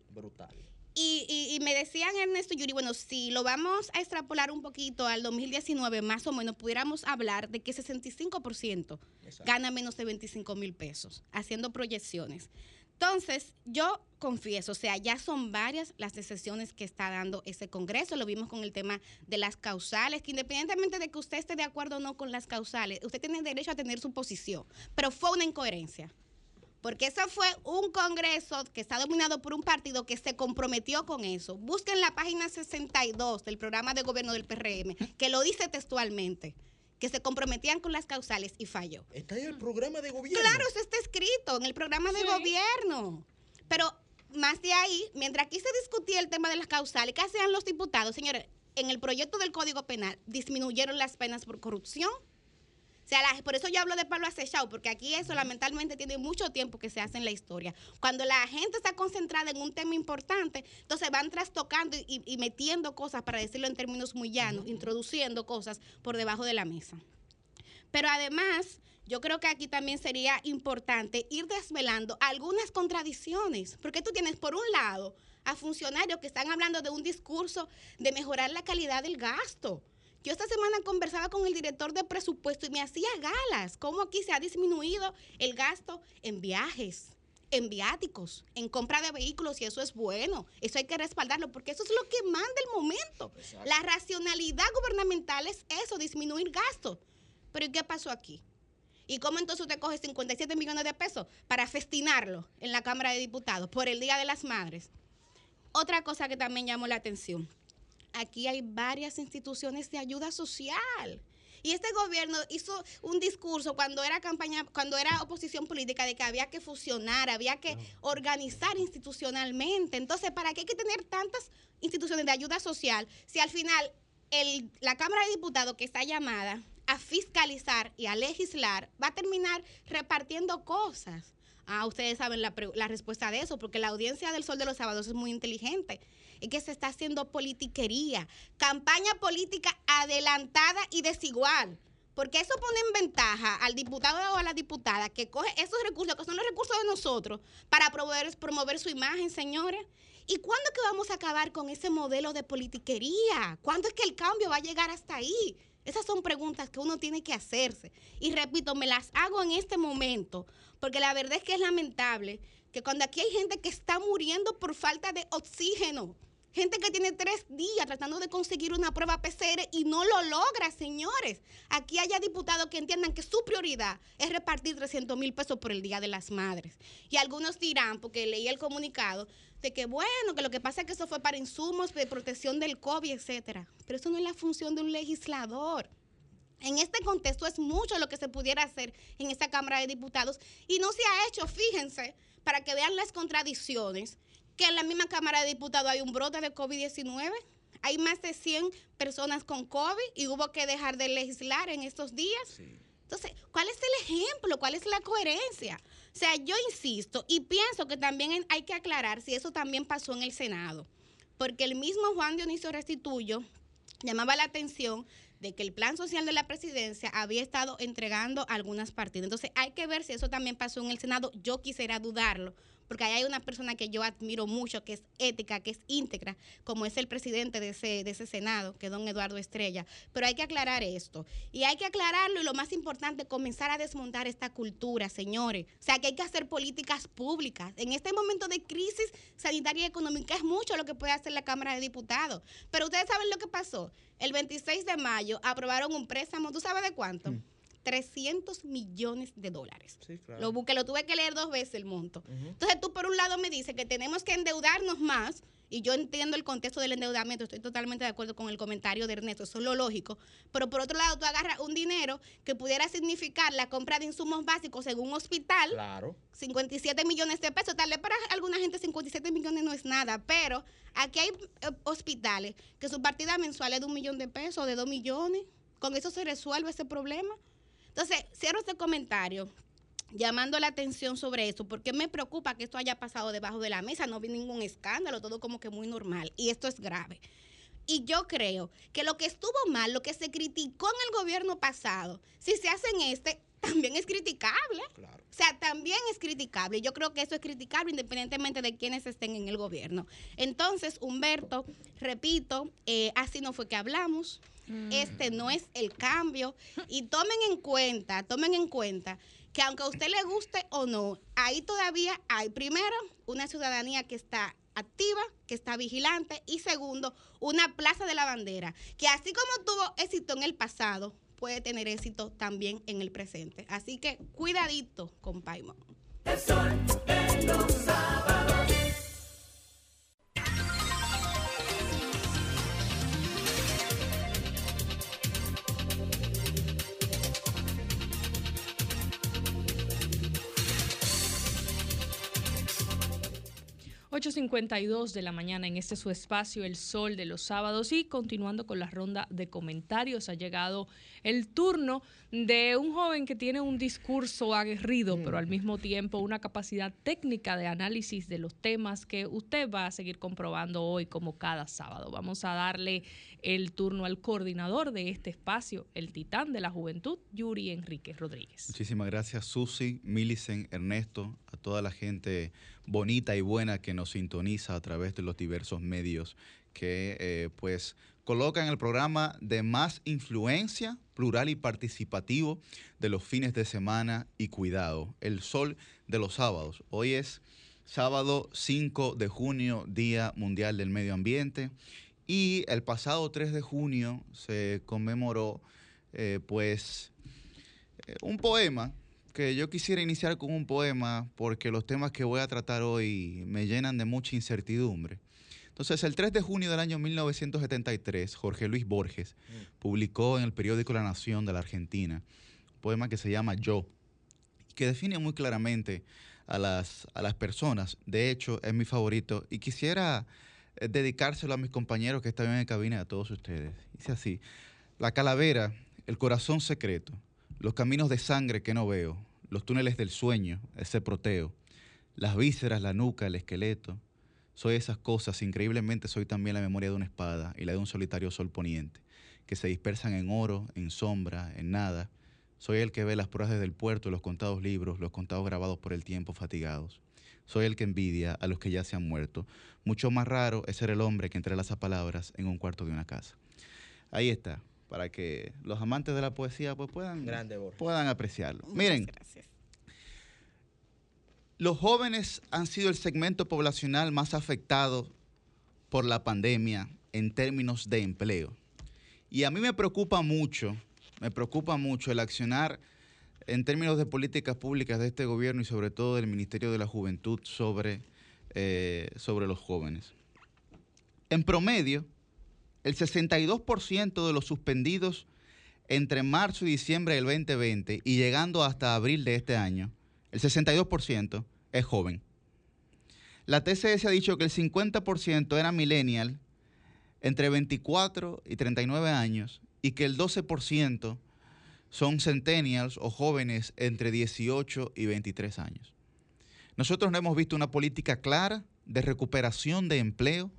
Brutal. Y, y- y me decían Ernesto Yuri, bueno, si lo vamos a extrapolar un poquito al 2019, más o menos, pudiéramos hablar de que 65% gana menos de 25 mil pesos, haciendo proyecciones. Entonces, yo confieso, o sea, ya son varias las decisiones que está dando ese Congreso. Lo vimos con el tema de las causales, que independientemente de que usted esté de acuerdo o no con las causales, usted tiene derecho a tener su posición, pero fue una incoherencia. Porque eso fue un congreso que está dominado por un partido que se comprometió con eso. Busquen la página 62 del programa de gobierno del PRM, que lo dice textualmente, que se comprometían con las causales y falló. Está en el programa de gobierno. Claro, eso está escrito en el programa de gobierno. Pero más de ahí, mientras aquí se discutía el tema de las causales, ¿qué hacían los diputados? Señores, en el proyecto del Código Penal disminuyeron las penas por corrupción. O sea, la- por eso yo hablo de palo acechado, porque aquí eso lamentablemente tiene mucho tiempo que se hace en la historia. Cuando la gente está concentrada en un tema importante, entonces van trastocando y, y metiendo cosas, para decirlo en términos muy llanos, introduciendo cosas por debajo de la mesa. Pero además, yo creo que aquí también sería importante ir desvelando algunas contradicciones, porque tú tienes por un lado a funcionarios que están hablando de un discurso de mejorar la calidad del gasto. Yo esta semana conversaba con el director de presupuesto y me hacía galas cómo aquí se ha disminuido el gasto en viajes, en viáticos, en compra de vehículos y eso es bueno. Eso hay que respaldarlo porque eso es lo que manda el momento. La racionalidad gubernamental es eso, disminuir gastos. Pero ¿y qué pasó aquí? ¿Y cómo entonces usted coge 57 millones de pesos para festinarlo en la Cámara de Diputados por el Día de las Madres? Otra cosa que también llamó la atención. Aquí hay varias instituciones de ayuda social. Y este gobierno hizo un discurso cuando era campaña, cuando era oposición política de que había que fusionar, había que organizar institucionalmente. Entonces, ¿para qué hay que tener tantas instituciones de ayuda social si al final el- la Cámara de Diputados que está llamada a fiscalizar y a legislar va a terminar repartiendo cosas? Ah, ustedes saben la, la respuesta de eso, porque la audiencia del Sol de los Sábados es muy inteligente. Es que se está haciendo politiquería, campaña política adelantada y desigual. Porque eso pone en ventaja al diputado o a la diputada que coge esos recursos, que son los recursos de nosotros, para promover, promover su imagen, señores. ¿Y cuándo es que vamos a acabar con ese modelo de politiquería? ¿Cuándo es que el cambio va a llegar hasta ahí? Esas son preguntas que uno tiene que hacerse. Y repito, me las hago en este momento, porque la verdad es que es lamentable que cuando aquí hay gente que está muriendo por falta de oxígeno, gente que tiene tres días tratando de conseguir una prueba PCR y no lo logra, señores. Aquí haya diputados que entiendan que su prioridad es repartir 300 mil pesos por el Día de las Madres. Y algunos dirán, porque leí el comunicado, de que bueno, que lo que pasa es que eso fue para insumos de protección del COVID, etcétera. Pero eso no es la función de un legislador. En este contexto es mucho lo que se pudiera hacer en esta Cámara de Diputados y no se ha hecho, fíjense, para que vean las contradicciones, que en la misma Cámara de Diputados hay un brote de COVID-19, hay más de 100 personas con COVID y hubo que dejar de legislar en estos días. Entonces, ¿cuál es el ejemplo? ¿Cuál es la coherencia? O sea, yo insisto y pienso que también hay que aclarar si eso también pasó en el Senado, porque el mismo Juan Dionisio Restituyo llamaba la atención de que el plan social de la presidencia había estado entregando algunas partidas. Entonces hay que ver si eso también pasó en el Senado. Yo quisiera dudarlo, porque ahí hay una persona que yo admiro mucho, que es ética, que es íntegra, como es el presidente de ese, de ese Senado, que es don Eduardo Estrella. Pero hay que aclarar esto. Y hay que aclararlo y lo más importante, comenzar a desmontar esta cultura, señores. O sea, que hay que hacer políticas públicas. En este momento de crisis sanitaria y económica es mucho lo que puede hacer la Cámara de Diputados. Pero ustedes saben lo que pasó. El 26 de mayo aprobaron un préstamo, ¿tú sabes de cuánto? 300 millones de dólares. Lo busqué, lo tuve que leer dos veces el monto. Entonces tú por un lado me dices que tenemos que endeudarnos más, y yo entiendo el contexto del endeudamiento, estoy totalmente de acuerdo con el comentario de Ernesto, eso es lo lógico, pero por otro lado tú agarras un dinero que pudiera significar la compra de insumos básicos en un hospital, Claro. 57 millones de pesos. Tal vez para alguna gente 57 millones no es nada, pero aquí hay eh, hospitales que su partida mensual es de un millón de pesos, de dos millones. Con eso se resuelve ese problema. Entonces, cierro este comentario llamando la atención sobre eso, porque me preocupa que esto haya pasado debajo de la mesa, no vi ningún escándalo, todo como que muy normal, y esto es grave. Y yo creo que lo que estuvo mal, lo que se criticó en el gobierno pasado, si se hace en este, también es criticable. O sea, también es criticable. Yo creo que eso es criticable independientemente de quienes estén en el gobierno. Entonces, Humberto, repito, eh, así no fue que hablamos. Este no es el cambio. Y tomen en cuenta, tomen en cuenta que aunque a usted le guste o no, ahí todavía hay, primero, una ciudadanía que está activa, que está vigilante, y segundo, una plaza de la bandera, que así como tuvo éxito en el pasado, puede tener éxito también en el presente. Así que cuidadito con Paimon. El sol de los 8.52 de la mañana en este su espacio, El Sol de los Sábados. Y continuando con la ronda de comentarios, ha llegado el turno de un joven que tiene un discurso aguerrido, pero al mismo tiempo una capacidad técnica de análisis de los temas que usted va a seguir comprobando hoy como cada sábado. Vamos a darle el turno al coordinador de este espacio, el titán de la juventud, Yuri Enrique Rodríguez. Muchísimas gracias, Susi, Milicen, Ernesto, a toda la gente bonita y buena que nos sintoniza a través de los diversos medios que eh, pues colocan el programa de más influencia, plural y participativo de los fines de semana y cuidado, el sol de los sábados. Hoy es sábado 5 de junio, Día Mundial del Medio Ambiente, y el pasado 3 de junio se conmemoró eh, pues eh, un poema que yo quisiera iniciar con un poema porque los temas que voy a tratar hoy me llenan de mucha incertidumbre. Entonces, el 3 de junio del año 1973, Jorge Luis Borges publicó en el periódico La Nación de la Argentina un poema que se llama Yo, que define muy claramente a las, a las personas. De hecho, es mi favorito y quisiera dedicárselo a mis compañeros que están en cabina y a todos ustedes. Dice así, la calavera, el corazón secreto, los caminos de sangre que no veo, los túneles del sueño, ese proteo, las vísceras, la nuca, el esqueleto. Soy esas cosas, increíblemente soy también la memoria de una espada y la de un solitario sol poniente, que se dispersan en oro, en sombra, en nada. Soy el que ve las pruebas desde el puerto, los contados libros, los contados grabados por el tiempo fatigados. Soy el que envidia a los que ya se han muerto. Mucho más raro es ser el hombre que entrelaza palabras en un cuarto de una casa. Ahí está, para que los amantes de la poesía pues, puedan, Grande, puedan apreciarlo. Miren, los jóvenes han sido el segmento poblacional más afectado por la pandemia en términos de empleo. Y a mí me preocupa mucho, me preocupa mucho el accionar en términos de políticas públicas de este gobierno y sobre todo del Ministerio de la Juventud sobre, eh, sobre los jóvenes. En promedio, el 62% de los suspendidos entre marzo y diciembre del 2020 y llegando hasta abril de este año, el 62% es joven. La TCS ha dicho que el 50% era millennial entre 24 y 39 años y que el 12% son centennials o jóvenes entre 18 y 23 años. Nosotros no hemos visto una política clara de recuperación de empleo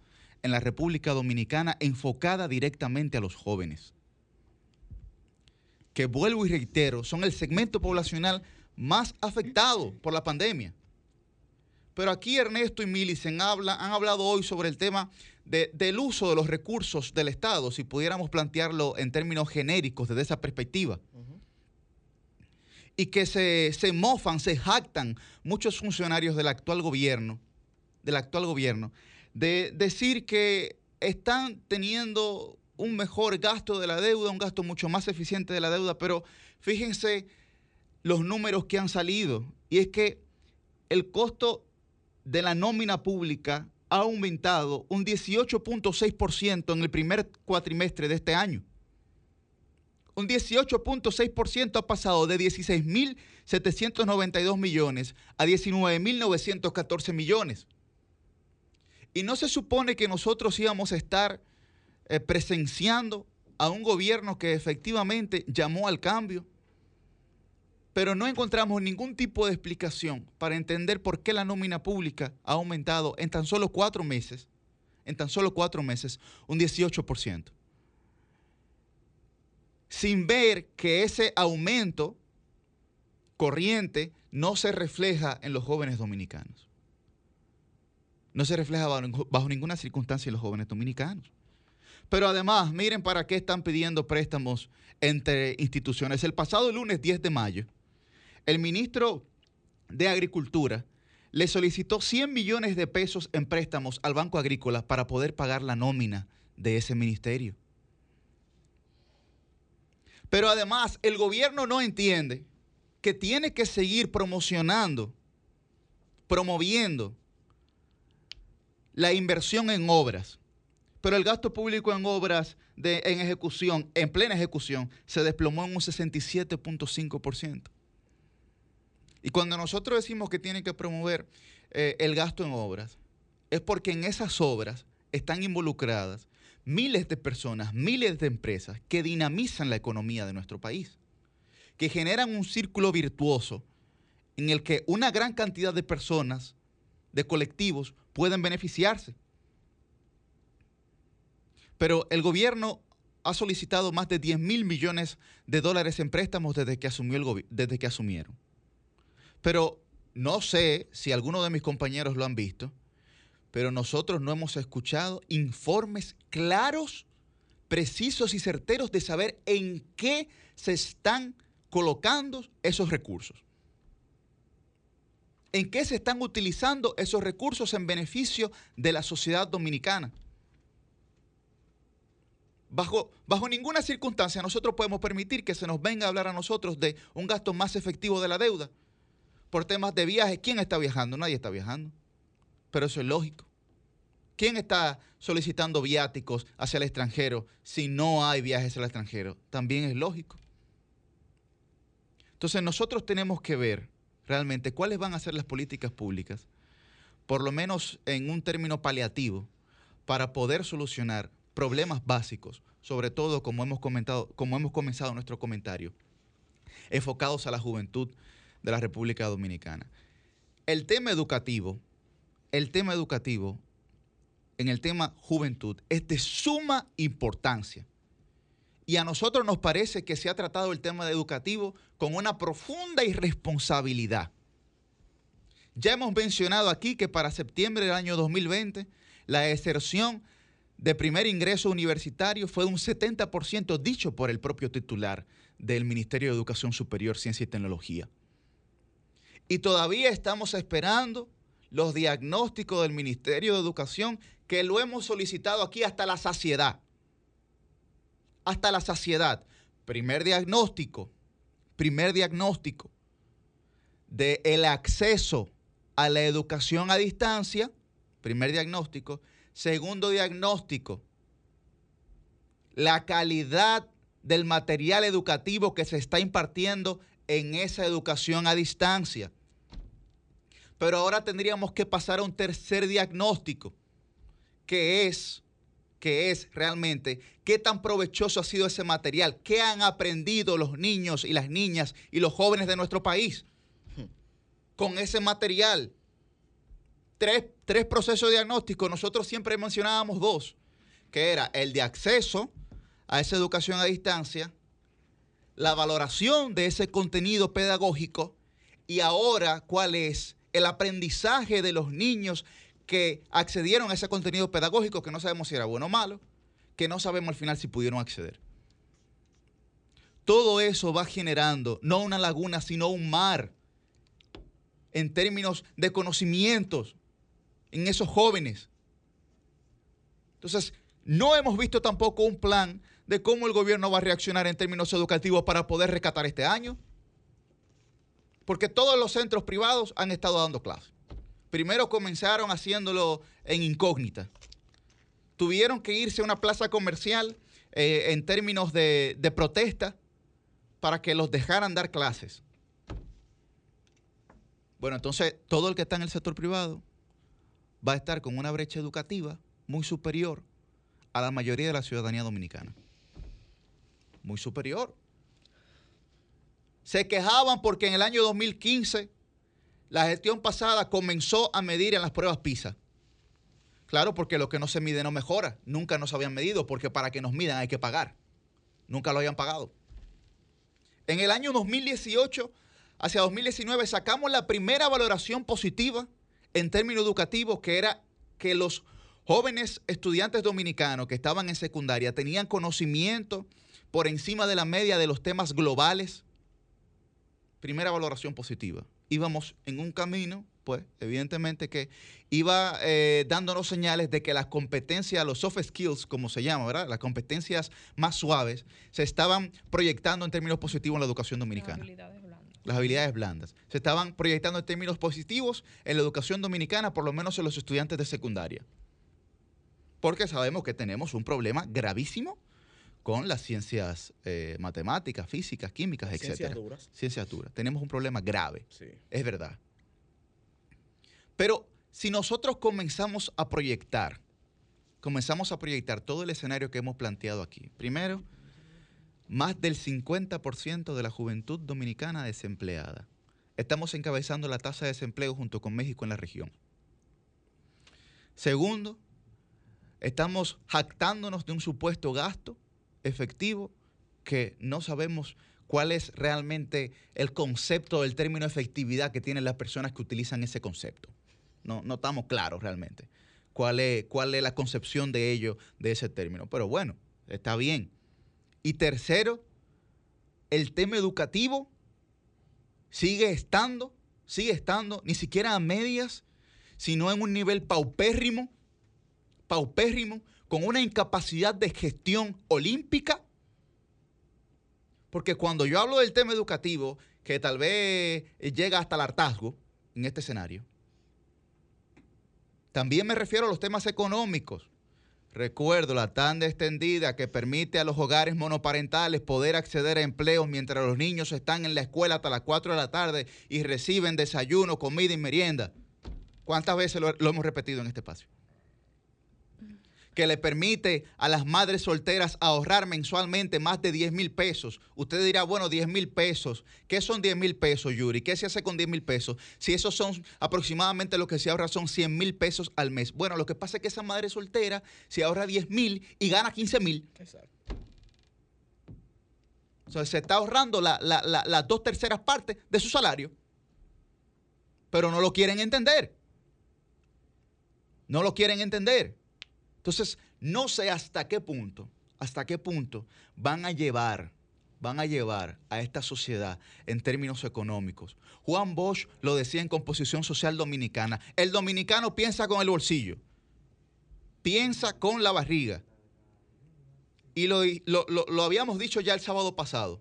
en la República Dominicana enfocada directamente a los jóvenes. Que vuelvo y reitero, son el segmento poblacional más afectado por la pandemia. Pero aquí Ernesto y Milicen habla, han hablado hoy sobre el tema de- del uso de los recursos del Estado, si pudiéramos plantearlo en términos genéricos desde esa perspectiva. Y que se, se mofan, se jactan muchos funcionarios del actual gobierno, del actual gobierno, de decir que están teniendo un mejor gasto de la deuda, un gasto mucho más eficiente de la deuda, pero fíjense los números que han salido. Y es que el costo de la nómina pública ha aumentado un 18.6% en el primer cuatrimestre de este año. Un 18.6% ha pasado de 16.792 millones a 19.914 millones. Y no se supone que nosotros íbamos a estar eh, presenciando a un gobierno que efectivamente llamó al cambio, pero no encontramos ningún tipo de explicación para entender por qué la nómina pública ha aumentado en tan solo cuatro meses, en tan solo cuatro meses, un 18%. Sin ver que ese aumento corriente no se refleja en los jóvenes dominicanos. No se refleja bajo, ninguna circunstancia en los jóvenes dominicanos. Pero además, miren para qué están pidiendo préstamos entre instituciones. El pasado lunes 10 de mayo, el ministro de Agricultura le solicitó 100 millones de pesos en préstamos al Banco Agrícola para poder pagar la nómina de ese ministerio. Pero además, el gobierno no entiende que tiene que seguir promocionando, promoviendo la inversión en obras. Pero el gasto público en obras en ejecución, en plena ejecución, se desplomó en un 67.5%. Y cuando nosotros decimos que tiene que promover eh, el gasto en obras, es porque en esas obras están involucradas miles de personas, miles de empresas que dinamizan la economía de nuestro país, que generan un círculo virtuoso en el que una gran cantidad de personas, de colectivos, pueden beneficiarse. Pero el gobierno ha solicitado más de 10 mil millones de dólares en préstamos desde que, asumió el desde que asumieron. Pero no sé si alguno de mis compañeros lo han visto, pero nosotros no hemos escuchado informes claros, precisos y certeros de saber en qué se están colocando esos recursos. ¿En qué se están utilizando esos recursos en beneficio de la sociedad dominicana? Bajo, bajo ninguna circunstancia nosotros podemos permitir que se nos venga a hablar a nosotros de un gasto más efectivo de la deuda por temas de viaje. ¿Quién está viajando? Nadie está viajando. Pero eso es lógico. ¿Quién está solicitando viáticos hacia el extranjero si no hay viajes al extranjero? También es lógico. Entonces nosotros tenemos que ver realmente cuáles van a ser las políticas públicas, por lo menos en un término paliativo, para poder solucionar problemas básicos, sobre todo como hemos comentado, como hemos comenzado nuestro comentario, enfocados a la juventud de la República Dominicana. El tema educativo, el tema educativo en el tema juventud es de suma importancia. Y a nosotros nos parece que se ha tratado el tema educativo con una profunda irresponsabilidad. Ya hemos mencionado aquí que para septiembre del año 2020 la deserción de primer ingreso universitario fue un 70% dicho por el propio titular del Ministerio de Educación Superior, Ciencia y Tecnología. Y todavía estamos esperando los diagnósticos del Ministerio de Educación que lo hemos solicitado aquí hasta la saciedad. Hasta la saciedad. Primer diagnóstico, primer diagnóstico de el acceso a la educación a distancia, primer diagnóstico. Segundo diagnóstico, la calidad del material educativo que se está impartiendo en esa educación a distancia. Pero ahora tendríamos que pasar a un tercer diagnóstico, que es, que es realmente qué tan provechoso ha sido ese material, qué han aprendido los niños y las niñas y los jóvenes de nuestro país con ese material. Tres, tres procesos diagnósticos, nosotros siempre mencionábamos dos, que era el de acceso a esa educación a distancia, la valoración de ese contenido pedagógico y ahora cuál es el aprendizaje de los niños que accedieron a ese contenido pedagógico que no sabemos si era bueno o malo, que no sabemos al final si pudieron acceder. Todo eso va generando no una laguna, sino un mar en términos de conocimientos en esos jóvenes. Entonces, no hemos visto tampoco un plan de cómo el gobierno va a reaccionar en términos educativos para poder rescatar este año. Porque todos los centros privados han estado dando clases. Primero comenzaron haciéndolo en incógnita. Tuvieron que irse a una plaza comercial eh, en términos de, de protesta para que los dejaran dar clases. Bueno, entonces todo el que está en el sector privado va a estar con una brecha educativa muy superior a la mayoría de la ciudadanía dominicana. Muy superior. Se quejaban porque en el año 2015 la gestión pasada comenzó a medir en las pruebas PISA. Claro, porque lo que no se mide no mejora. Nunca nos habían medido porque para que nos midan hay que pagar. Nunca lo habían pagado. En el año 2018 hacia 2019 sacamos la primera valoración positiva en términos educativos, que era que los jóvenes estudiantes dominicanos que estaban en secundaria tenían conocimiento por encima de la media de los temas globales. Primera valoración positiva. Íbamos en un camino, pues, evidentemente que iba eh, dándonos señales de que las competencias, los soft skills, como se llama, ¿verdad? Las competencias más suaves, se estaban proyectando en términos positivos en la educación dominicana las habilidades blandas. Se estaban proyectando en términos positivos en la educación dominicana, por lo menos en los estudiantes de secundaria. Porque sabemos que tenemos un problema gravísimo con las ciencias eh, matemáticas, físicas, químicas, etc. Ciencias duras. Ciencias duras. Tenemos un problema grave. Sí. Es verdad. Pero si nosotros comenzamos a proyectar, comenzamos a proyectar todo el escenario que hemos planteado aquí, primero, más del 50% de la juventud dominicana desempleada. Estamos encabezando la tasa de desempleo junto con México en la región. Segundo, estamos jactándonos de un supuesto gasto efectivo que no sabemos cuál es realmente el concepto del término efectividad que tienen las personas que utilizan ese concepto. No, no estamos claros realmente cuál es, cuál es la concepción de ello, de ese término. Pero bueno, está bien. Y tercero, el tema educativo sigue estando, sigue estando, ni siquiera a medias, sino en un nivel paupérrimo, paupérrimo, con una incapacidad de gestión olímpica. Porque cuando yo hablo del tema educativo, que tal vez llega hasta el hartazgo en este escenario, también me refiero a los temas económicos. Recuerdo la tanda extendida que permite a los hogares monoparentales poder acceder a empleos mientras los niños están en la escuela hasta las 4 de la tarde y reciben desayuno, comida y merienda. ¿Cuántas veces lo, lo hemos repetido en este espacio? Que le permite a las madres solteras ahorrar mensualmente más de 10 mil pesos. Usted dirá, bueno, 10 mil pesos. ¿Qué son 10 mil pesos, Yuri? ¿Qué se hace con 10 mil pesos? Si esos son aproximadamente lo que se ahorra son 100 mil pesos al mes. Bueno, lo que pasa es que esa madre soltera se ahorra 10 mil y gana 15 mil. Entonces se está ahorrando la- la- la- las dos terceras partes de su salario. Pero no lo quieren entender. No lo quieren entender. Entonces, no sé hasta qué punto, hasta qué punto van a llevar, van a llevar a esta sociedad en términos económicos. Juan Bosch lo decía en Composición Social Dominicana. El dominicano piensa con el bolsillo, piensa con la barriga. Y lo, lo- lo- lo habíamos dicho ya el sábado pasado.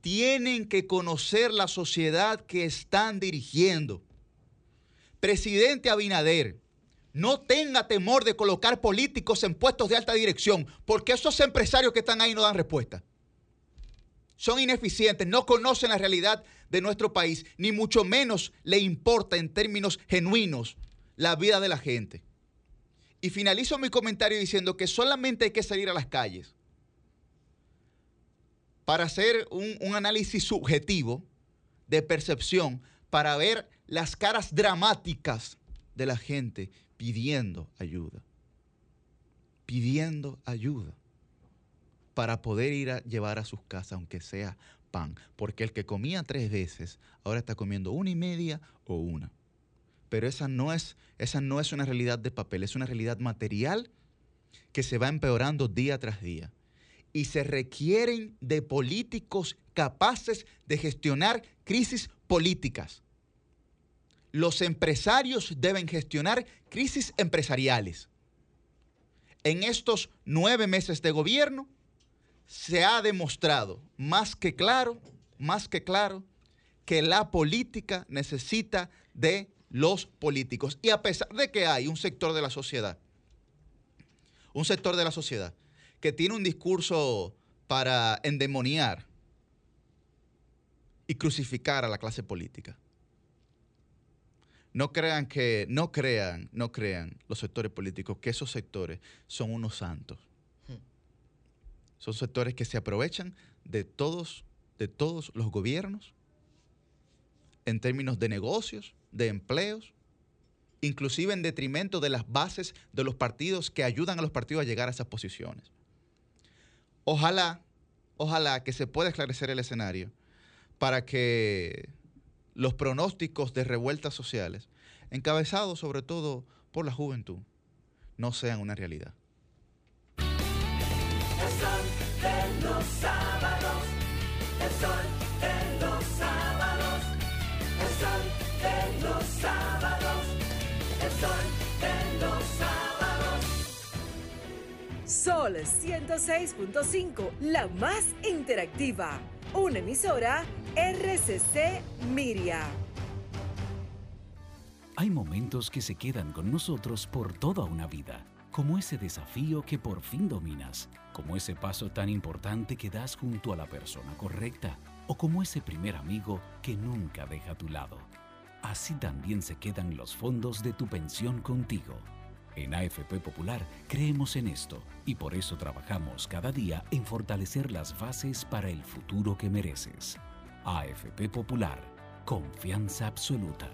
Tienen que conocer la sociedad que están dirigiendo. Presidente Abinader, no tenga temor de colocar políticos en puestos de alta dirección, porque esos empresarios que están ahí no dan respuesta. Son ineficientes, no conocen la realidad de nuestro país, ni mucho menos le importa en términos genuinos la vida de la gente. Y finalizo mi comentario diciendo que solamente hay que salir a las calles para hacer un, un análisis subjetivo de percepción, para ver las caras dramáticas de la gente pidiendo ayuda. Pidiendo ayuda para poder ir a llevar a sus casas, aunque sea pan. Porque el que comía tres veces, ahora está comiendo una y media o una. Pero esa no es, esa no es una realidad de papel, es una realidad material que se va empeorando día tras día. Y se requieren de políticos capaces de gestionar crisis políticas. Los empresarios deben gestionar crisis empresariales. En estos nueve meses de gobierno se ha demostrado más que claro, más que claro, que la política necesita de los políticos. Y a pesar de que hay un sector de la sociedad, un sector de la sociedad que tiene un discurso para endemoniar y crucificar a la clase política. No crean que, no crean, no crean los sectores políticos que esos sectores son unos santos. Son sectores que se aprovechan de todos, de todos los gobiernos en términos de negocios, de empleos, inclusive en detrimento de las bases de los partidos que ayudan a los partidos a llegar a esas posiciones. Ojalá, ojalá que se pueda esclarecer el escenario para que los pronósticos de revueltas sociales, encabezados sobre todo por la juventud, no sean una realidad. El sol de los sábados, el sol de los sábados, el sol de los sábados, el sol de los sábados. Sol 106.5, la más interactiva. Una emisora RCC Miria. Hay momentos que se quedan con nosotros por toda una vida, como ese desafío que por fin dominas, como ese paso tan importante que das junto a la persona correcta, o como ese primer amigo que nunca deja a tu lado. así también se quedan los fondos de tu pensión contigo. En AFP Popular creemos en esto y por eso trabajamos cada día en fortalecer las bases para el futuro que mereces. AFP Popular, confianza absoluta.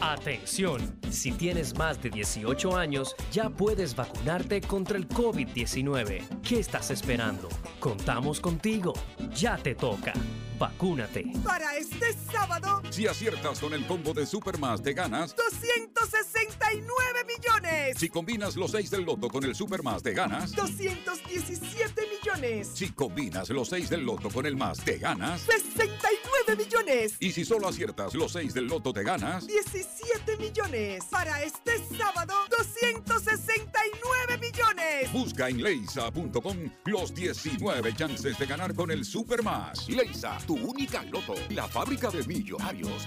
Atención, si tienes más de 18 años, ya puedes vacunarte contra el COVID-19. ¿Qué estás esperando? Contamos contigo. Ya te toca. Vacúnate. Para este sábado, Si aciertas con el combo de Supermas, te ganas. 269 millones. Si combinas los 6 del loto con el Supermas, te ganas. 217 millones. Si combinas los 6 del loto con el más, te ganas. 69 millones. Y si solo aciertas los 6 del loto, te ganas. 17 millones. Para este sábado, 269 millones. Busca en leisa.com los 19 chances de ganar con el Supermas. Leisa, tu única loto, la fábrica de millonarios.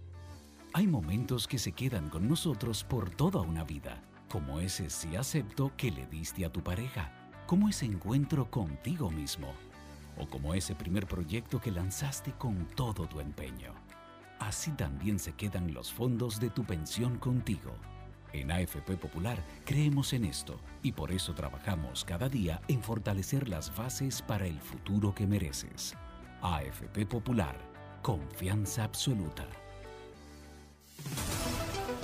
Hay momentos que se quedan con nosotros por toda una vida, como ese sí acepto que le diste a tu pareja, como ese encuentro contigo mismo, o como ese primer proyecto que lanzaste con todo tu empeño. Así también se quedan los fondos de tu pensión contigo. En AFP Popular creemos en esto y por eso trabajamos cada día en fortalecer las bases para el futuro que mereces. AFP Popular, confianza absoluta.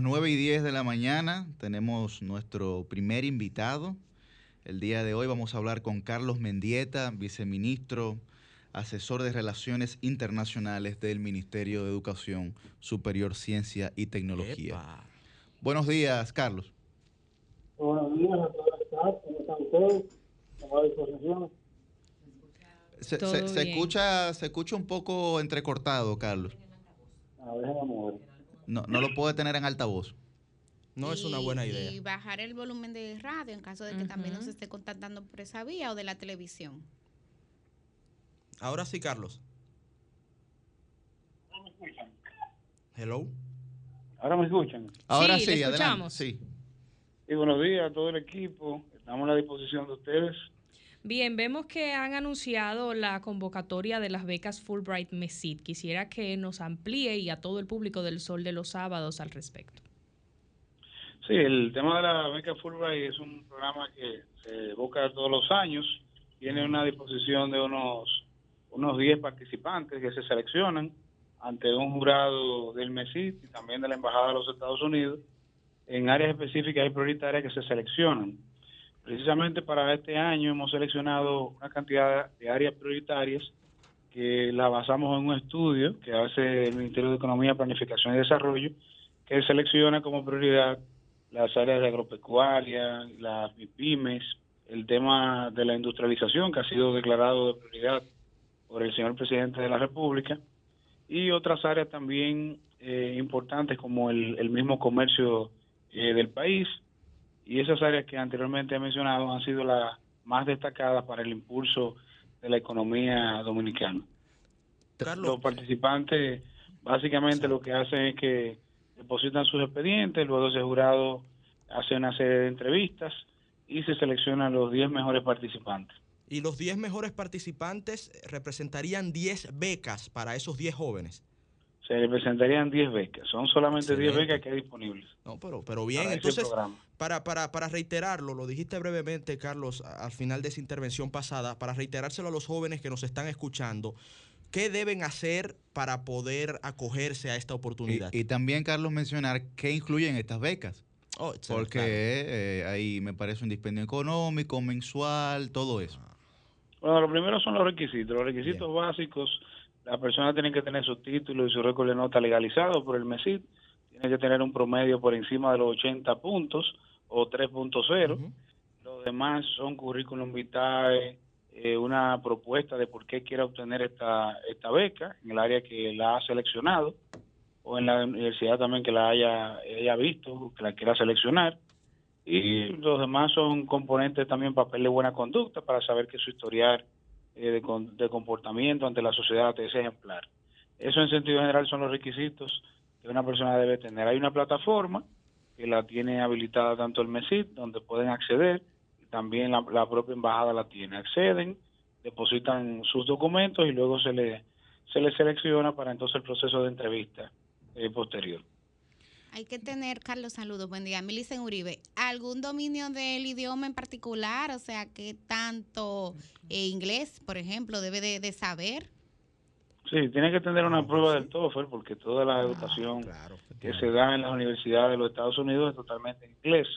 Las 9 y 10 de la mañana tenemos nuestro primer invitado. El día de hoy vamos a hablar con Carlos Mendieta, viceministro, asesor de Relaciones Internacionales del Ministerio de Educación Superior, Ciencia y Tecnología. Buenos días, Carlos. Buenos días a todos ¿cómo están ustedes? ¿Cómo disposición? Se, se- se escucha, se escucha un poco entrecortado, Carlos. A ver, vamos a ver. No, no lo puede tener en altavoz. No es una buena idea. Y bajar el volumen de radio en caso de que también nos esté contactando por esa vía o de la televisión. Ahora sí, Carlos. Hello. ¿Ahora me escuchan? Ahora Sí, sí, le adelante. escuchamos. Sí. Y buenos días a todo el equipo. Estamos a la disposición de ustedes. Bien, vemos que han anunciado la convocatoria de las becas Fulbright MESID. Quisiera que nos amplíe y a todo el público del Sol de los Sábados al respecto. Sí, el tema de la beca Fulbright es un programa que se busca todos los años. Tiene una disposición de unos unos 10 participantes que se seleccionan ante un jurado del MESID y también de la Embajada de los Estados Unidos en áreas específicas y prioritarias que se seleccionan. Precisamente para este año hemos seleccionado una cantidad de áreas prioritarias que la basamos en un estudio que hace el Ministerio de Economía, Planificación y Desarrollo, que selecciona como prioridad las áreas de agropecuaria, las pymes, el tema de la industrialización, que ha sido declarado de prioridad por el señor presidente de la República, y otras áreas también eh, importantes como el, mismo comercio eh, del país, y esas áreas que anteriormente he mencionado han sido las más destacadas para el impulso de la economía dominicana. Los participantes básicamente lo que hacen es que depositan sus expedientes, luego ese jurado hace una serie de entrevistas y se seleccionan los 10 mejores participantes. Y los 10 mejores participantes representarían 10 becas para esos 10 jóvenes. Se representarían 10 becas, son solamente 10 Excelente. becas que hay disponibles. No, pero, pero bien, entonces, programa. Para, para, para reiterarlo, lo dijiste brevemente, Carlos, al final de esa intervención pasada, para reiterárselo a los jóvenes que nos están escuchando, ¿qué deben hacer para poder acogerse a esta oportunidad? Y, y también, Carlos, mencionar qué incluyen estas becas. Oh, excelente, Porque claro. eh, ahí me parece un dispendio económico, mensual, todo eso. Bueno, lo primero son los requisitos. Los requisitos básicos, la persona tiene que tener su título y su récord de nota legalizado por el MESID, tiene que tener un promedio por encima de los 80 puntos o 3.0. Los demás son currículum vitae, eh, una propuesta de por qué quiere obtener esta, esta beca en el área que la ha seleccionado o en la universidad también que la haya, haya visto, que la quiera seleccionar. Y los demás son componentes también papel de buena conducta para saber que su historial eh, de, de comportamiento ante la sociedad es ejemplar. Eso en sentido general son los requisitos que una persona debe tener. Hay una plataforma que la tiene habilitada tanto el MESID, donde pueden acceder, y también la, propia embajada la tiene. Acceden, depositan sus documentos y luego se le, se le selecciona para entonces el proceso de entrevista eh, posterior. Hay que tener, Carlos, saludos, buen día. Milicen Uribe, ¿algún dominio del idioma en particular? O sea, ¿qué tanto eh, inglés, por ejemplo, debe de, de saber? Sí, tiene que tener una prueba del TOEFL porque toda la educación que se da en las universidades de los Estados Unidos es totalmente en inglés.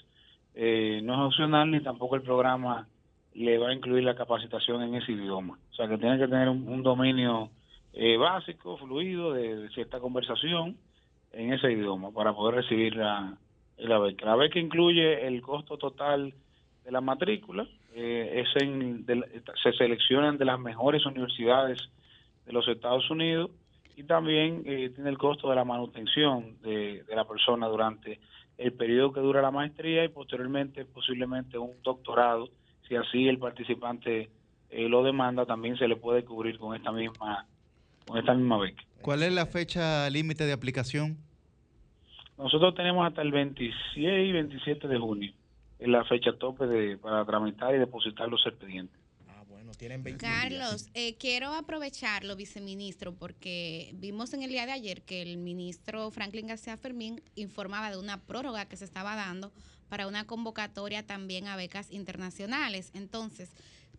Eh, no es opcional ni tampoco el programa le va a incluir la capacitación en ese idioma. O sea que tiene que tener un, un dominio eh, básico, fluido, de, de cierta conversación en ese idioma para poder recibir la, la beca. La beca incluye el costo total de la matrícula, eh, es en, de se seleccionan de las mejores universidades de los Estados Unidos y también eh, tiene el costo de la manutención de, de la persona durante el periodo que dura la maestría y posteriormente posiblemente un doctorado, si así el participante eh, lo demanda, también se le puede cubrir con esta misma con esta misma beca. ¿Cuál es la fecha límite de aplicación? Nosotros tenemos hasta el 26 y 27 de junio, es la fecha tope de, para tramitar y depositar los expedientes. Tienen 20 Carlos, eh, quiero aprovecharlo, viceministro, porque vimos en el día de ayer que el ministro Franklin García Fermín informaba de una prórroga que se estaba dando para una convocatoria también a becas internacionales. Entonces,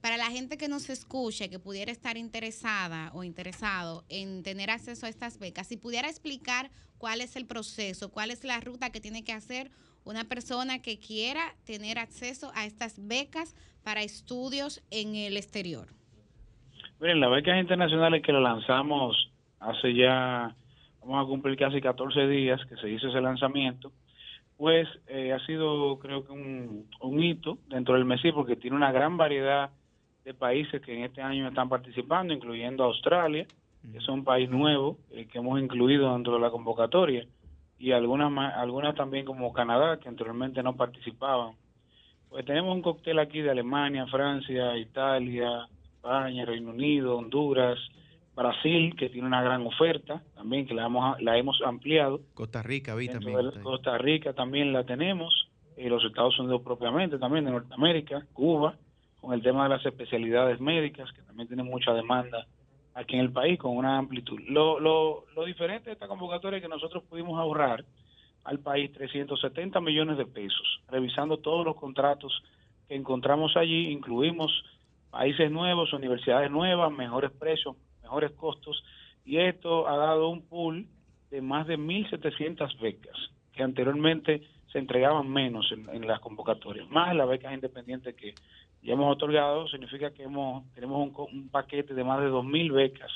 para la gente que nos escuche, que pudiera estar interesada o interesado en tener acceso a estas becas, si pudiera explicar cuál es el proceso, cuál es la ruta que tiene que hacer una persona que quiera tener acceso a estas becas para estudios en el exterior. Miren, las becas internacionales que la lanzamos hace ya, vamos a cumplir casi 14 días que se hizo ese lanzamiento, pues eh, ha sido creo que un, hito dentro del MESI porque tiene una gran variedad de países que en este año están participando, incluyendo Australia, que es un país nuevo eh, que hemos incluido dentro de la convocatoria, y algunas, algunas también como Canadá, que anteriormente no participaban. Pues tenemos un cóctel aquí de Alemania, Francia, Italia, España, Reino Unido, Honduras, Brasil, que tiene una gran oferta también, que la hemos, la hemos ampliado. Costa Rica, vi también. Costa Rica también la tenemos, y los Estados Unidos propiamente, también de Norteamérica, Cuba, con el tema de las especialidades médicas, que también tienen mucha demanda aquí en el país, con una amplitud. Lo, lo, lo diferente de esta convocatoria es que nosotros pudimos ahorrar al país 370 millones de pesos, revisando todos los contratos que encontramos allí, incluimos países nuevos, universidades nuevas, mejores precios, mejores costos, y esto ha dado un pool de más de 1.700 becas, que anteriormente se entregaban menos en, las convocatorias, más las becas independientes que ya hemos otorgado, significa que hemos tenemos un, un paquete de más de 2.000 becas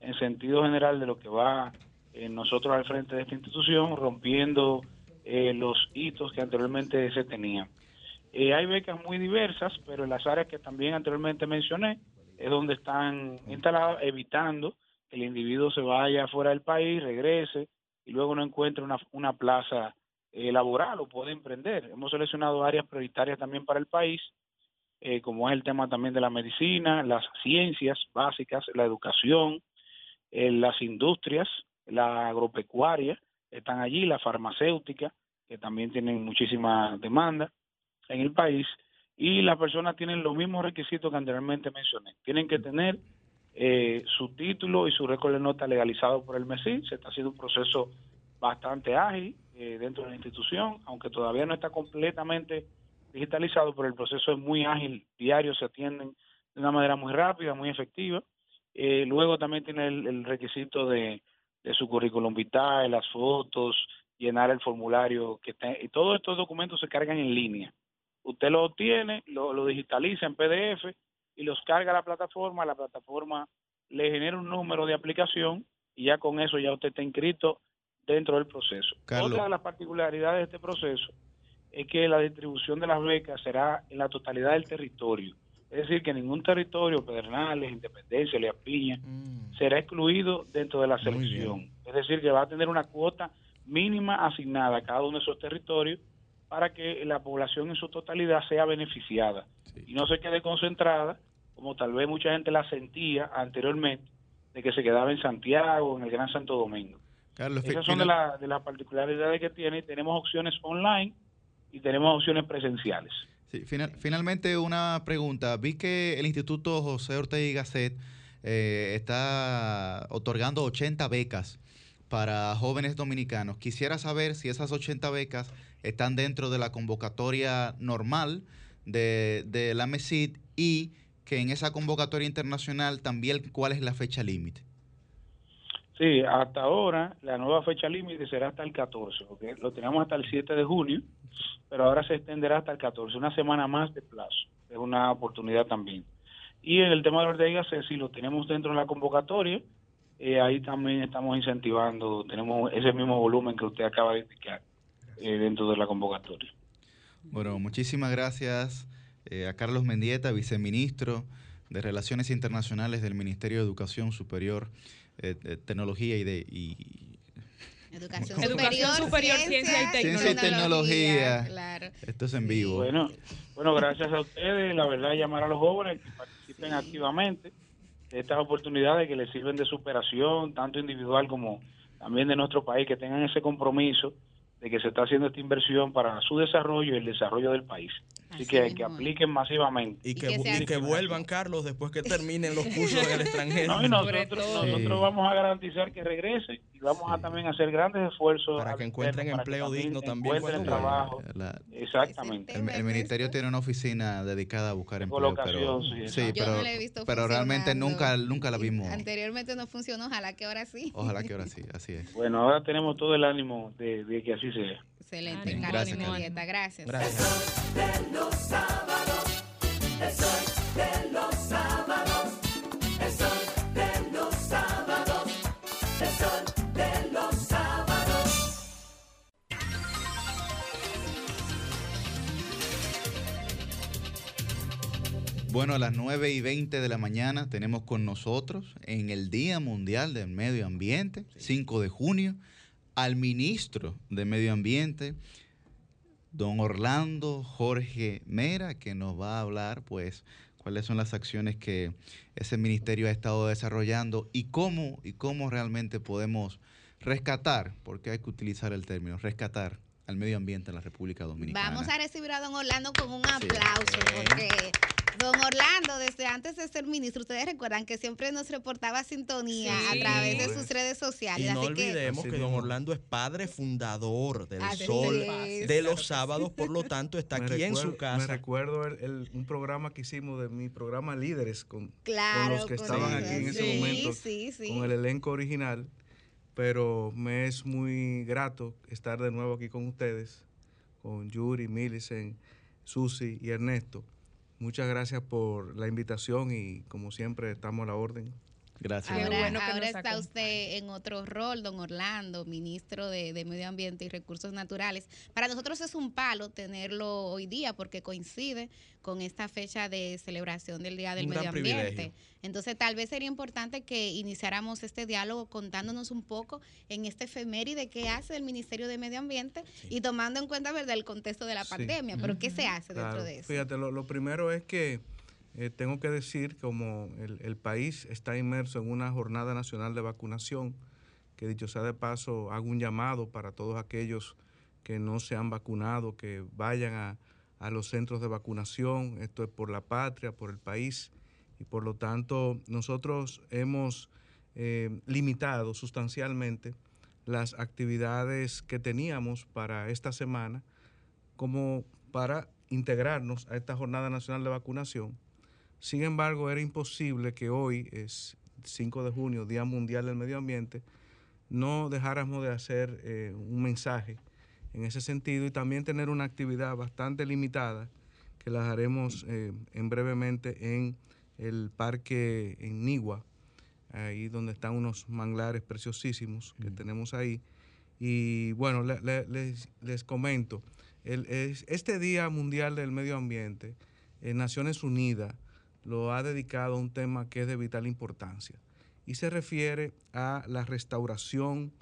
en sentido general de lo que va eh, nosotros al frente de esta institución, rompiendo eh, los hitos que anteriormente se tenían. Eh, hay becas muy diversas, pero en las áreas que también anteriormente mencioné es donde están instaladas, evitando que el individuo se vaya fuera del país, regrese y luego no encuentre una, una plaza eh, laboral o pueda emprender. Hemos seleccionado áreas prioritarias también para el país, eh, como es el tema también de la medicina, las ciencias básicas, la educación, las industrias, la agropecuaria, están allí, la farmacéutica, que también tienen muchísima demanda en el país, y las personas tienen los mismos requisitos que anteriormente mencioné. Tienen que tener eh, su título y su récord de nota legalizado por el MESI. Se está haciendo un proceso bastante ágil eh, dentro de la institución, aunque todavía no está completamente digitalizado, pero el proceso es muy ágil, diario se atienden de una manera muy rápida, muy efectiva. Eh, luego también tiene el, el requisito de, de su currículum vitae, las fotos, llenar el formulario que está, y todos estos documentos se cargan en línea. Usted lo obtiene, lo, lo digitaliza en PDF y los carga a la plataforma, la plataforma le genera un número de aplicación y ya con eso ya usted está inscrito dentro del proceso. Carlos. Otra de las particularidades de este proceso es que la distribución de las becas será en la totalidad del territorio. Es decir, que ningún territorio, Pedernales, Independencia, Lea Piña, será excluido dentro de la selección. Es decir, que va a tener una cuota mínima asignada a cada uno de esos territorios para que la población en su totalidad sea beneficiada y no se quede concentrada, como tal vez mucha gente la sentía anteriormente, de que se quedaba en Santiago, en el Gran Santo Domingo. Carlos, Esas son de, final- la- de las particularidades que tiene. Tenemos opciones online y tenemos opciones presenciales. Sí, final- finalmente una pregunta. Vi que el Instituto José Ortega y Gasset eh, está otorgando 80 becas para jóvenes dominicanos. Quisiera saber si esas 80 becas están dentro de la convocatoria normal de, de la MESID y que en esa convocatoria internacional también cuál es la fecha límite. Sí, hasta ahora la nueva fecha límite será hasta el 14, ¿ok? Lo tenemos hasta el 7 de junio, pero ahora se extenderá hasta el 14, una semana más de plazo. Es una oportunidad también. Y en el tema de Ortega, si lo tenemos dentro de la convocatoria, eh, ahí también estamos incentivando, tenemos ese mismo volumen que usted acaba de indicar eh, dentro de la convocatoria. Bueno, muchísimas gracias eh, a Carlos Mendieta, viceministro de Relaciones Internacionales del Ministerio de Educación Superior, eh, de Tecnología y de y- Educación, Educación superior, ciencia y Ciencia y Tecnología. Claro. Esto es en vivo. Bueno, bueno, gracias a ustedes, la verdad, llamar a los jóvenes que participen activamente de estas oportunidades que les sirven de superación, tanto individual como también de nuestro país, que tengan ese compromiso de que se está haciendo esta inversión para su desarrollo y el desarrollo del país. Así, que, que apliquen masivamente. Y que, y que vuelvan, Carlos, después que terminen los cursos en el <laughs> extranjero. No, y nosotros, nosotros vamos a garantizar que regrese y vamos a también hacer grandes esfuerzos Para que encuentren para que empleo digno también encuentren trabajo. La- Exactamente. el, el ministerio tiene una oficina dedicada a buscar empleo, pero, sí, sí, exacto. Yo pero, no la he visto pero realmente nunca, nunca la vimos. Anteriormente no funcionó, ojalá que ahora sí. Ojalá que ahora <laughs> sí, así es. Bueno, ahora tenemos todo el ánimo de, de que así sea. Excelente, Bien, Carlos gracias, Mendieta, gracias. de los sábados, el sol de los sábados, el sol de los sábados, el sol de los sábados. Bueno, a las 9 y 20 de la mañana tenemos con nosotros en el Día Mundial del Medio Ambiente, 5 de junio, al ministro de Medio Ambiente, don Orlando Jorge Mera, que nos va a hablar, pues, cuáles son las acciones que ese ministerio ha estado desarrollando y cómo, y cómo realmente podemos rescatar, porque hay que utilizar el término, rescatar al medio ambiente en la República Dominicana. Vamos a recibir a don Orlando con un aplauso, porque don Orlando, desde antes de ser ministro, ustedes recuerdan que siempre nos reportaba sintonía Sí. a través de sus redes sociales. Y no así olvidemos que, don Orlando es padre fundador del Así Sol es. de los sábados, por lo tanto está <laughs> Me aquí en su casa. Me recuerdo el- el- un programa que hicimos de mi programa Líderes con, Claro, con los que con estaban aquí en ese Sí, momento, sí, sí. con el elenco original. Pero me es muy grato estar de nuevo aquí con ustedes, con Yuri, Millicent, Susi y Ernesto. Muchas gracias por la invitación y como siempre estamos a la orden. Gracias. Ahora, bueno que ahora está acompañe. usted en otro rol, don Orlando, ministro de, de Medio Ambiente y Recursos Naturales. Para nosotros es un palo tenerlo hoy día porque coincide con esta fecha de celebración del Día del Un Medio Ambiente. privilegio. Entonces, tal vez sería importante que iniciáramos este diálogo contándonos un poco en este efeméride que hace el Ministerio de Medio Ambiente y tomando en cuenta ¿verdad? el contexto de la Sí. pandemia. Pero, ¿qué se hace dentro Claro. de eso? Fíjate, lo, lo primero es que eh, tengo que decir, como el, el país está inmerso en una jornada nacional de vacunación, que dicho sea de paso, hago un llamado para todos aquellos que no se han vacunado, que vayan a, a los centros de vacunación. Esto es por la patria, por el país, y por lo tanto nosotros hemos eh, limitado sustancialmente las actividades que teníamos para esta semana como para integrarnos a esta Jornada Nacional de Vacunación. Sin embargo, era imposible que hoy, es 5 de junio, Día Mundial del Medio Ambiente, no dejáramos de hacer eh, un mensaje en ese sentido y también tener una actividad bastante limitada que las haremos eh, en brevemente en el parque en Nigua, ahí donde están unos manglares preciosísimos que tenemos ahí. Y bueno, le- le- les, les comento, el- es- este Día Mundial del Medio Ambiente, en Naciones Unidas lo ha dedicado a un tema que es de vital importancia y se refiere a la restauración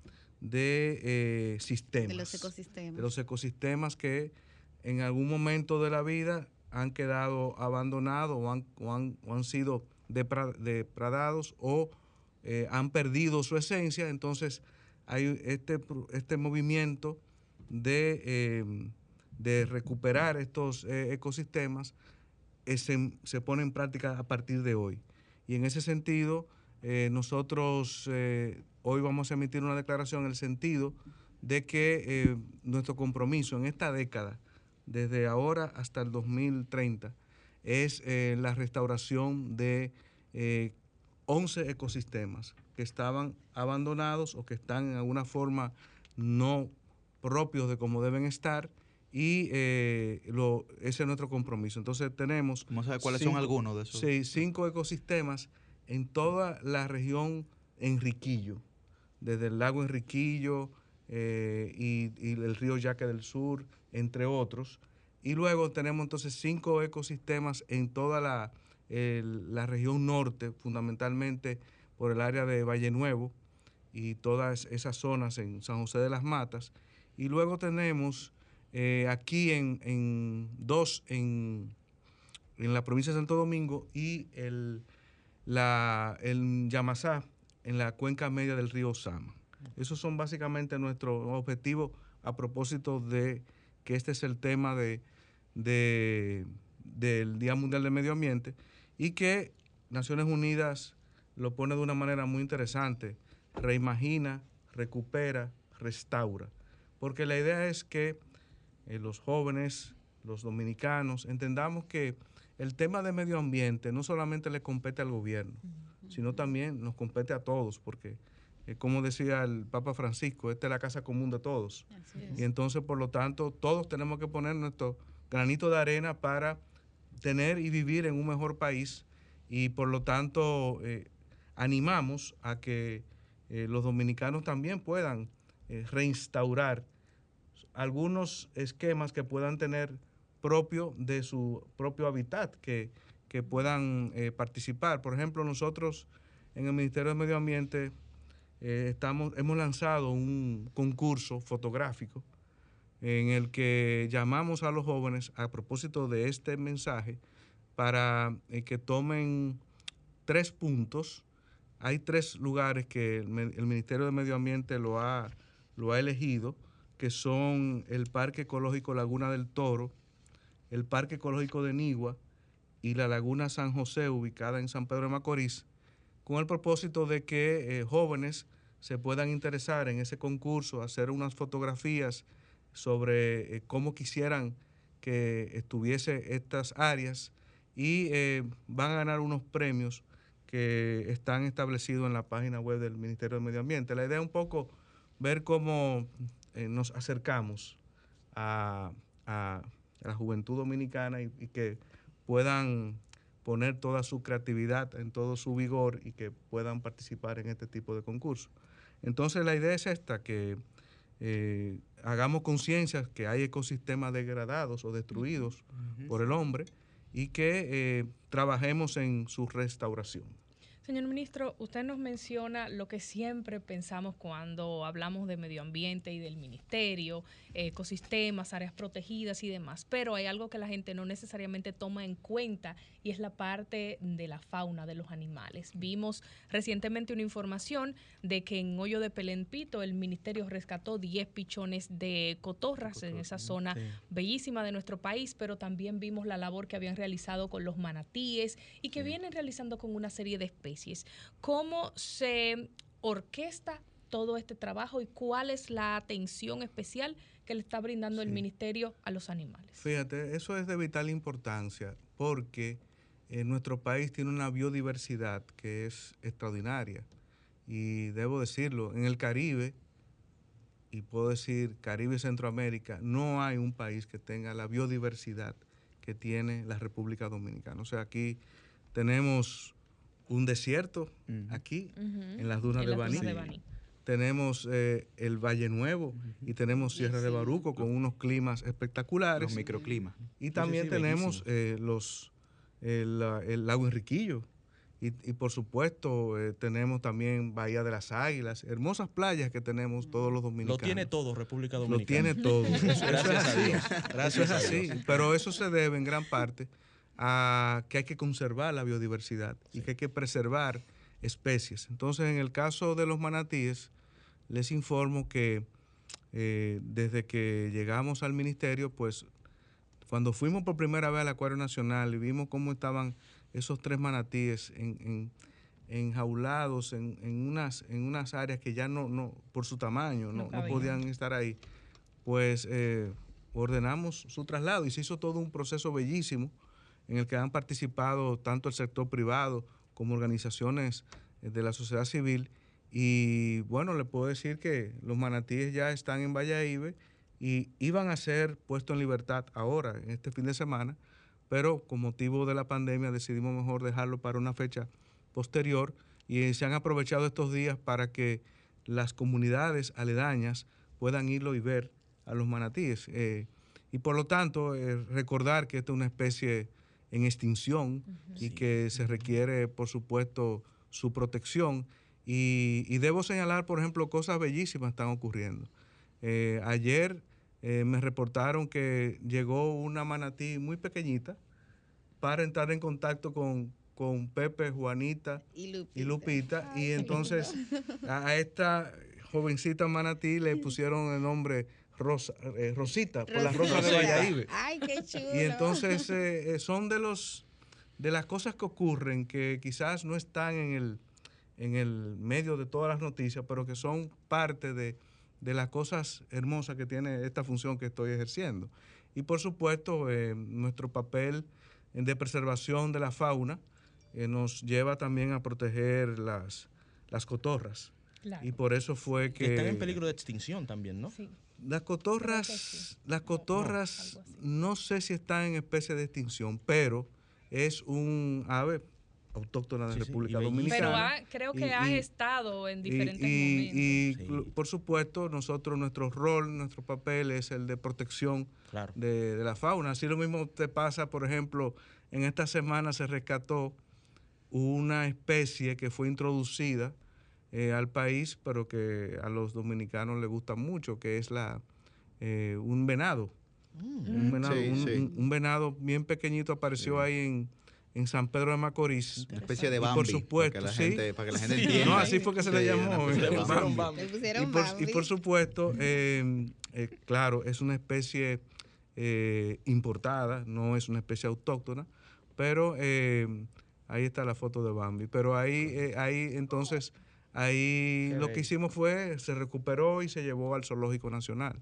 de eh, sistemas. De los ecosistemas. de los ecosistemas que en algún momento de la vida han quedado abandonados o han, o han- o han sido depra- depradados o eh, han perdido su esencia. Entonces hay este, este movimiento de, eh, de recuperar estos ecosistemas se, se pone en práctica a partir de hoy. Y en ese sentido, eh, nosotros eh, hoy vamos a emitir una declaración en el sentido de que eh, nuestro compromiso en esta década, desde ahora hasta el 2030, es la restauración de eh, 11 ecosistemas que estaban abandonados o que están en alguna forma no propios de como deben estar y eh, lo, ese es nuestro compromiso. Entonces tenemos... Vamos a ver cuáles son algunos de esos. Sí, cinco ecosistemas en toda la región Enriquillo, desde el lago Enriquillo eh, y, y el río Yaque del Sur, entre otros. Y luego tenemos entonces cinco ecosistemas en toda la, el- la región norte, fundamentalmente por el área de Valle Nuevo y todas esas zonas en San José de las Matas. Y luego tenemos eh, aquí en, dos en, en la provincia de Santo Domingo y el, la, el Yamasá en la cuenca media del río Sama. Esos son básicamente nuestros objetivos a propósito de que este es el tema de- del Día Mundial del Medio Ambiente y que Naciones Unidas lo pone de una manera muy interesante, reimagina, recupera, restaura, porque la idea es que eh, los jóvenes, los dominicanos, entendamos que el tema de medio ambiente no solamente le compete al gobierno, sino también nos compete a todos, porque eh, como decía el Papa Francisco, esta es la casa común de todos. Y entonces, por lo tanto, todos tenemos que poner nuestro granito de arena para tener y vivir en un mejor país. Y por lo tanto eh, animamos a que eh, los dominicanos también puedan reinstaurar algunos esquemas que puedan tener propio de su propio hábitat, que, que puedan eh, participar. Por ejemplo, nosotros en el Ministerio de Medio Ambiente eh, estamos, hemos lanzado un concurso fotográfico en el que llamamos a los jóvenes a propósito de este mensaje para eh, que tomen tres puntos. Hay tres lugares que el, el Ministerio de Medio Ambiente lo ha, lo ha elegido, que son el Parque Ecológico Laguna del Toro, el Parque Ecológico de Nigua y la Laguna San José, ubicada en San Pedro de Macorís, con el propósito de que eh, jóvenes se puedan interesar en ese concurso, hacer unas fotografías sobre eh, cómo quisieran que estuviese estas áreas y eh, van a ganar unos premios que están establecidos en la página web del Ministerio de Medio Ambiente. La idea es un poco ver cómo eh, nos acercamos a, a la juventud dominicana y, y que puedan poner toda su creatividad, en todo su vigor y que puedan participar en este tipo de concursos. Entonces la idea es esta, que eh, hagamos conciencia que hay ecosistemas degradados o destruidos por el hombre y que eh, trabajemos en su restauración. Señor ministro, usted nos menciona lo que siempre pensamos cuando hablamos de medio ambiente y del ministerio, ecosistemas, áreas protegidas y demás, pero hay algo que la gente no necesariamente toma en cuenta y es la parte de la fauna, de los animales. Vimos recientemente una información de que en Hoyo de Pelenpito el ministerio rescató 10 pichones de cotorras en esa zona bellísima de nuestro país, pero también vimos la labor que habían realizado con los manatíes y que vienen realizando con una serie de especies. ¿Cómo se orquesta todo este trabajo y cuál es la atención especial que le está brindando el ministerio a los animales. Fíjate, eso es de vital importancia porque eh, nuestro país tiene una biodiversidad que es extraordinaria. Y debo decirlo, en el Caribe, y puedo decir Caribe y Centroamérica, no hay un país que tenga la biodiversidad que tiene la República Dominicana. O sea, aquí tenemos un desierto, aquí, en las dunas En de Baní. de Baní. Tenemos eh, el Valle Nuevo y tenemos Sierra de Baruco con unos climas espectaculares. Los microclimas. Y Sí, también sí, tenemos eh, los, el, el lago Enriquillo. Y, y por supuesto eh, tenemos también Bahía de las Águilas, hermosas playas que tenemos todos los Lo dominicanos. tiene todo República Lo Dominicana. tiene todo. Eso, <laughs> eso es Gracias a así. Dios. Eso Gracias es a así. Dios. Pero eso se debe en gran parte a que hay que conservar la biodiversidad y que hay que preservar especies. Entonces, en el caso de los manatíes, les informo que eh, desde que llegamos al ministerio, pues cuando fuimos por primera vez al Acuario Nacional y vimos cómo estaban esos tres manatíes en, en- enjaulados en, en unas, en unas áreas que ya no, no por su tamaño, No no, podían estar ahí, pues eh, ordenamos su traslado y se hizo todo un proceso bellísimo en el que han participado tanto el sector privado como organizaciones eh, de la sociedad civil. Y bueno, le puedo decir que los manatíes ya están en Valladolid y iban a ser puestos en libertad ahora, en este fin de semana, pero con motivo de la pandemia decidimos mejor dejarlo para una fecha posterior y se han aprovechado estos días para que las comunidades aledañas puedan irlo y ver a los manatíes. Eh, y por lo tanto, eh, recordar que esta es una especie en extinción y que se requiere, por supuesto, su protección. Y, y debo señalar, por ejemplo, cosas bellísimas están ocurriendo. Eh, ayer eh, me reportaron que llegó una manatí muy pequeñita para entrar en contacto con, con Pepe, Juanita Y Lupita. y Lupita. y entonces <laughs> a, a esta jovencita manatí le pusieron el nombre Rosa, eh, Rosita, por las rosas de. Valladolid. Ay, qué <laughs> chulo. Y entonces eh, eh, son de los de las cosas que ocurren que quizás no están en el, en el medio de todas las noticias, pero que son parte de, de las cosas hermosas que tiene esta función que estoy ejerciendo. Y por supuesto, eh, nuestro papel de preservación de la fauna eh, nos lleva también a proteger las, las cotorras. Claro. Y por eso fue que... Están en peligro de extinción también, ¿no? Las cotorras, las cotorras no sé si están en especie de extinción, pero es un ave autóctona de República Dominicana. Pero ha- creo que Y- ha y- estado en diferentes y, momentos. y, por supuesto, nosotros, nuestro rol, nuestro papel es el de protección de, de la fauna. Así lo mismo te pasa, por ejemplo, en esta semana se rescató una especie que fue introducida eh, al país, pero que a los dominicanos les gusta mucho, que es la eh, un venado. Un, venado Sí, un- sí. un- un venado bien pequeñito apareció ahí en, en San Pedro de Macorís. Una especie de Y Bambi, por supuesto, para que la sí. gente- para que la gente entienda. No, así fue que se le llamó. eh, Bambi. Bambi. Le pusieron Y por, y Bambi. por supuesto, eh, eh, claro, es una especie eh, importada, no es una especie autóctona, pero eh, ahí está la foto de Bambi. Pero ahí, eh, ahí entonces, ahí Qué lo que hicimos fue, se recuperó y se llevó al Zoológico Nacional,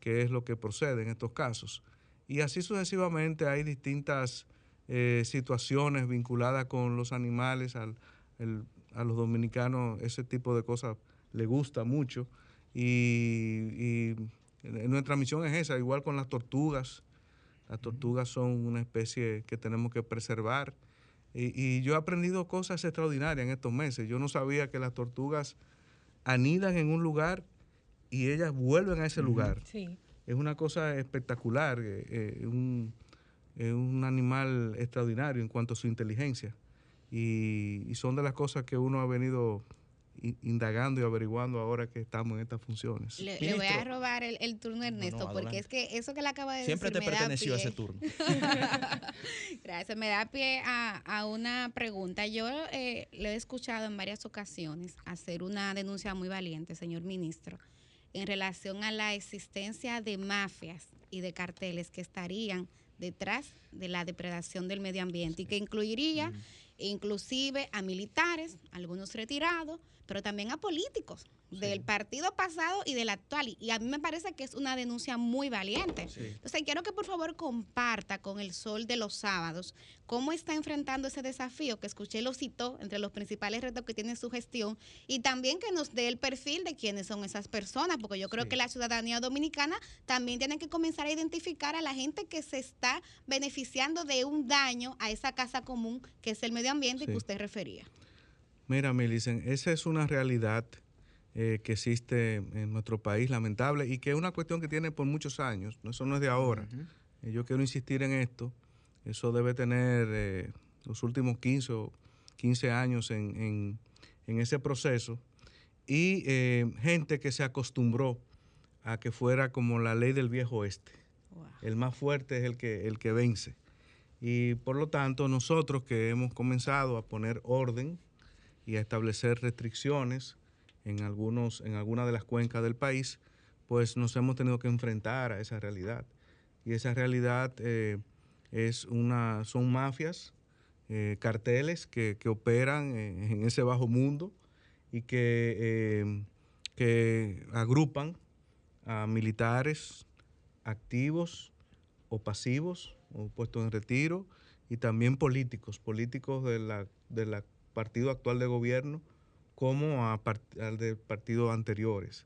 que es lo que procede en estos casos. Y así sucesivamente hay distintas eh, situaciones vinculadas con los animales, al, el- a los dominicanos ese tipo de cosas le gusta mucho. Y, y en- nuestra misión es esa, igual con las tortugas. Las tortugas son una especie que tenemos que preservar. Y, y yo he aprendido cosas extraordinarias en estos meses. Yo no sabía que las tortugas anidan en un lugar y ellas vuelven a ese lugar. Sí. Es una cosa espectacular, eh, eh, un, es un animal extraordinario en cuanto a su inteligencia. Y, y son de las cosas que uno ha venido indagando y averiguando ahora que estamos en estas funciones. Le, le voy a robar el, el turno a Ernesto, no, porque es que eso que le acaba de Siempre decir te me da perteneció pie- ese turno. <laughs> Gracias, me da pie a, a una pregunta. Yo eh, le he escuchado en varias ocasiones hacer una denuncia muy valiente, señor ministro, en relación a la existencia de mafias y de carteles que estarían detrás de la depredación del medio ambiente y que incluiría inclusive a militares, algunos retirados, pero también a políticos, del partido pasado y del actual. Y- a mí me parece que es una denuncia muy valiente. Sí. Entonces, quiero que por favor comparta con el sol de los sábados cómo está enfrentando ese desafío que escuché lo citó entre los principales retos que tiene su gestión y también que nos dé el perfil de quiénes son esas personas, porque yo creo que la ciudadanía dominicana también tiene que comenzar a identificar a la gente que se está beneficiando de un daño a esa casa común que es el medio ambiente que usted refería. Mira, Milicen, esa es una realidad eh, que existe en nuestro país, lamentable, y que es una cuestión que tiene por muchos años. Eso no es de ahora. Eh, yo quiero insistir en esto. Eso debe tener eh, los últimos 15, o 15 años en, en- en ese proceso. Y gente que se acostumbró a que fuera como la ley del viejo oeste. El más fuerte es el que, el que vence. Y por lo tanto, nosotros que hemos comenzado a poner orden y a establecer restricciones en, algunos, en algunas de las cuencas del país, pues nos hemos tenido que enfrentar a esa realidad. Y esa realidad eh, es una, son mafias, eh, carteles que, que operan en, ese bajo mundo y que, eh, que agrupan a militares activos o pasivos o puestos en retiro y también políticos, políticos de la, de la partido actual de gobierno como a part- al de partidos anteriores.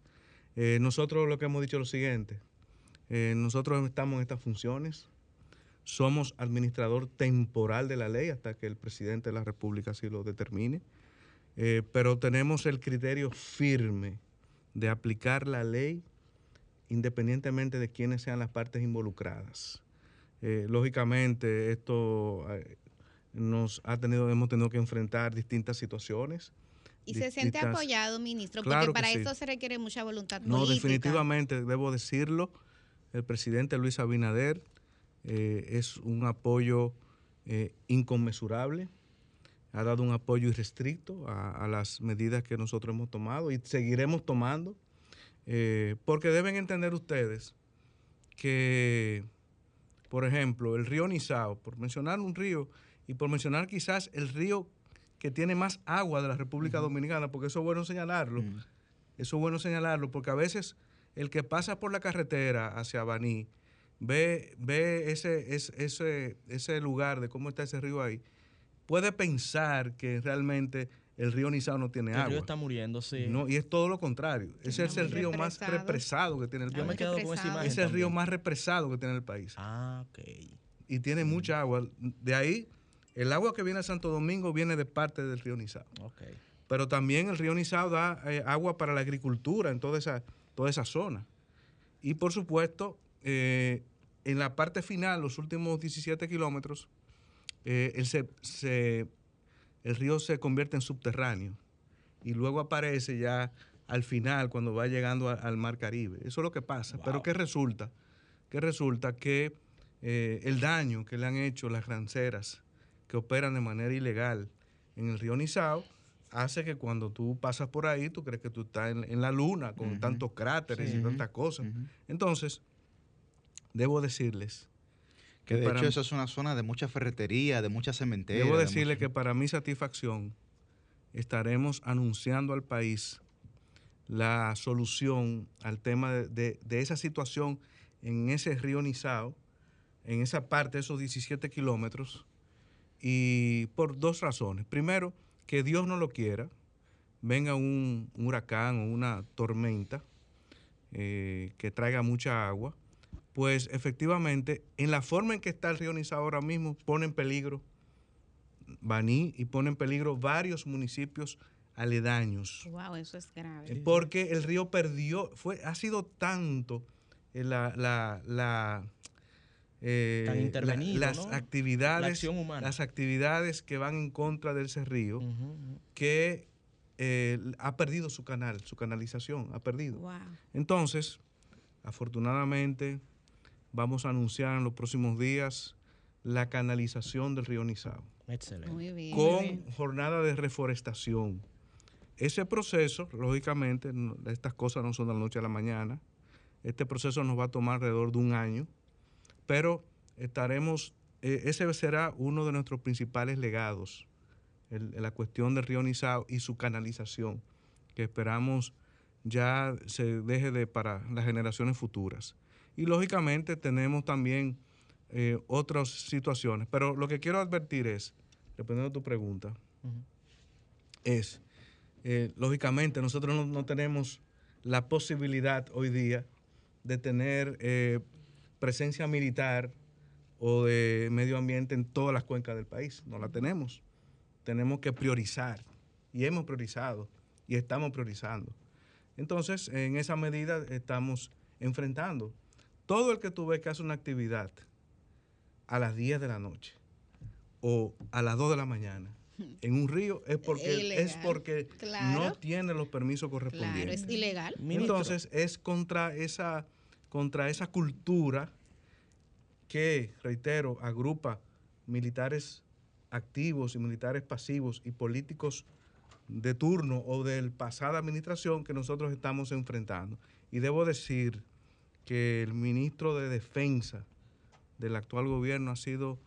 Eh, nosotros lo que hemos dicho es lo siguiente, eh, nosotros estamos en estas funciones, somos administrador temporal de la ley hasta que el presidente de la República así lo determine, eh, pero tenemos el criterio firme de aplicar la ley independientemente de quiénes sean las partes involucradas. Lógicamente, esto nos ha tenido, hemos tenido que enfrentar distintas situaciones. Y se siente apoyado, ministro, Claro porque que para sí. eso se requiere mucha voluntad No, política. definitivamente, debo decirlo, el presidente Luis Abinader eh, es un apoyo eh, inconmensurable, ha dado un apoyo irrestricto a, a las medidas que nosotros hemos tomado y seguiremos tomando, eh, porque deben entender ustedes que, por ejemplo, el río Nizao, por mencionar un río y por mencionar quizás el río que tiene más agua de la República Dominicana, porque eso es bueno señalarlo, eso es bueno señalarlo, porque a veces el que pasa por la carretera hacia Baní ve, ve ese, ese, ese, ese lugar de cómo está ese río ahí, puede pensar que realmente el río Nizao no tiene El agua. río está muriendo, sí. No, y es todo lo contrario. Ese es el río más represado. que tiene el Yo me país. quedo con esa imagen Es el río más represado que tiene el país. Ah, ok. Y tiene mucha agua. De ahí, el agua que viene a Santo Domingo viene de parte del río Nizao. Pero también el río Nizao da eh, agua para la agricultura en toda esa, toda esa zona. Y por supuesto, eh, en la parte final, los últimos 17 kilómetros, eh, él se- se- el río se convierte en subterráneo y luego aparece ya al final cuando va llegando a- al mar Caribe. Eso es lo que pasa. Pero ¿qué resulta? Que resulta que eh, el daño que le han hecho las ranceras que operan de manera ilegal en el río Nizao hace que cuando tú pasas por ahí, tú crees que tú estás en, en la luna con tantos cráteres Sí. y tantas cosas. Entonces, debo decirles Que de hecho eso es una zona de mucha ferretería, de mucha cementería. Debo de decirle mucho- que para mi satisfacción estaremos anunciando al país la solución al tema de, de- de esa situación en ese río Nizao, en esa parte, esos 17 kilómetros, y por dos razones. Primero, que Dios no lo quiera, venga un, un huracán o una tormenta eh, que traiga mucha agua, pues efectivamente, en la forma en que está el río Nizao ahora mismo, pone en peligro Baní y pone en peligro varios municipios aledaños. Wow, eso es grave. Porque el río perdió, fue, ha sido tanto eh, la, la, la, eh, la- las ¿no? actividades, La las actividades que van en contra de ese río, que eh, ha perdido su canal, su canalización, ha perdido. Wow. Entonces, afortunadamente, vamos a anunciar en los próximos días la canalización del río Nizao Excelente. Muy bien. con jornada de reforestación. Ese proceso, lógicamente, no- estas cosas no son de la noche a la mañana. Este proceso nos va a tomar alrededor de un año, pero estaremos, eh, ese será uno de nuestros principales legados, el- la cuestión del río Nizao y su canalización, que esperamos ya se deje de para las generaciones futuras. Y lógicamente tenemos también eh, otras situaciones, pero lo que quiero advertir es, respondiendo a tu pregunta, es, eh, lógicamente nosotros no, no tenemos la posibilidad hoy día de tener eh, presencia militar o de medio ambiente en todas las cuencas del país. No la tenemos. Tenemos que priorizar. Y hemos priorizado. Y estamos priorizando. Entonces, en esa medida estamos enfrentando. Todo el que tú ves que hace una actividad a las 10 de la noche o a las 2 de la mañana <laughs> en un río es porque, es porque Claro. no tiene los permisos correspondientes. Claro, es ilegal. Entonces es contra esa, contra esa cultura que, reitero, agrupa militares activos y militares pasivos y políticos de turno o de pasada administración que nosotros estamos enfrentando. Y debo decir que el ministro de Defensa del actual gobierno ha sido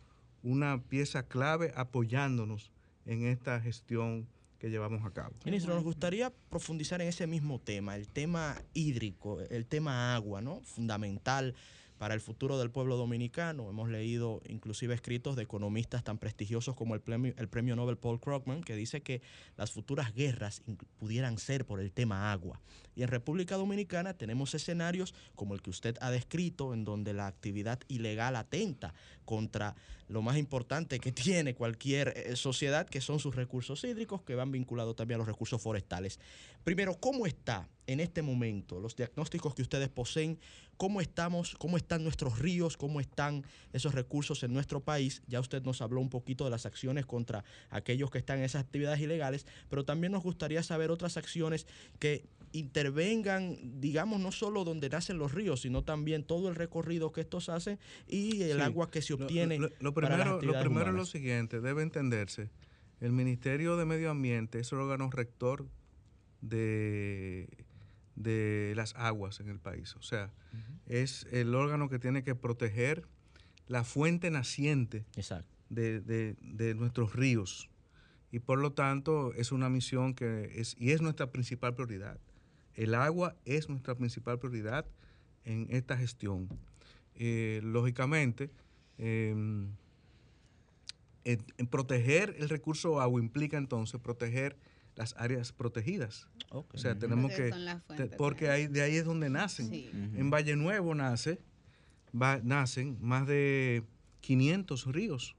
una pieza clave apoyándonos en esta gestión que llevamos a cabo. Ministro, nos gustaría profundizar en ese mismo tema, el tema hídrico, el tema agua, ¿no? Fundamental para el futuro del pueblo dominicano. Hemos leído inclusive escritos de economistas tan prestigiosos como el premio, el premio Nobel Paul Krugman, que dice que las futuras guerras pudieran ser por el tema agua. Y en República Dominicana tenemos escenarios como el que usted ha descrito, en donde la actividad ilegal atenta contra lo más importante que <laughs> tiene cualquier eh, sociedad, que son sus recursos hídricos, que van vinculados también a los recursos forestales. Primero, ¿cómo está en este momento los diagnósticos que ustedes poseen? ¿Cómo estamos? ¿Cómo están nuestros ríos? ¿Cómo están esos recursos en nuestro país? Ya usted nos habló un poquito de las acciones contra aquellos que están en esas actividades ilegales, pero también nos gustaría saber otras acciones que intervengan, digamos, no solo donde nacen los ríos, sino también todo el recorrido que estos hacen y el Sí. agua que se Lo- obtiene. Lo, lo para las primero, lo primero es lo siguiente, debe entenderse, el Ministerio de Medio Ambiente es el órgano rector de, de las aguas en el país. O sea, es el órgano que tiene que proteger la fuente naciente de, de- de nuestros ríos. Y por lo tanto es una misión que es, y es nuestra principal prioridad. El agua es nuestra principal prioridad en esta gestión. Eh, lógicamente, em, en- en proteger el recurso agua implica entonces proteger las áreas protegidas. O sea, tenemos Porque que, te- porque ahí, de ahí es donde nacen. En Valle Nuevo nace, va- nacen más de 500 ríos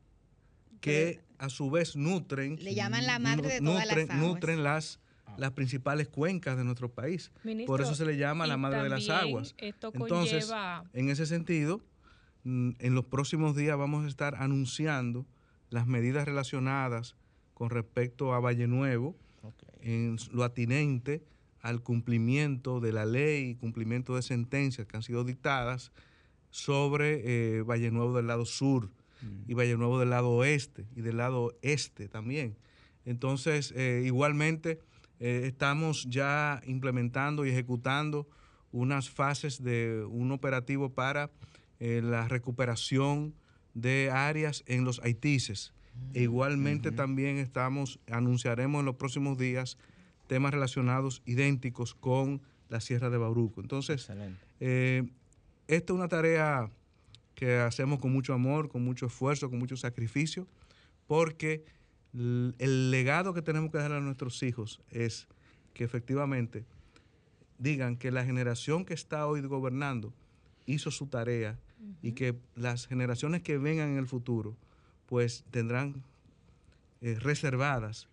que a su vez nutren, Le llaman la madre de todas las aguas. nutren las, las principales cuencas de nuestro país. Ministro, Por eso se le llama la madre de las aguas. esto Entonces, conlleva- en ese sentido, mm, en los próximos días vamos a estar anunciando las medidas relacionadas con respecto a Valle Nuevo, en lo atinente al cumplimiento de la ley, cumplimiento de sentencias que han sido dictadas sobre eh, Valle Nuevo del lado sur y Valle Nuevo del lado oeste y del lado este también. Entonces, eh, igualmente, eh, estamos ya implementando y ejecutando unas fases de un operativo para eh, la recuperación de áreas en los haitises. E igualmente también estamos, anunciaremos en los próximos días temas relacionados idénticos con la Sierra de Bauruco. Entonces, eh, esta es una tarea que hacemos con mucho amor, con mucho esfuerzo, con mucho sacrificio, porque el legado que tenemos que dejar a nuestros hijos es que efectivamente digan que la generación que está hoy gobernando hizo su tarea y que las generaciones que vengan en el futuro pues tendrán eh, reservadas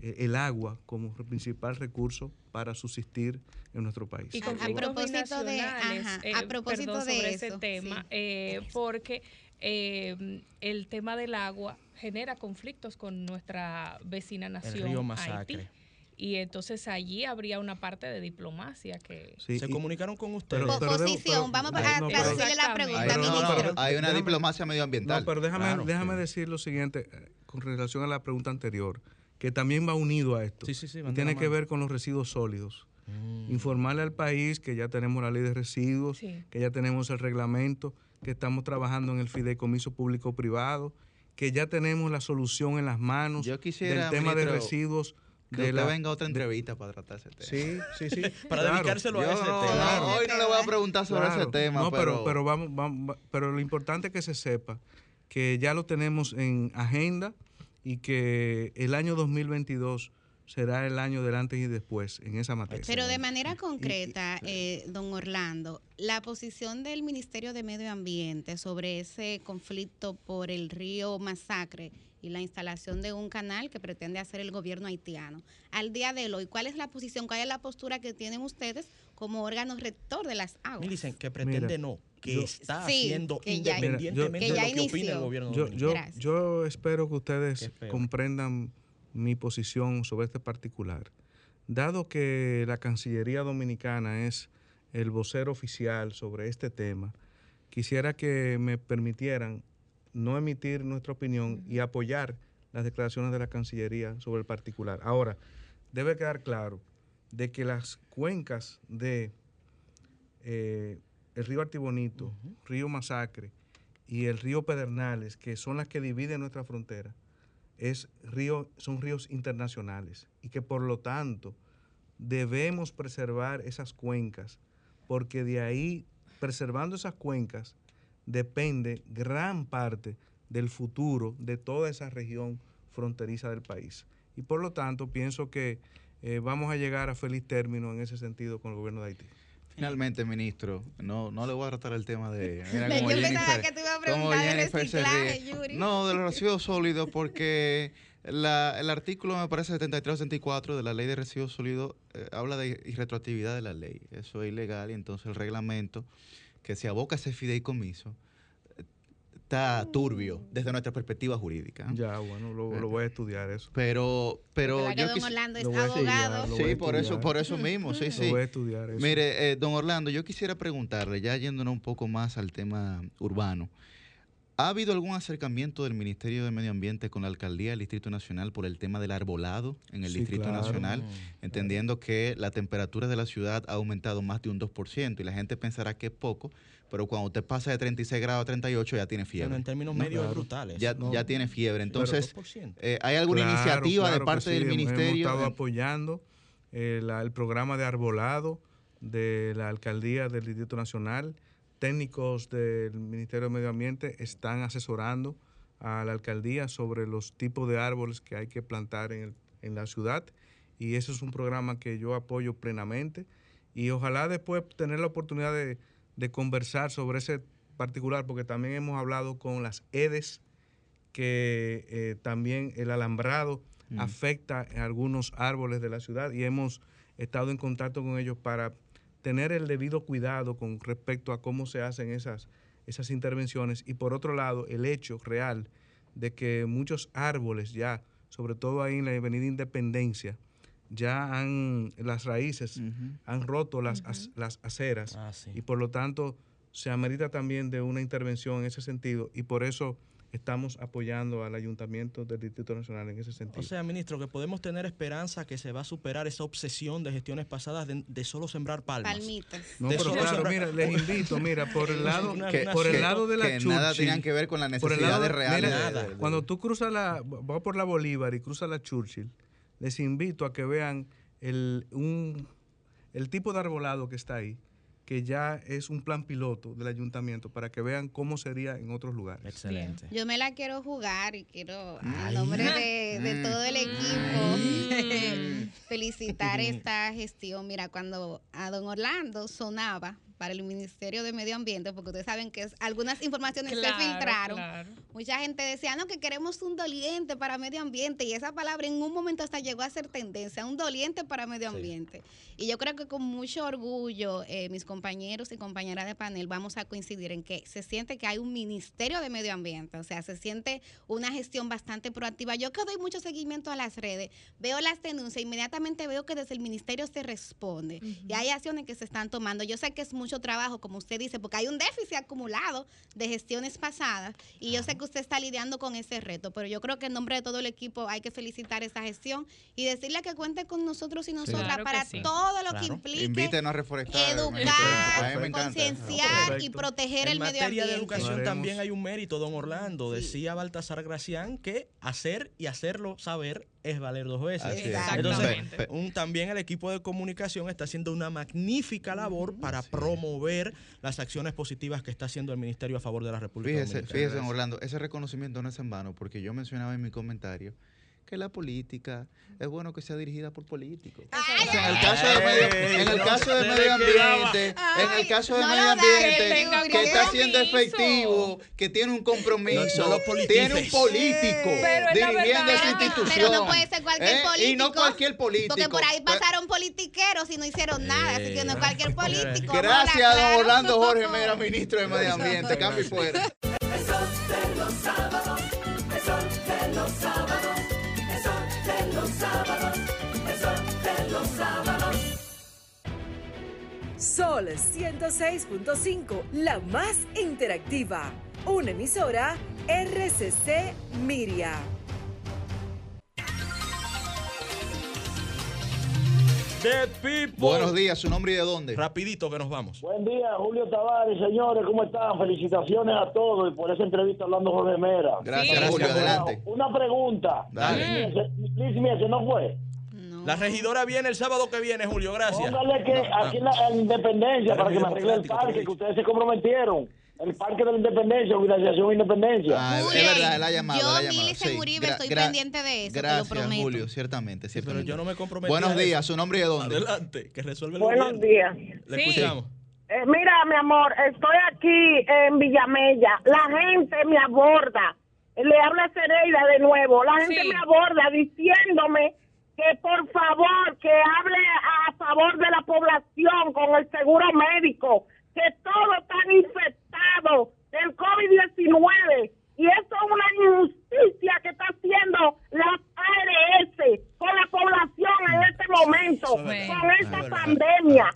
eh, el agua como principal recurso para subsistir en nuestro país. Y A- a propósito de- ajá, eh, a propósito perdón, de sobre eso, ese tema, sí. eh, porque eh, el tema del agua genera conflictos con nuestra vecina nación, río Haití. Masacre. Y entonces allí habría una parte de diplomacia que... Sí, Se y- comunicaron con ustedes. Pero- pero Posición, pero- vamos a no, traducirle la pregunta, Hay, no, no, no, ministro. hay una Déjame- diplomacia medioambiental. No, pero déjame, Claro. déjame decir lo siguiente eh, con relación a la pregunta anterior, que también va unido a esto. Sí, sí, tiene que ver con los residuos sólidos. Mm. Informarle al país que ya tenemos la ley de residuos, Sí. que ya tenemos el reglamento, que estamos trabajando en el fideicomiso público-privado, que ya tenemos la solución en las manos Yo quisiera, del tema de ministro- residuos Que usted venga otra entrevista para tratar ese tema. Sí, sí, sí. <laughs> Para dedicárselo a Yo ese no, tema. no, hoy no le voy a preguntar sobre Claro. ese tema, No, pero, pero, pero vamos, vamos, va- pero lo importante es que se sepa que ya lo tenemos en agenda y que el año 2022 será el año del antes y después en esa materia. Pero de manera concreta, eh, don Orlando, la posición del Ministerio de Medio Ambiente sobre ese conflicto por el río Masacre y la instalación de un canal que pretende hacer el gobierno haitiano. Al día de hoy, ¿cuál es la posición, cuál es la postura que tienen ustedes como órgano rector de las aguas? Me dicen que pretende Mira, no, que yo- está Sí, haciendo que ya- independientemente que ya de lo que opine inició. el gobierno Yo, yo, yo espero que ustedes comprendan mi posición sobre este particular. Dado que la Cancillería Dominicana es el vocero oficial sobre este tema, quisiera que me permitieran no emitir nuestra opinión y apoyar las declaraciones de la Cancillería sobre el particular. Ahora, debe quedar claro de que las cuencas de eh, el río Artibonito, río Masacre y el río Pedernales, que son las que dividen nuestra frontera, es son ríos internacionales y que por lo tanto debemos preservar esas cuencas, porque de ahí, preservando esas cuencas, depende gran parte del futuro de toda esa región fronteriza del país. Y por lo tanto, pienso que eh, vamos a llegar a feliz término en ese sentido con el gobierno de Haití. Finalmente, ministro, no, no le voy a tratar el tema de... <laughs> Mira Yo pensaba que te iba a preguntar de reciclaje. Yuri. No, de los <laughs> residuos sólidos, porque la- el artículo, me parece, 73-74 de la ley de residuos sólidos eh, habla de irretroactividad de la ley. Eso es ilegal y entonces el reglamento que se aboca a ese fideicomiso está turbio desde nuestra perspectiva jurídica. Ya, bueno, lo, lo voy a estudiar eso. Pero, pero ¿Verdad que yo don quis- Orlando es Lo estudiar, abogado? lo Sí, por eso, por eso mismo, sí, Lo sí. voy a estudiar eso. Mire, eh, don Orlando, yo quisiera preguntarle, ya yéndonos un poco más al tema urbano, ¿ha habido algún acercamiento del Ministerio de Medio Ambiente con la Alcaldía del Distrito Nacional por el tema del arbolado en el Sí, Distrito claro. Nacional? Entendiendo que la temperatura de la ciudad ha aumentado más de un 2% y la gente pensará que es poco, pero cuando usted pasa de 36 grados a 38 ya tiene fiebre. Bueno, en términos ¿no? medios es brutal eso. Ya, No. ya tiene fiebre. Entonces, 2%. eh, ¿hay alguna Claro, iniciativa claro de parte sí, del Ministerio? Hemos estado en- apoyando eh, el programa de arbolado de la Alcaldía del Distrito Nacional. Técnicos del Ministerio de Medio Ambiente están asesorando a la alcaldía sobre los tipos de árboles que hay que plantar en, el- en la ciudad. Y ese es un programa que yo apoyo plenamente. Y ojalá después tener la oportunidad de, de conversar sobre ese particular, porque también hemos hablado con las EDES, que eh, también el alambrado Mm. afecta a algunos árboles de la ciudad y hemos estado en contacto con ellos para tener el debido cuidado con respecto a cómo se hacen esas, esas intervenciones y por otro lado el hecho real de que muchos árboles ya, sobre todo ahí en la Avenida Independencia, ya han, las raíces han roto las, las aceras Ah, sí. y por lo tanto se amerita también de una intervención en ese sentido y por eso estamos apoyando al Ayuntamiento del Distrito Nacional en ese sentido. O sea, ministro, que podemos tener esperanza que se va a superar esa obsesión de gestiones pasadas de, de solo sembrar palmas. Palmitas. No, De pero solo claro, sembrar- mira, les invito, mira, por el <laughs> lado, Una- que- una por el lado de la que nada Churchill, tenían que ver con las por el lado necesidades de- reales. mira, de- de- de- Cuando tú cruzas la, vas por la Bolívar y cruzas la Churchill, les invito a que vean el, un, el tipo de arbolado que está ahí, que ya es un plan piloto del ayuntamiento para que vean cómo sería en otros lugares. Excelente. Yo me la quiero jugar y quiero, a nombre de, de todo el equipo, <laughs> felicitar esta gestión. Mira, cuando a don Orlando sonaba para el Ministerio de Medio Ambiente, porque ustedes saben que es- algunas informaciones Claro, se filtraron, claro. mucha gente decía, no, que queremos un doliente para medio ambiente, y esa palabra en un momento hasta llegó a ser tendencia, un doliente para medio ambiente. Y yo creo que con mucho orgullo, eh, mis compañeros y compañeras de panel vamos a coincidir en que se siente que hay un Ministerio de Medio Ambiente, o sea, se siente una gestión bastante proactiva. Yo que doy mucho seguimiento a las redes, veo las denuncias, inmediatamente veo que desde el Ministerio se responde y hay acciones que se están tomando. Yo sé que es mucho trabajo, como usted dice, porque hay un déficit acumulado de gestiones pasadas y yo sé que usted está lidiando con ese reto, pero yo creo que en nombre de todo el equipo hay que felicitar esa gestión y decirle que cuente con nosotros y nosotras Claro para sí. todo lo que Claro. implique Invítenos a reforestar. educar, concienciar y proteger en el medio materia ambiente. de educación Lo haremos. también hay un mérito, don Orlando. Decía Baltasar Gracián que hacer y hacerlo saber es valer dos veces. Entonces, Exactamente. un- también el equipo de comunicación está haciendo una magnífica labor para promover las acciones positivas que está haciendo el Ministerio a favor de la República Fíjese, Dominicana. fíjese, Orlando, ese reconocimiento no es en vano, porque yo mencionaba en mi comentario que la política es bueno que sea dirigida por políticos. O sea, en el caso de medio, en el no caso de se medio le quedaba. ambiente, en el caso de medio lo ambiente, que está siendo efectivo, que tiene un compromiso, lo tiene un político dirigiendo esa institución. pero no puede ser cualquier ¿eh? político. Y no cualquier político. Porque por ahí Pues, pasaron politiqueros y no hicieron nada, así que no es cualquier político. Gracias, don. Orlando Jorge <laughs> Mera, ministro de Medio Ambiente. Cambio y fuera. El sol de los Sol 106.5, la más interactiva. Una emisora RCC Miria. The people. Buenos días, su nombre y de dónde. Rapidito que nos vamos. Buen día, Julio Tavares, señores, ¿cómo están? Felicitaciones a todos y por esa entrevista hablando Jorge Mera. Gracias, Sí. Julio, adelante. Una pregunta. Dale. Liz ¿no fue? La regidora viene el sábado que viene, Julio, gracias. Póngale que aquí en la en Independencia, para que me arregle el parque, que ustedes se comprometieron. El parque de la Independencia, Organización Independencia. Ah, es verdad, él ha llamado, yo, llamado. Milicen Sí, Uribe, estoy pendiente de eso, te lo Gracias, prometo. Julio, ciertamente, ciertamente. yo no me comprometí Buenos días, su nombre y de dónde. Adelante, que resuelve el Buenos gobierno. días. Le escuchamos. Eh, mira, mi amor, estoy aquí en Villamella. La gente me aborda. Le habla Cereida de nuevo. La gente Sí. me aborda diciéndome que por favor, que hable a favor de la población con el seguro médico, que todos están infectados del COVID-19. Y esto es una injusticia que está haciendo la ARS con la población en este momento, es con esta pandemia.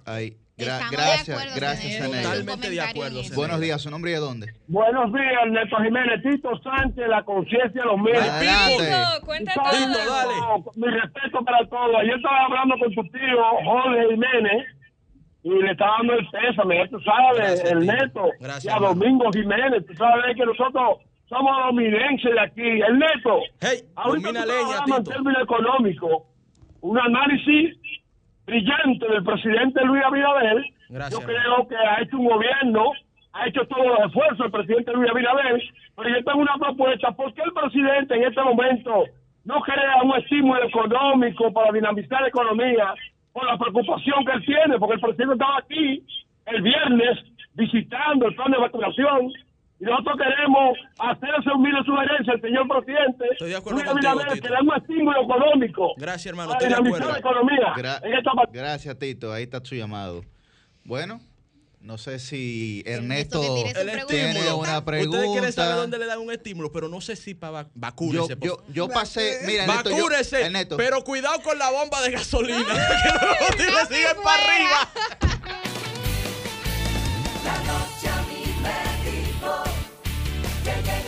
Gra- Estamos gracias, gracias. Totalmente de acuerdo. Buenos días, su nombre y de dónde. Buenos días, Ernesto Jiménez, Tito Sánchez, la conciencia de los medios. Adelante. Tito, cuenta Tito, todo. dale. Mi respeto para todos. Ayer estaba hablando con tu tío, Jorge Jiménez, y le estaba dando el pésame, ya tú sabes, Gracias, el neto. Gracias, y a hermano. Domingo Jiménez, tú sabes que nosotros somos dominenses de aquí. El neto. Hey, Ahorita tú leña, Tito. términos económicos, un análisis brillante del presidente Luis Abinader. Gracias, Yo creo que ha hecho un gobierno, ha hecho todos los esfuerzos el presidente Luis Abinader, pero yo tengo una propuesta. ¿Por qué el presidente en este momento no crea un estímulo económico para dinamizar la economía por la preocupación que él tiene? Porque el presidente estaba aquí el viernes visitando el plan de vacunación y nosotros queremos hacerse humilde sugerencia al señor presidente Estoy de acuerdo contigo, Tito. que le un estímulo económico Gracias, hermano. Estoy de la economía Gra- en esta parte. gracias, Tito. Ahí está su llamado. Bueno, no sé si Ernesto tiene una pregunta. Ustedes quieren saber dónde le dan un estímulo, pero no sé si para Yo, por yo, yo pasé, mira, Ernesto, yo- Vacúnese, Ernesto, pero cuidado con la bomba de gasolina. <laughs> que los tigres siguen para arriba. <laughs> que llegue